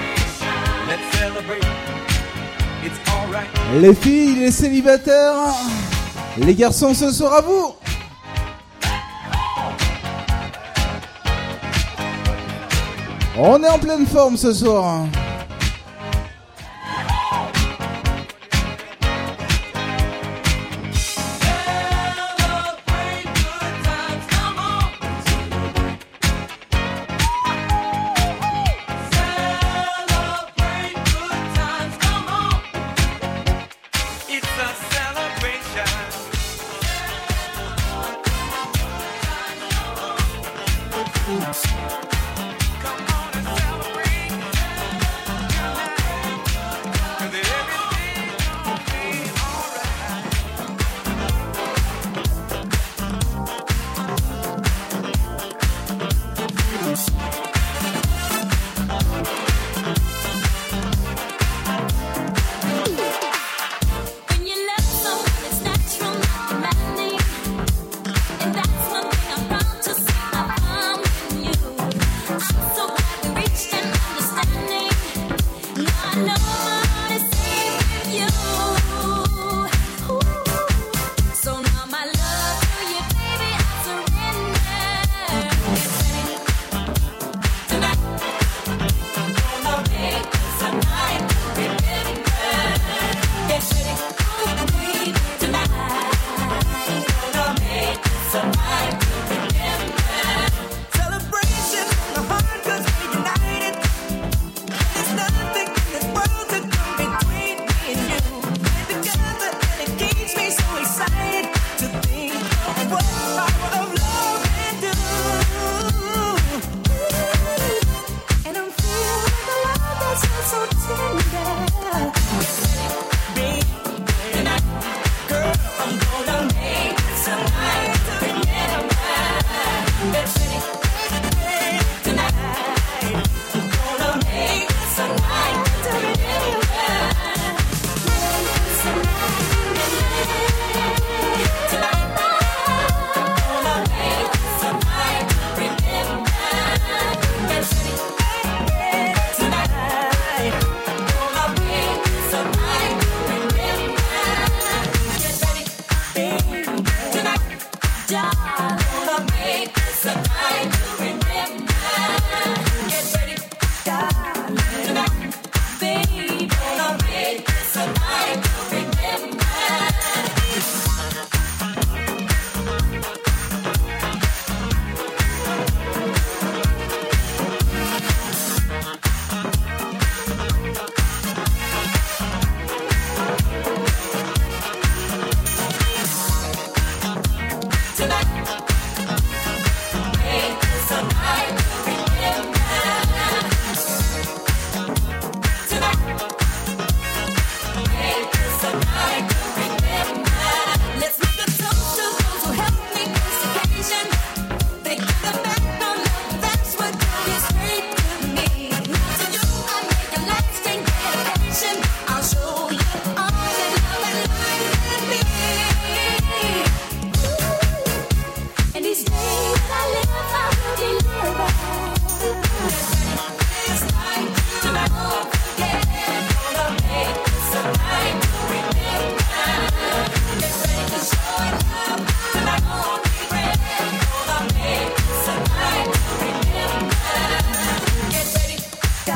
Les filles, les célibataires. Les garçons, ce soir à vous. On est en pleine forme ce soir.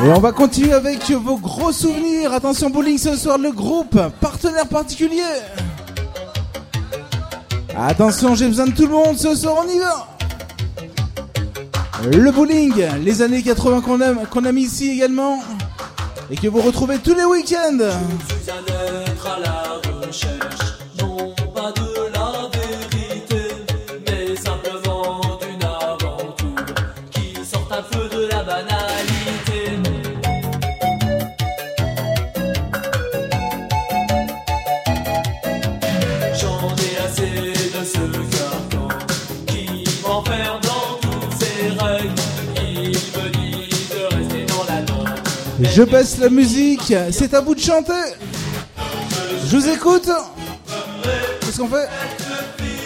Et on va continuer avec vos gros souvenirs. Attention bowling ce soir, le groupe, partenaire particulier. Attention, j'ai besoin de tout le monde ce soir, on y va. Le bowling, les années 80 qu'on aime, qu'on aime ici également, et que vous retrouvez tous les week-ends. Je baisse la musique, c'est à vous de chanter. Je vous écoute. Qu'est-ce qu'on fait?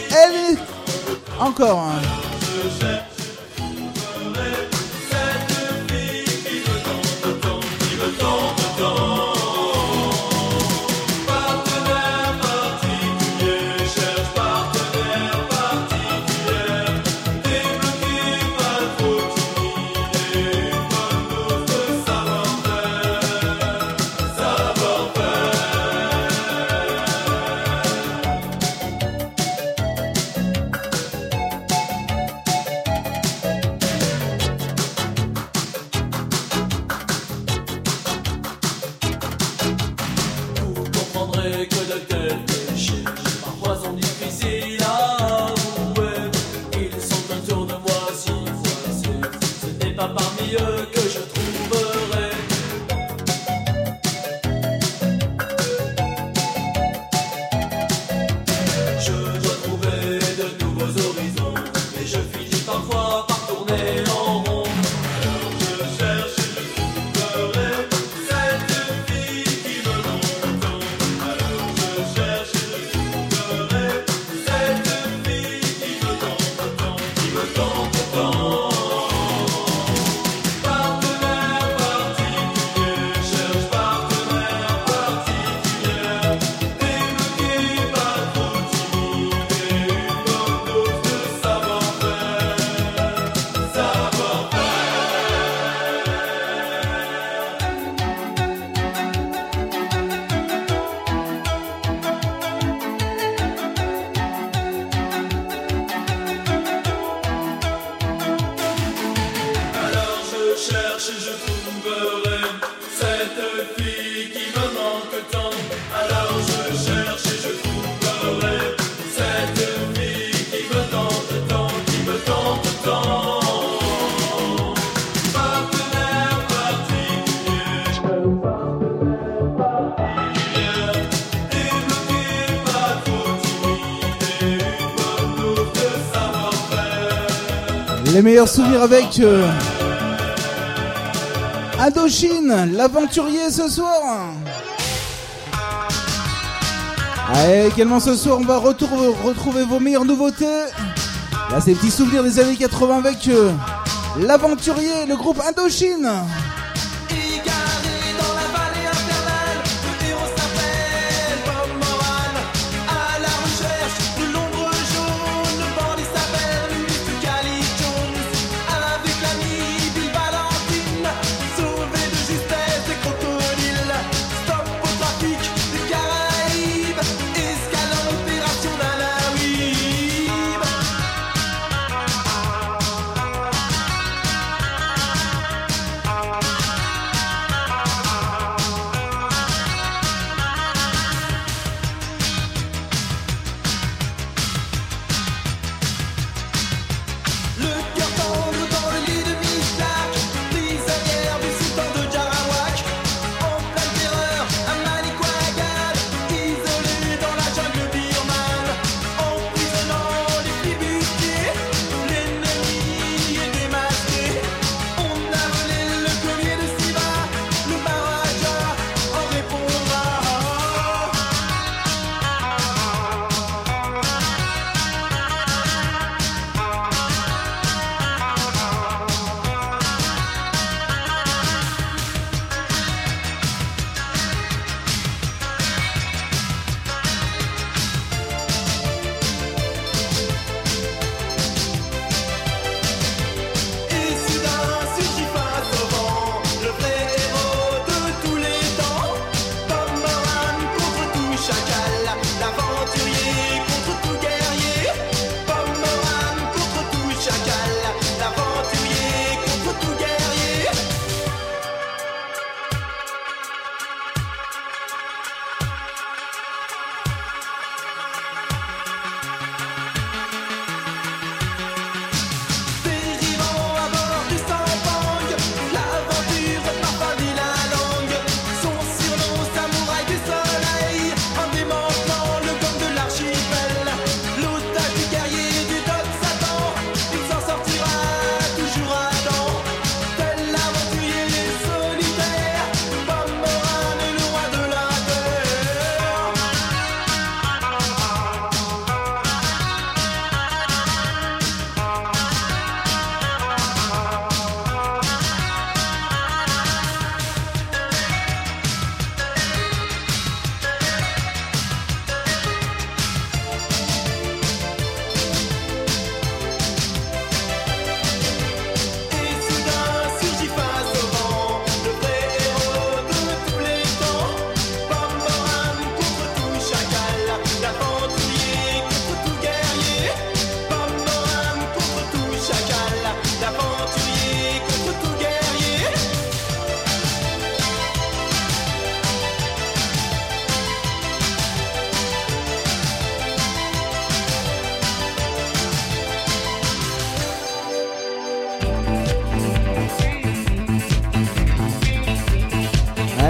Elle est... Encore. Hein. Les meilleurs souvenirs avec euh, Indochine, l'aventurier ce soir. Ah, Allez, également ce soir, on va retrouver, vos meilleures nouveautés. Là, c'est petits souvenirs des années 80 avec euh, l'aventurier, le groupe Indochine.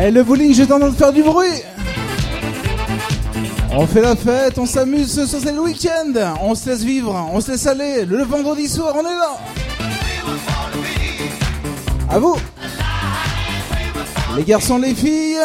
Et le bowling, j'ai tendance de faire du bruit. On fait la fête, on s'amuse c'est le week-end. On se laisse vivre, on se laisse aller. Le vendredi soir, on est là. À vous. Les garçons, les filles.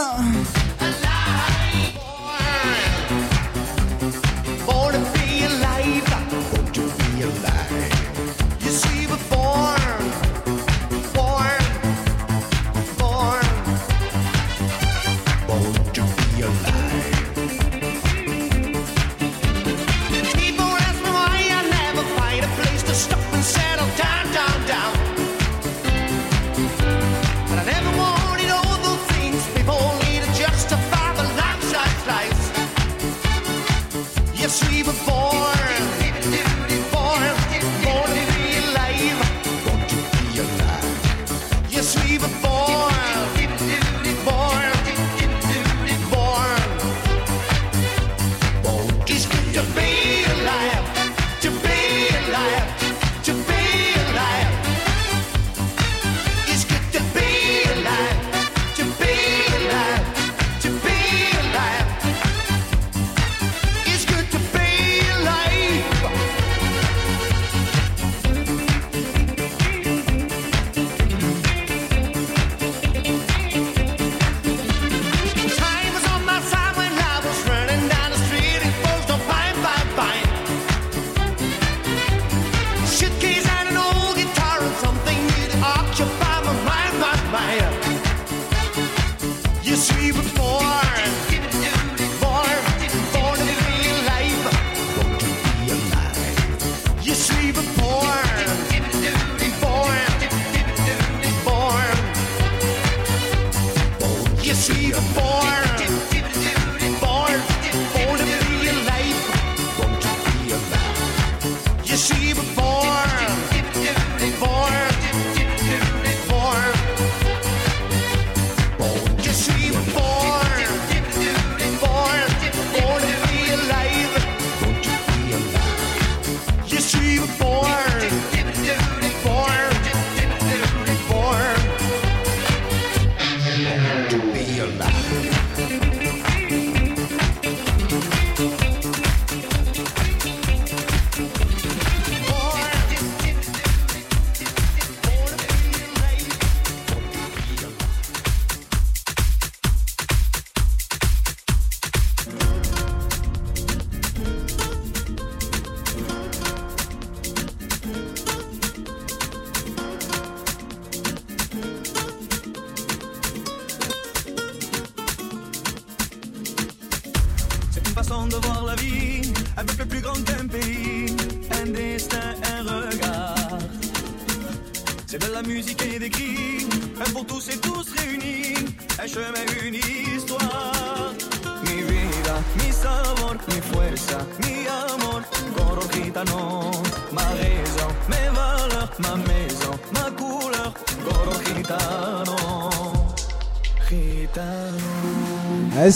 you see,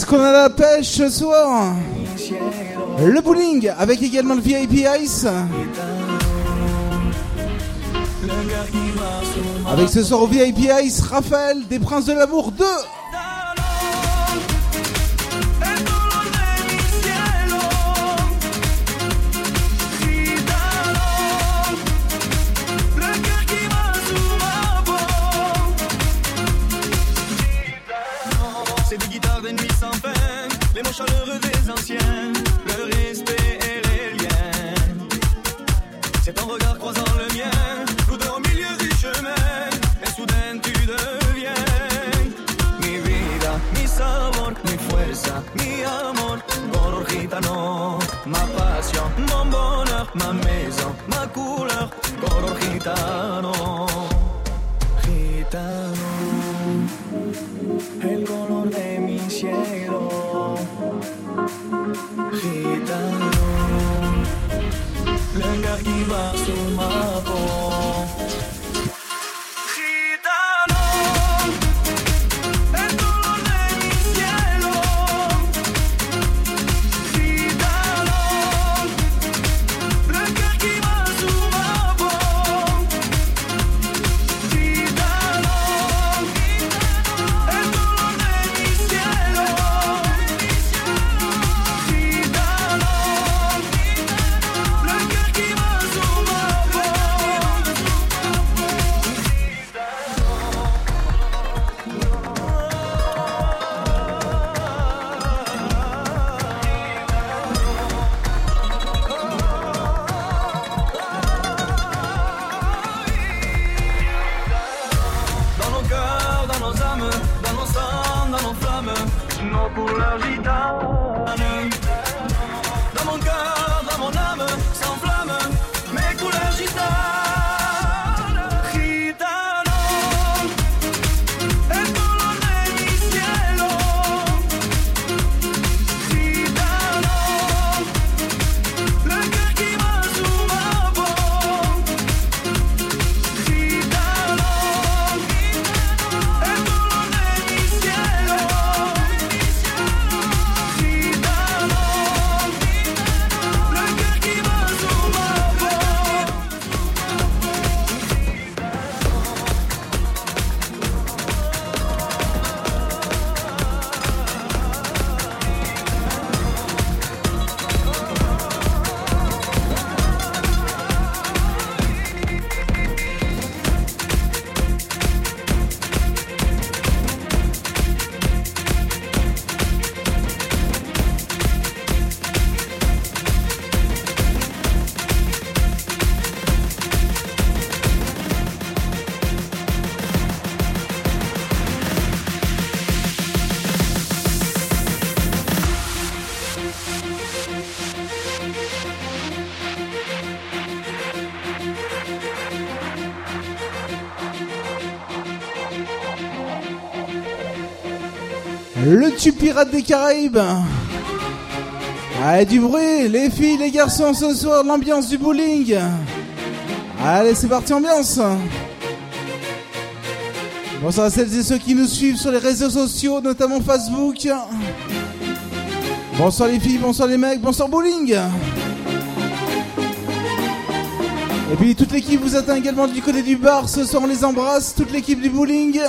qu'on a la pêche ce soir. Le bowling avec également le VIP Ice. Avec ce soir au VIP Ice, Raphaël des Princes de l'amour 2. Tube pirate des Caraïbes. Allez, du bruit, les filles, les garçons, ce soir, l'ambiance du bowling. Allez, c'est parti, ambiance. Bonsoir à celles et ceux qui nous suivent sur les réseaux sociaux, notamment Facebook. Bonsoir les filles, bonsoir les mecs, bonsoir bowling. Et puis toute l'équipe vous attend également du côté du bar. Ce soir, on les embrasse, toute l'équipe du bowling.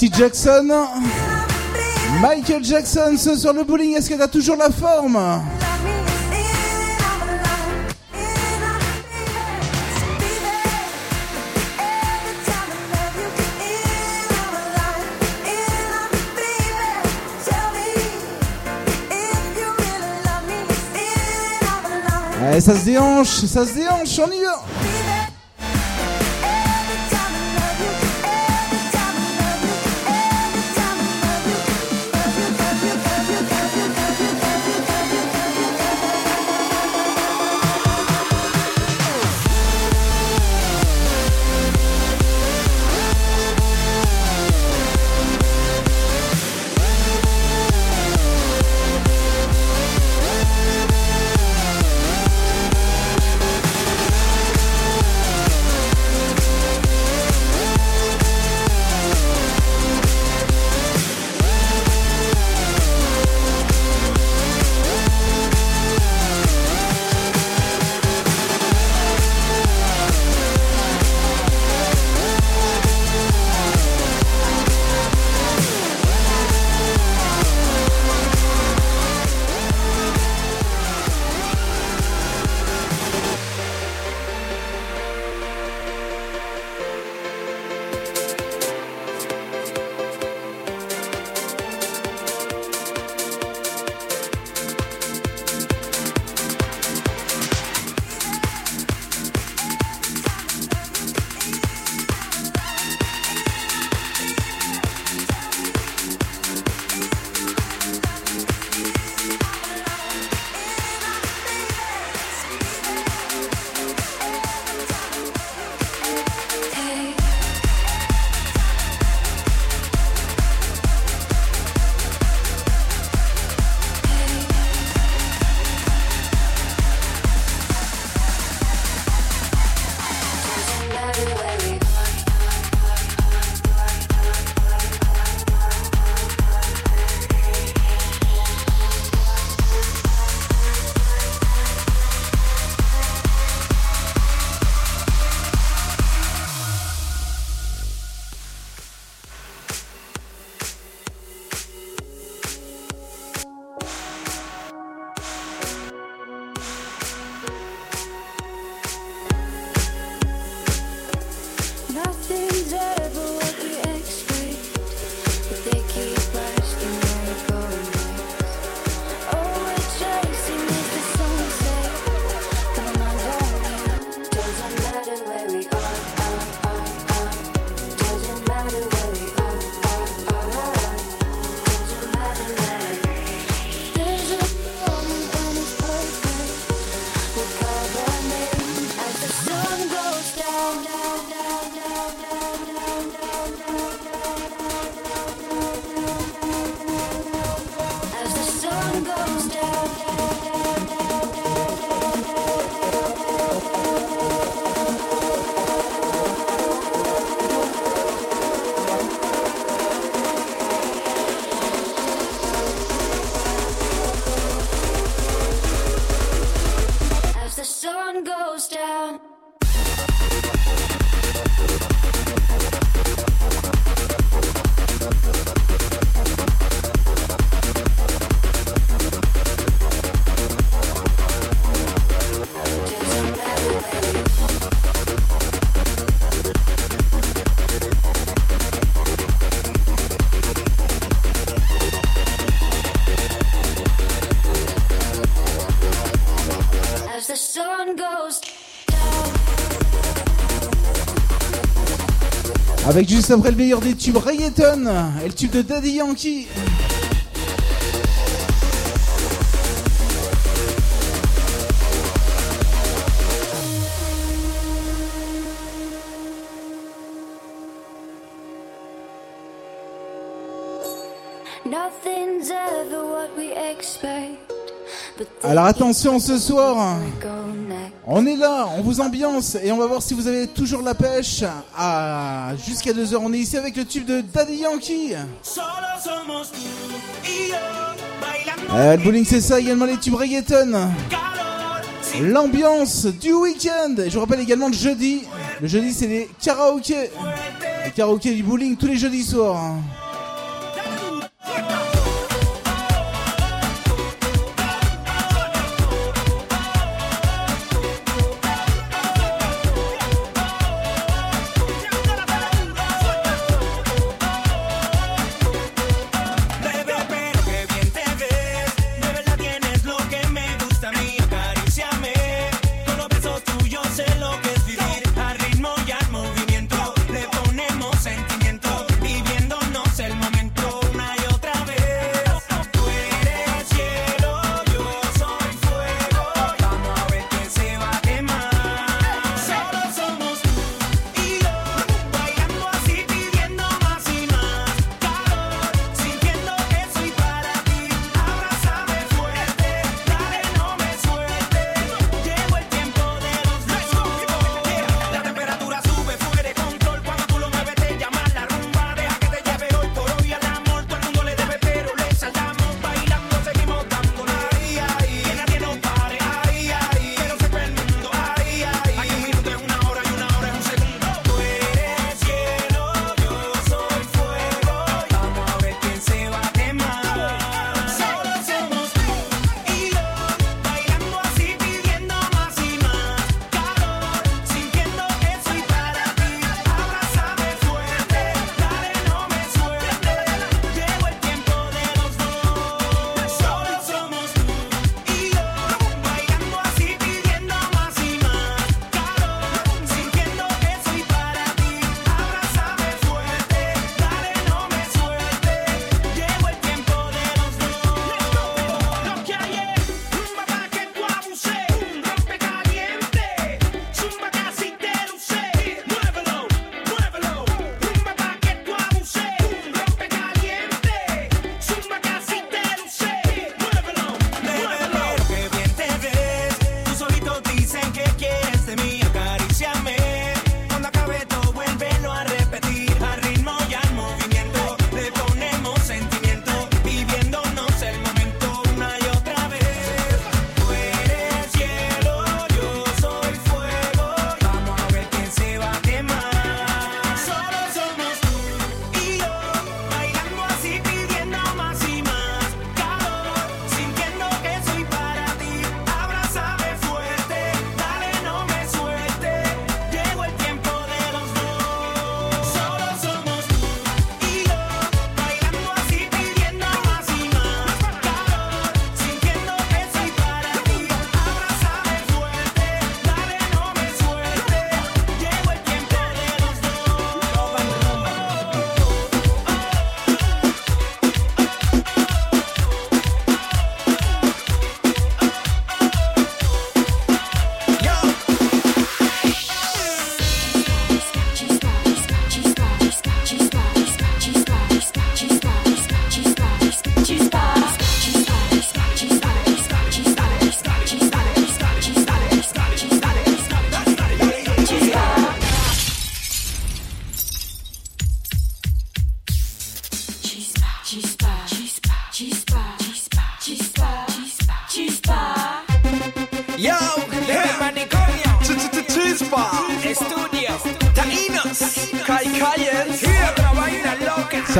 Marty Jackson. Michael Jackson, ce sur le bowling, est-ce que a toujours la forme? Allez, ça se déhanche, ça se déhanche, on y va Avec juste après le meilleur des tubes reggaeton et le tube de Daddy Yankee. Alors attention ce soir. On est là, on vous ambiance et on va voir si vous avez toujours la pêche. Ah, jusqu'à 2h, on est ici avec le tube de Daddy Yankee. Euh, le bowling, c'est ça également les tubes reggaeton. L'ambiance du week-end. Je vous rappelle également le jeudi. Le jeudi, c'est les karaokés. Les karaokés du bowling tous les jeudis soirs. Hein.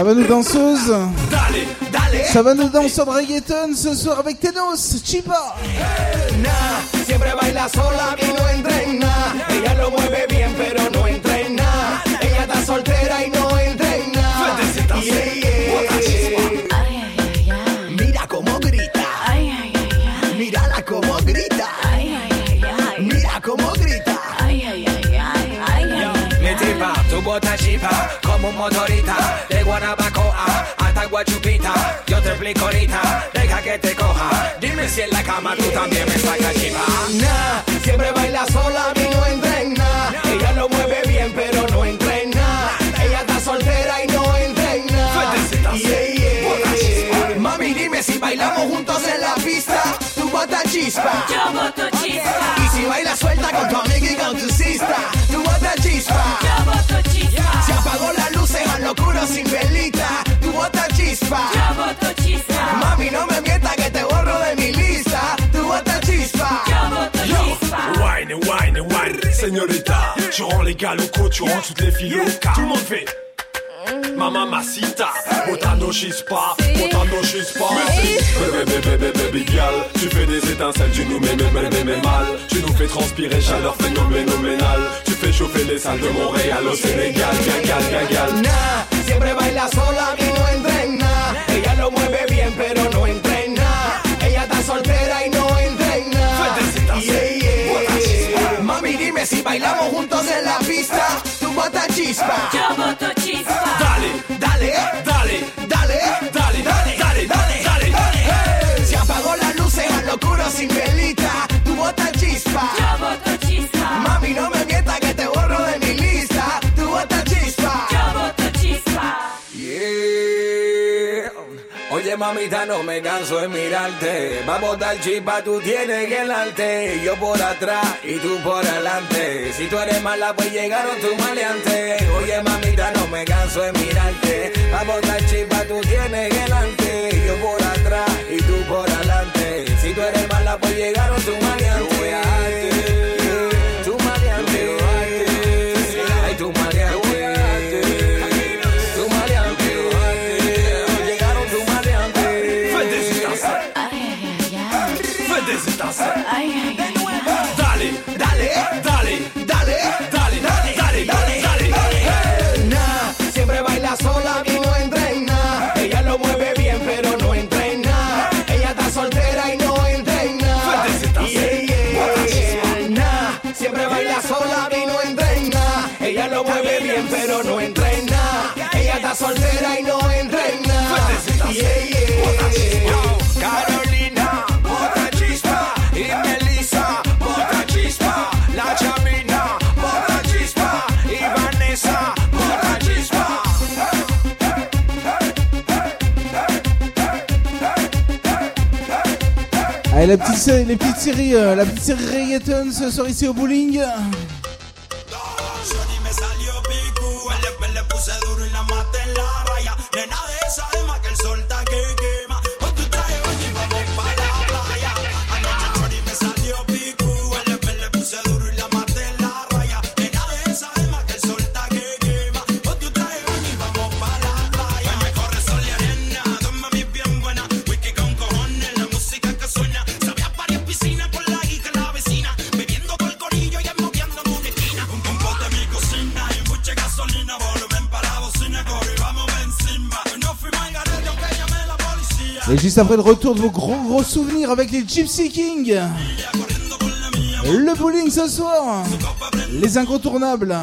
Ça va nos danseuses Ça va de reggaeton ce soir avec Tenos, Chipa. Chipa motorita Guanabacoa hasta Guachupita Yo te explico ahorita, deja que te coja Dime si en la cama tú también me sacas chiva Nah, siempre baila sola, a mí no entra en nada. Ella lo mueve bien, pero no entra en nada. Ella está soltera y no entra en nada. Yeah, yeah. Mami, dime si bailamos juntos en la pista. Tú botas chispa. Yo chispa. Yo boto chispa. Mami, no me mientas que te borro de mi lista. Tú botas chispa. Yo boto chispa. Wine, wine, wine, señorita. Tu rends les gars locaux, tu rends toutes les filles locales. Tout le monde fait. Ma mamacita, botando chispa, botando chispa. Baby, baby, baby, baby, gal, tu fais des étincelles, tu nous mets, mets, mets, mets, mets mal. Tu nous fais transpirer, chaleur phénoménale. Tu fais chauffer les salles de Montréal au Sénégal, gal, gal, gal, gal. Nah, siempre baila sola, mí no lo mueve bien, pero no entra en nada. Ella está soltera y no entra en nada. Yeah, yeah. Mami, dime si bailamos juntos en la pista. Tú botas chispa. Yo boto chispa. Dale, dale, dale, dale, dale, dale, dale, dale, dale, dale. Se apagó la luz en lo oscuro sin velita. Tú botas chispa. Yo boto mamita, no me canso de mirarte. Vamos a dar chispa, tú tienes que. Yo por atrás y tú por adelante. Si tú eres mala, pues llegaron tus maleantes. Oye mamita, no me canso de mirarte. Vamos a dar chispa, tú tienes que. Yo por atrás y tú por adelante. Si tú eres mala, pues llegaron tus maleantes. Allez, la petite, les petites séries, euh, la petite série reggaeton ce soir ici au bowling. Après le retour de vos gros gros souvenirs avec les Gypsy Kings. Le bowling ce soir. Les incontournables.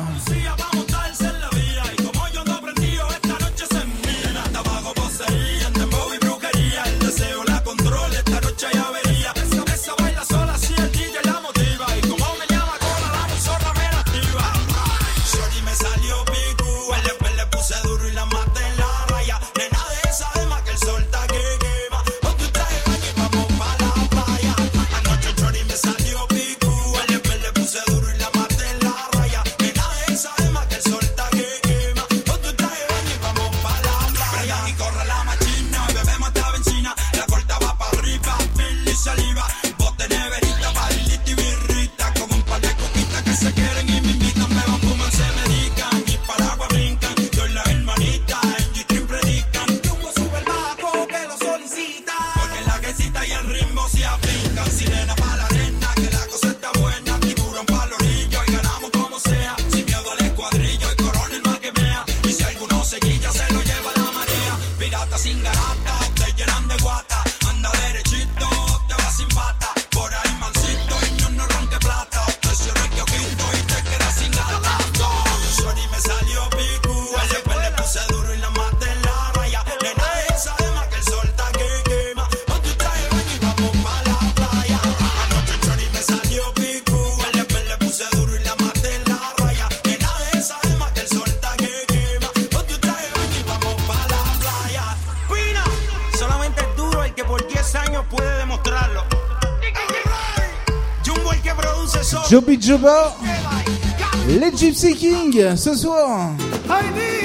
Ce soir. Ay, niña,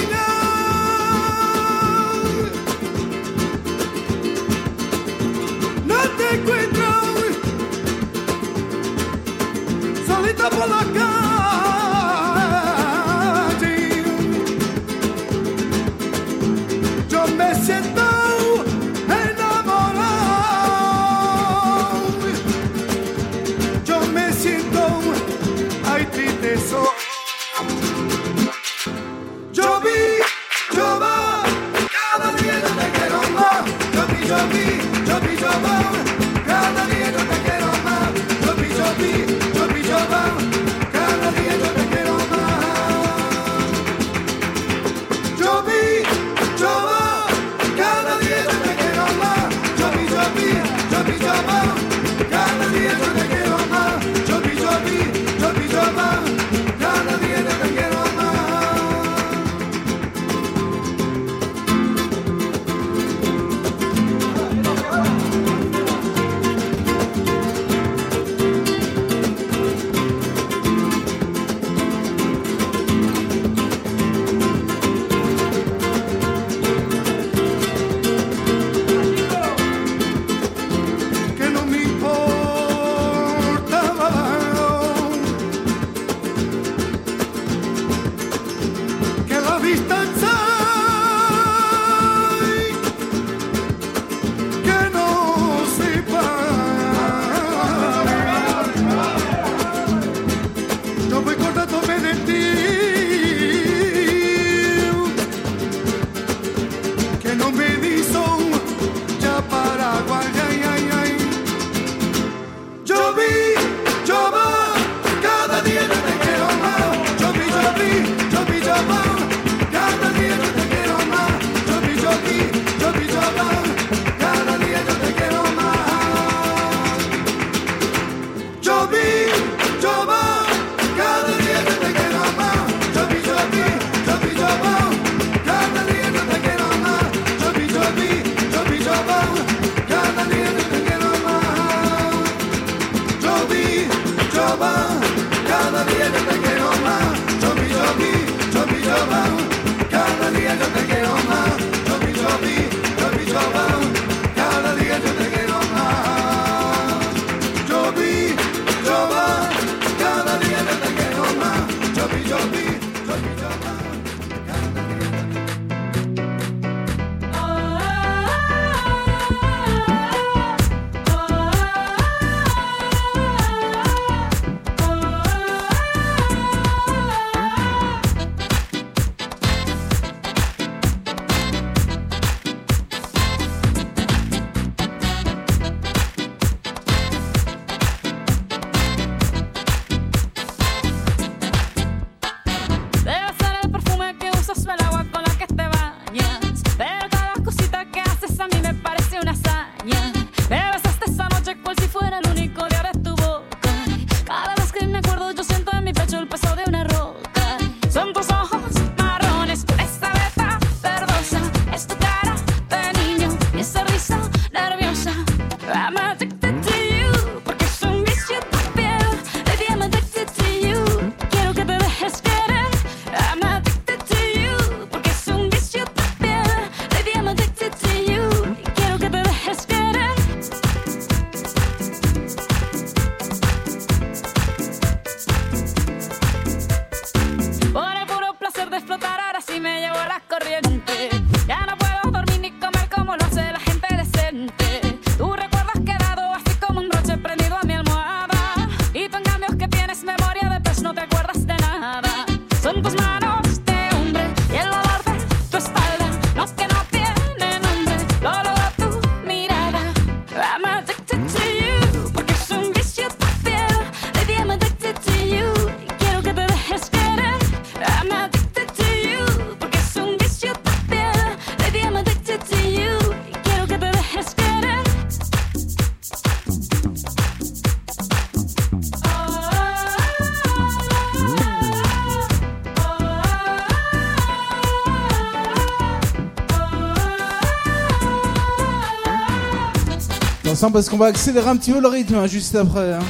parce qu'on va accélérer un petit peu le rythme hein, juste après. Hein.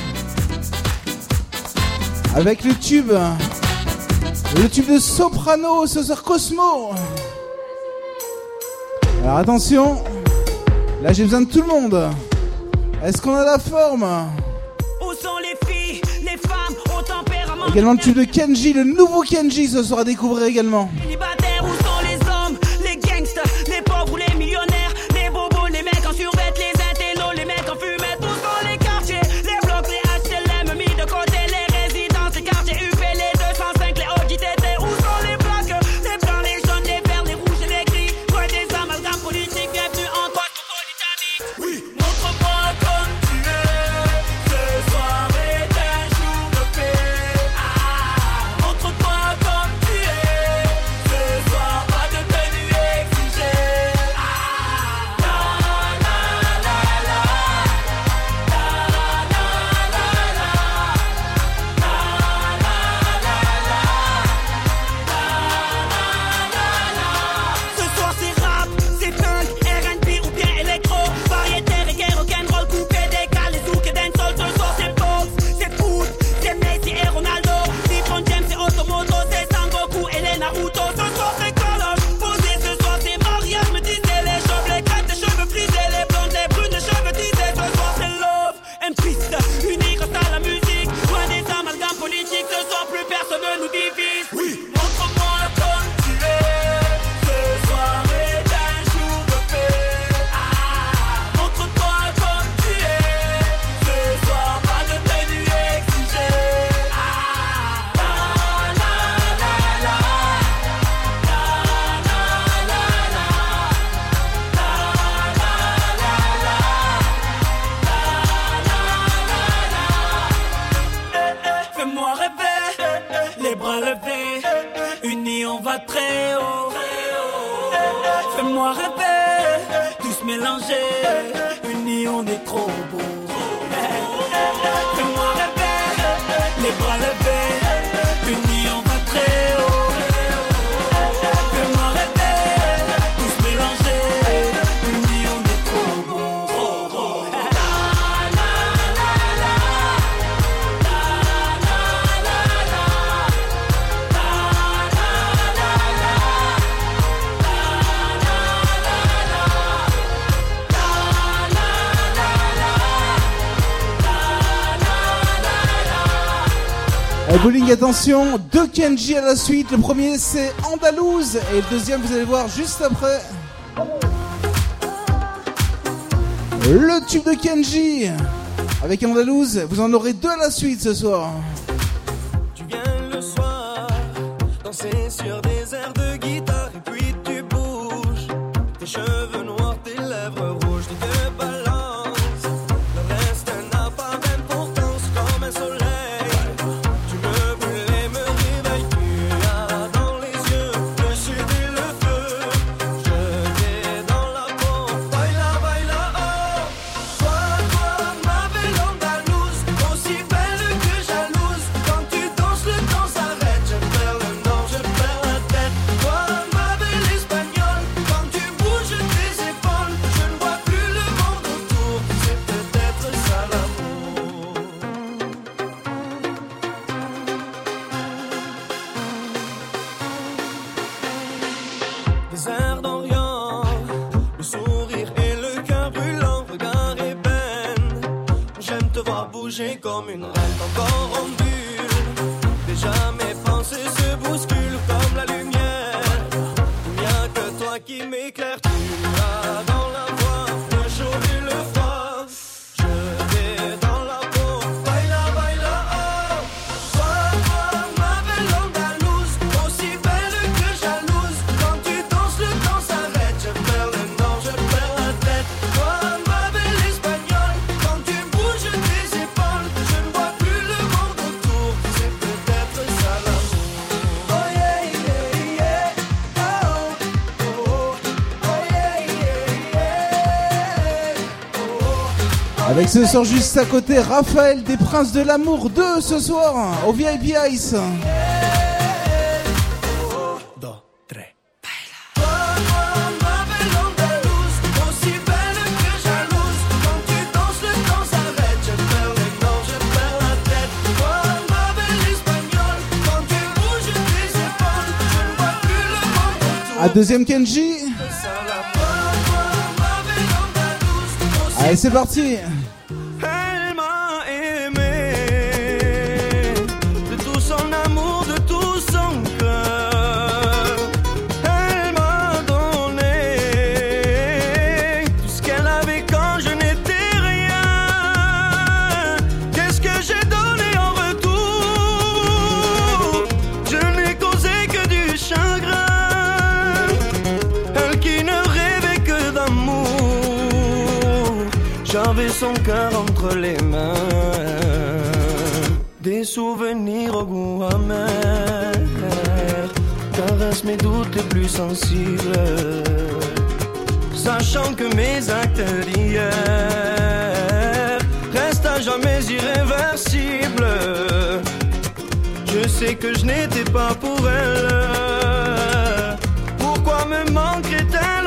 Avec le tube, hein. le tube de Soprano ce soir Cosmo. Alors attention, là j'ai besoin de tout le monde. Est-ce qu'on a la forme Où sont les filles, les femmes, au tempérament Également le tube de Kenji, le nouveau Kenji ce sera à découvrir également. attention, deux Kenji à la suite. Le premier c'est Andalouse et le deuxième vous allez voir juste après. Le tube de Kenji avec Andalouse, vous en aurez deux à la suite ce soir. Ce sort juste à côté Raphaël des Princes de l'Amour 2 ce soir hein, au VIP Ice. À deuxième Kenji. Allez, c'est parti. J'avais son cœur entre les mains, des souvenirs au goût amer, caresse mes doutes les plus sensibles, sachant que mes actes d'hier restent à jamais irréversibles. Je sais que je n'étais pas pour elle. Pourquoi me manquerait-elle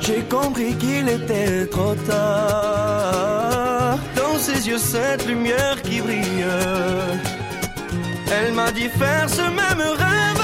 J'ai compris qu'il était trop tard. Dans ses yeux, cette lumière qui brille. Elle m'a dit faire ce même rêve.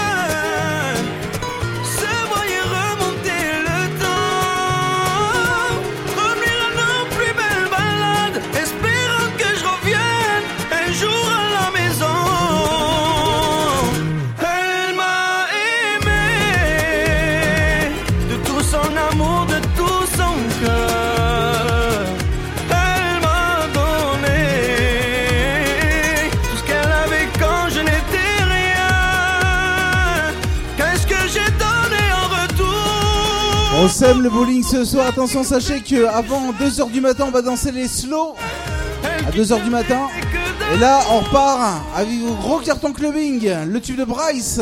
On sème le bowling ce soir. Attention, sachez que avant 2h du matin, on va danser les slow. À 2h du matin. Et là, on repart avec vos gros carton clubbing. Le tube de Bryce.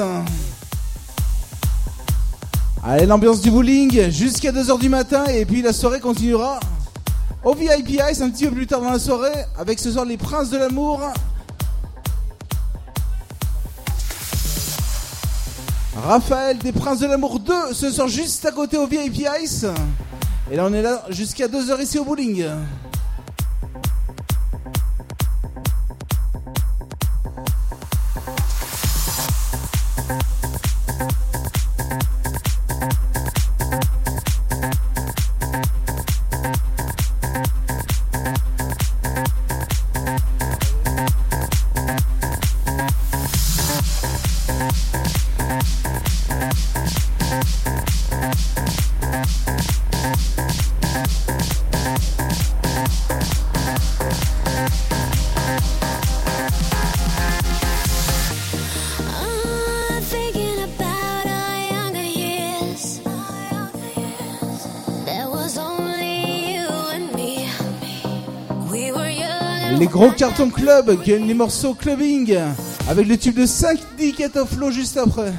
Allez, l'ambiance du bowling jusqu'à 2h du matin. Et puis la soirée continuera au VIP Ice un petit peu plus tard dans la soirée. Avec ce soir les princes de l'amour. Raphaël des Princes de l'amour 2 ce soir juste à côté au VIP Ice. Et là on est là jusqu'à 2h ici au bowling. Cartons club, qui les morceaux clubbing. Avec le tube de 5 Dicket of Flow juste après.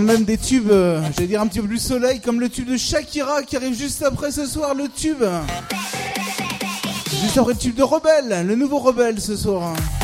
même des tubes, euh, j'allais dire un petit peu plus soleil, comme le tube de Shakira qui arrive juste après ce soir, le tube. Juste après le tube de Rebelle, le nouveau Rebelle ce soir. Hein.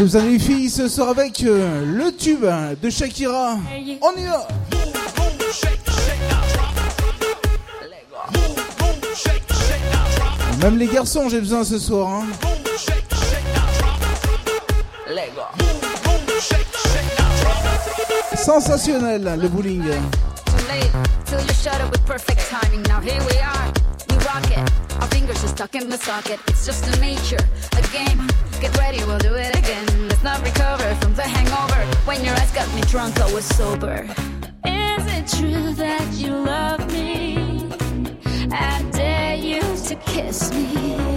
Je vous avais filles ce soir avec euh, le tube de Shakira. On y va Même les garçons, j'ai besoin ce soir. Hein. Sensationnel le bowling. Too late, till you shut up with perfect timing. Now here we are, we rock it. fingers are stuck in the socket. It's just a nature, a game. Get ready, we'll do it again. Let's not recover from the hangover. When your eyes got me drunk, I was sober. Is it true that you love me? I dare you to kiss me.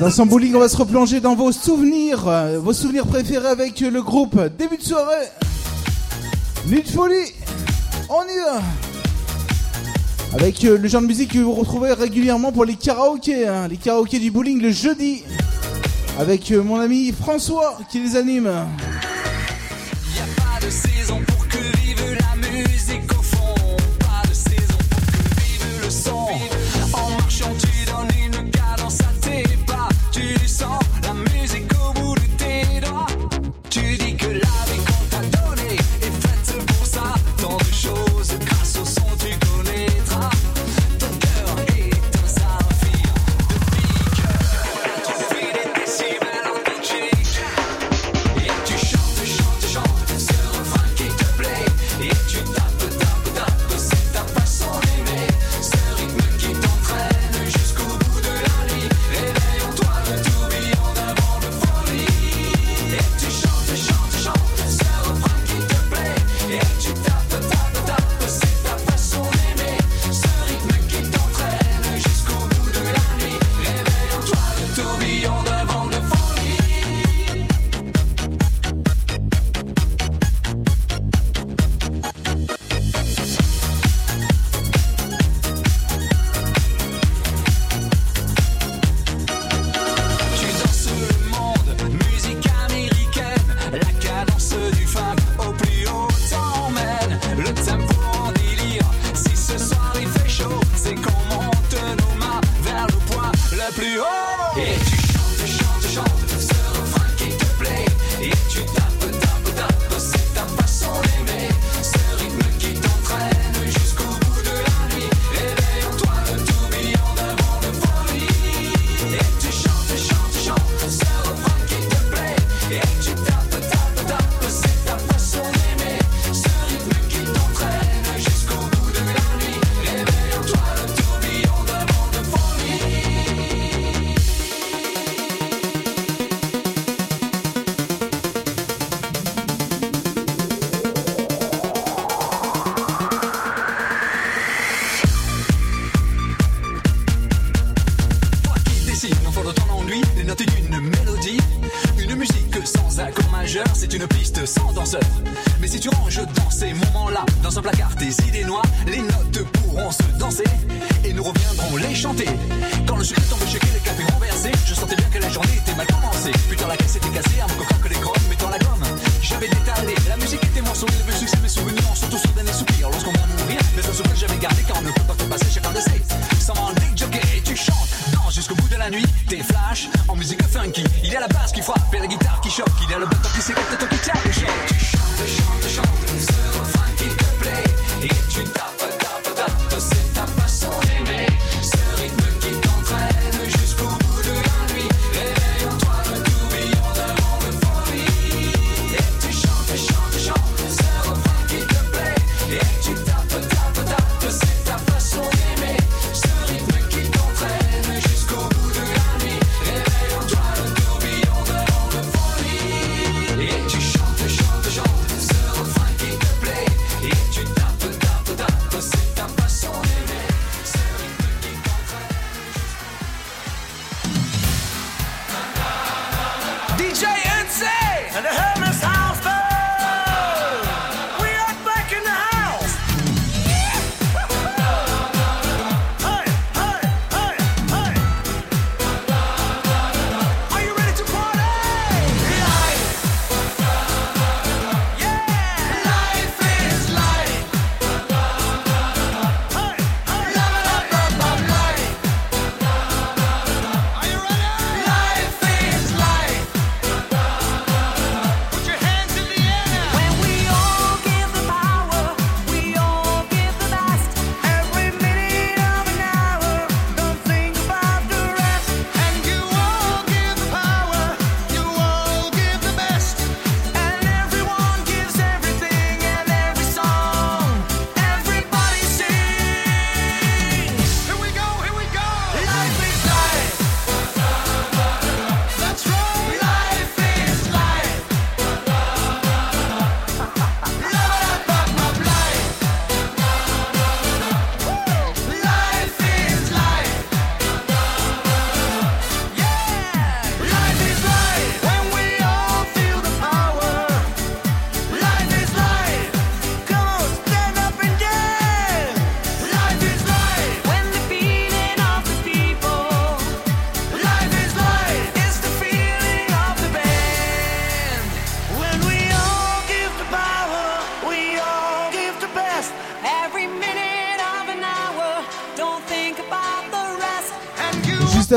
dans son bowling, on va se replonger dans vos souvenirs, euh, vos souvenirs préférés avec le groupe. Début de soirée, nuit de folie, on y va. Avec euh, le genre de musique que vous retrouvez régulièrement pour les karaokés, hein. les karaokés du bowling le jeudi, avec euh, mon ami François qui les anime.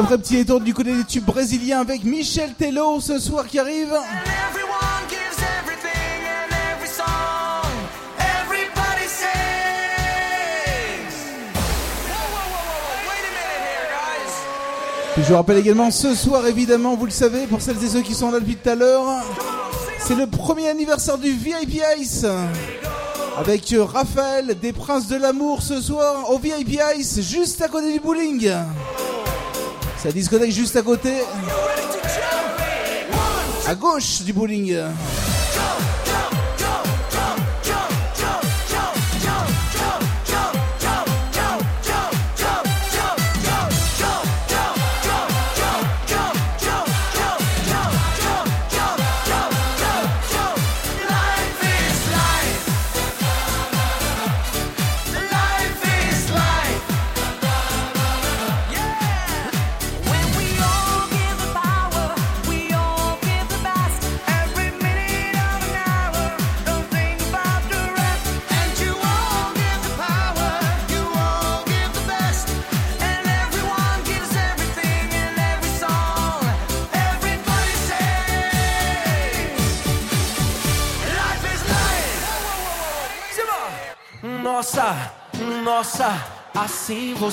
Après, petit détour du côté des tubes brésiliens avec Michel Tello ce soir qui arrive. Puis je vous rappelle également ce soir, évidemment, vous le savez, pour celles et ceux qui sont là depuis tout à l'heure, c'est le premier anniversaire du VIP Ice. Avec Raphaël des Princes de l'Amour ce soir au VIP Ice, juste à côté du bowling. La discothèque juste à côté. À gauche du bowling.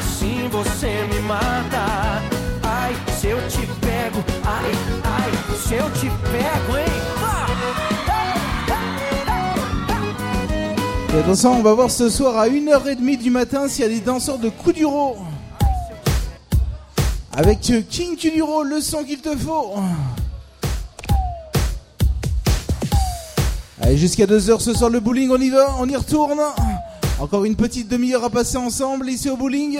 Assim você me mata. Ai, se eu te pego, ai, ai, se eu te pego, hein? Et attention, on va voir ce soir à 1h30 du matin s'il y a des danseurs de Kuduro. Avec King Kuduro, le son qu'il te faut. Allez, jusqu'à 2h ce soir le bowling, on y va, on y retourne. Encore une petite demi-heure à passer ensemble ici au bowling.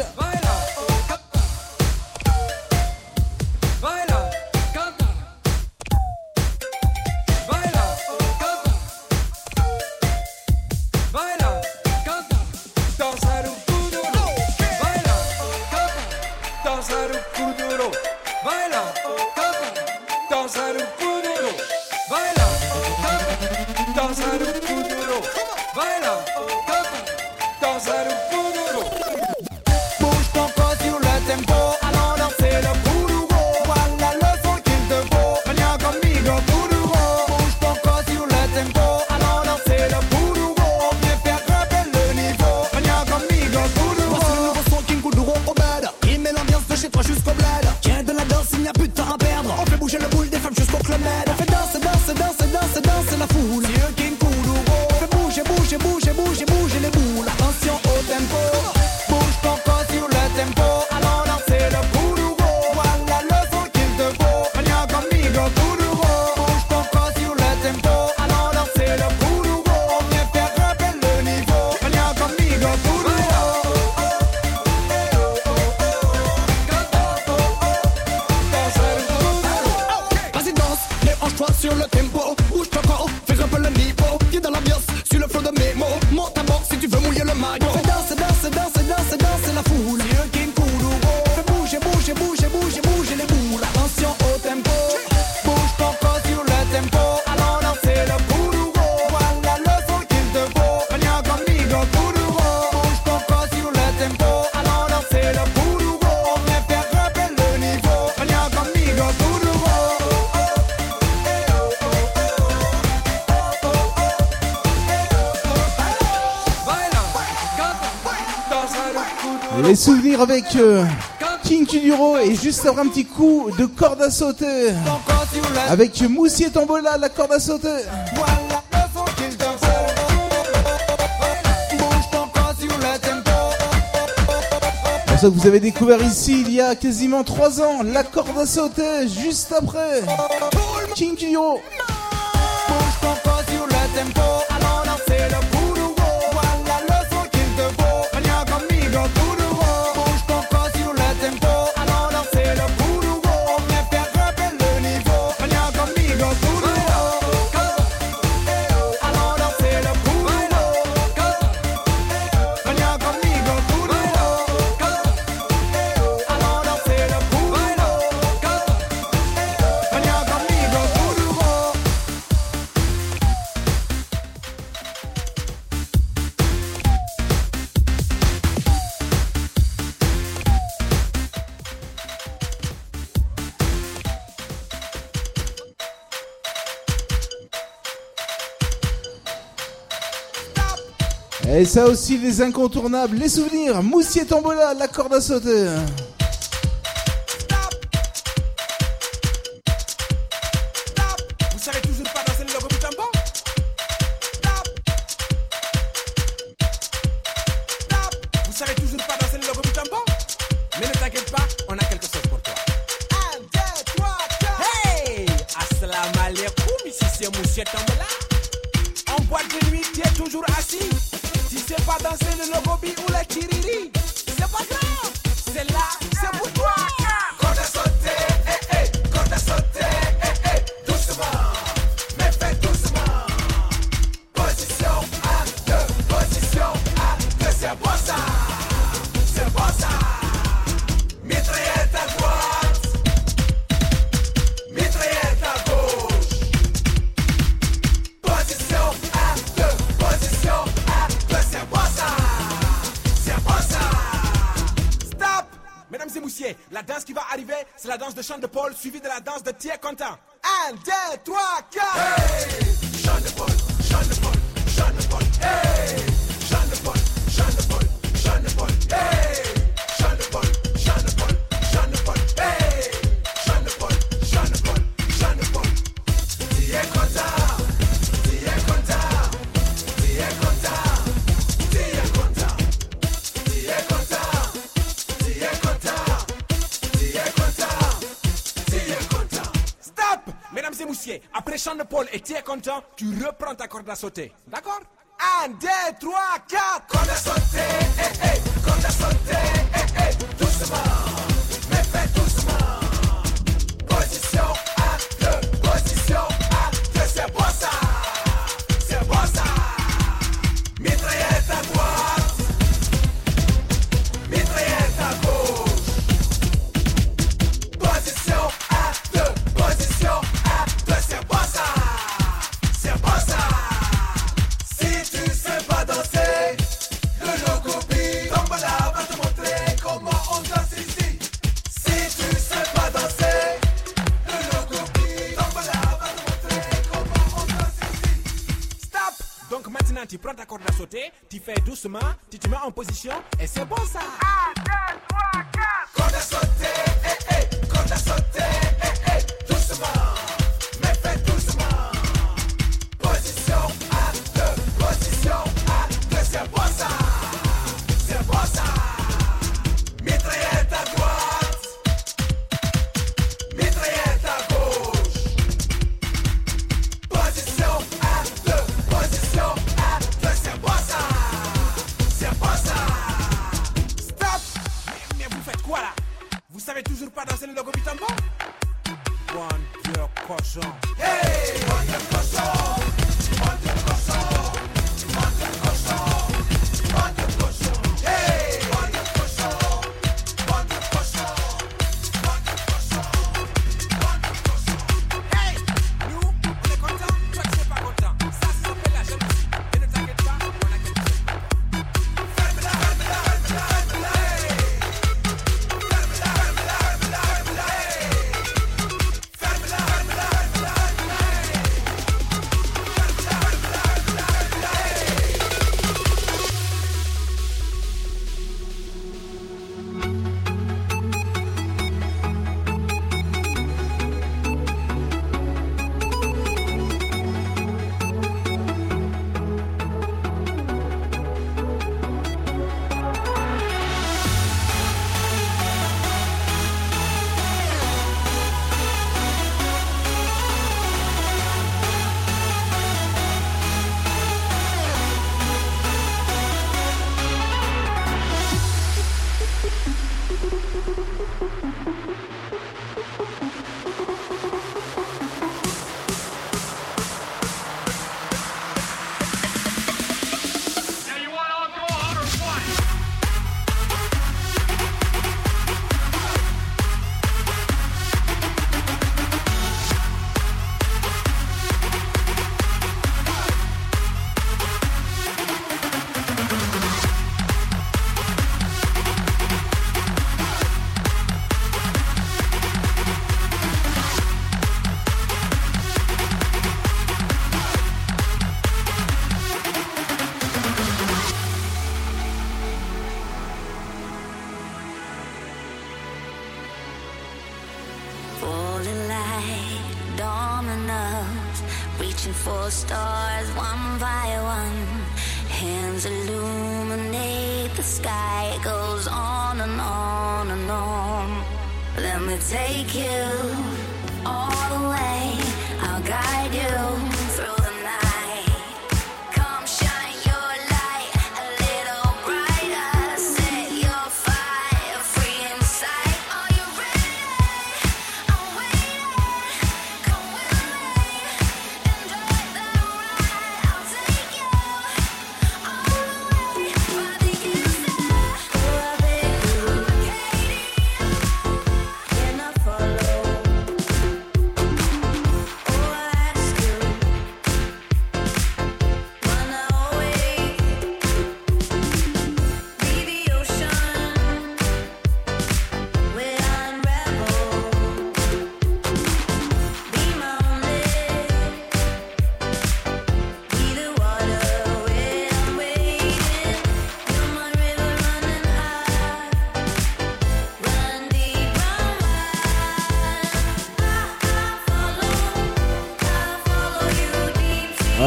Passion le tempo où avec euh, King Kuduro et juste avoir un petit coup de corde à sauter avec Moussier Tombola, la corde à sauter. C'est Pour ça que vous avez découvert ici il y a quasiment 3 ans la corde à sauter juste après King Kuduro. Ton Et ça aussi, les incontournables, les souvenirs, Moussier Tombola, la corde à sauter. content, tu reprends ta corde à sauter.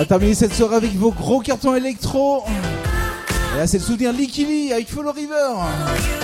va terminer cette soirée avec vos gros cartons électro. Et là, c'est le souvenir Likili avec Follow River.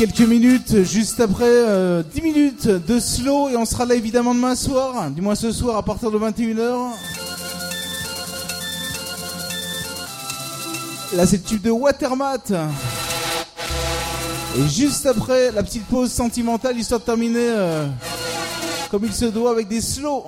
Quelques minutes, juste après euh, 10 minutes de slow, et on sera là évidemment demain soir, du moins ce soir à partir de 21h. Là, c'est le tube de Watermat. Et juste après, la petite pause sentimentale, histoire de terminer euh, comme il se doit avec des slows.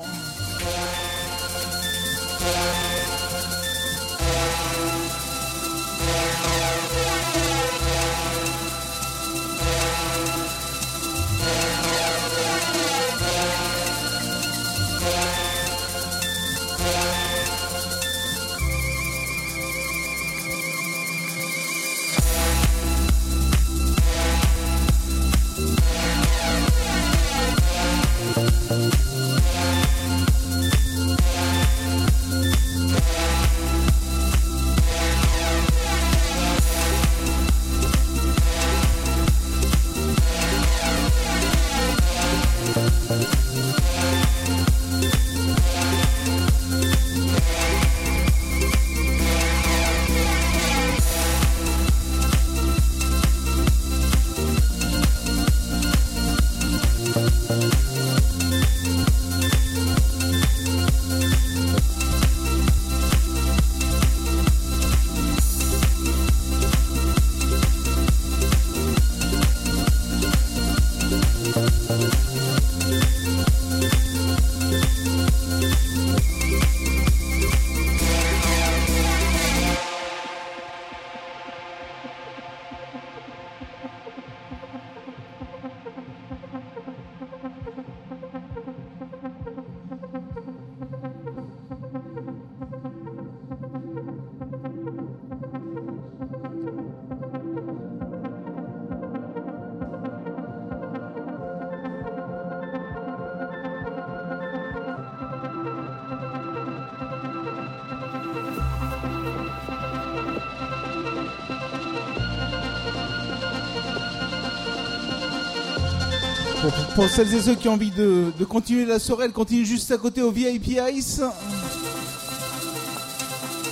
Pour, celles et ceux qui ont envie de, de continuer la soirée, elle continue juste à côté au VIP Ice.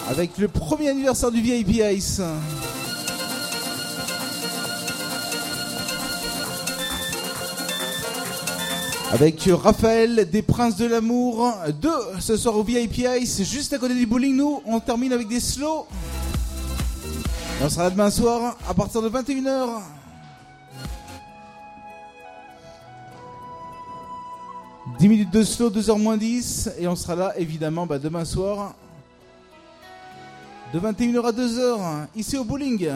Avec le premier anniversaire du VIP Ice. Avec Raphaël des Princes de l'Amour 2 ce soir au VIP Ice, juste à côté du bowling. Nous, on termine avec des slows. On sera là demain soir à partir de 21h. « 10 minutes de slow, 2h moins 10, et on sera là évidemment bah, demain soir, de 21h à 2h, ici au bowling.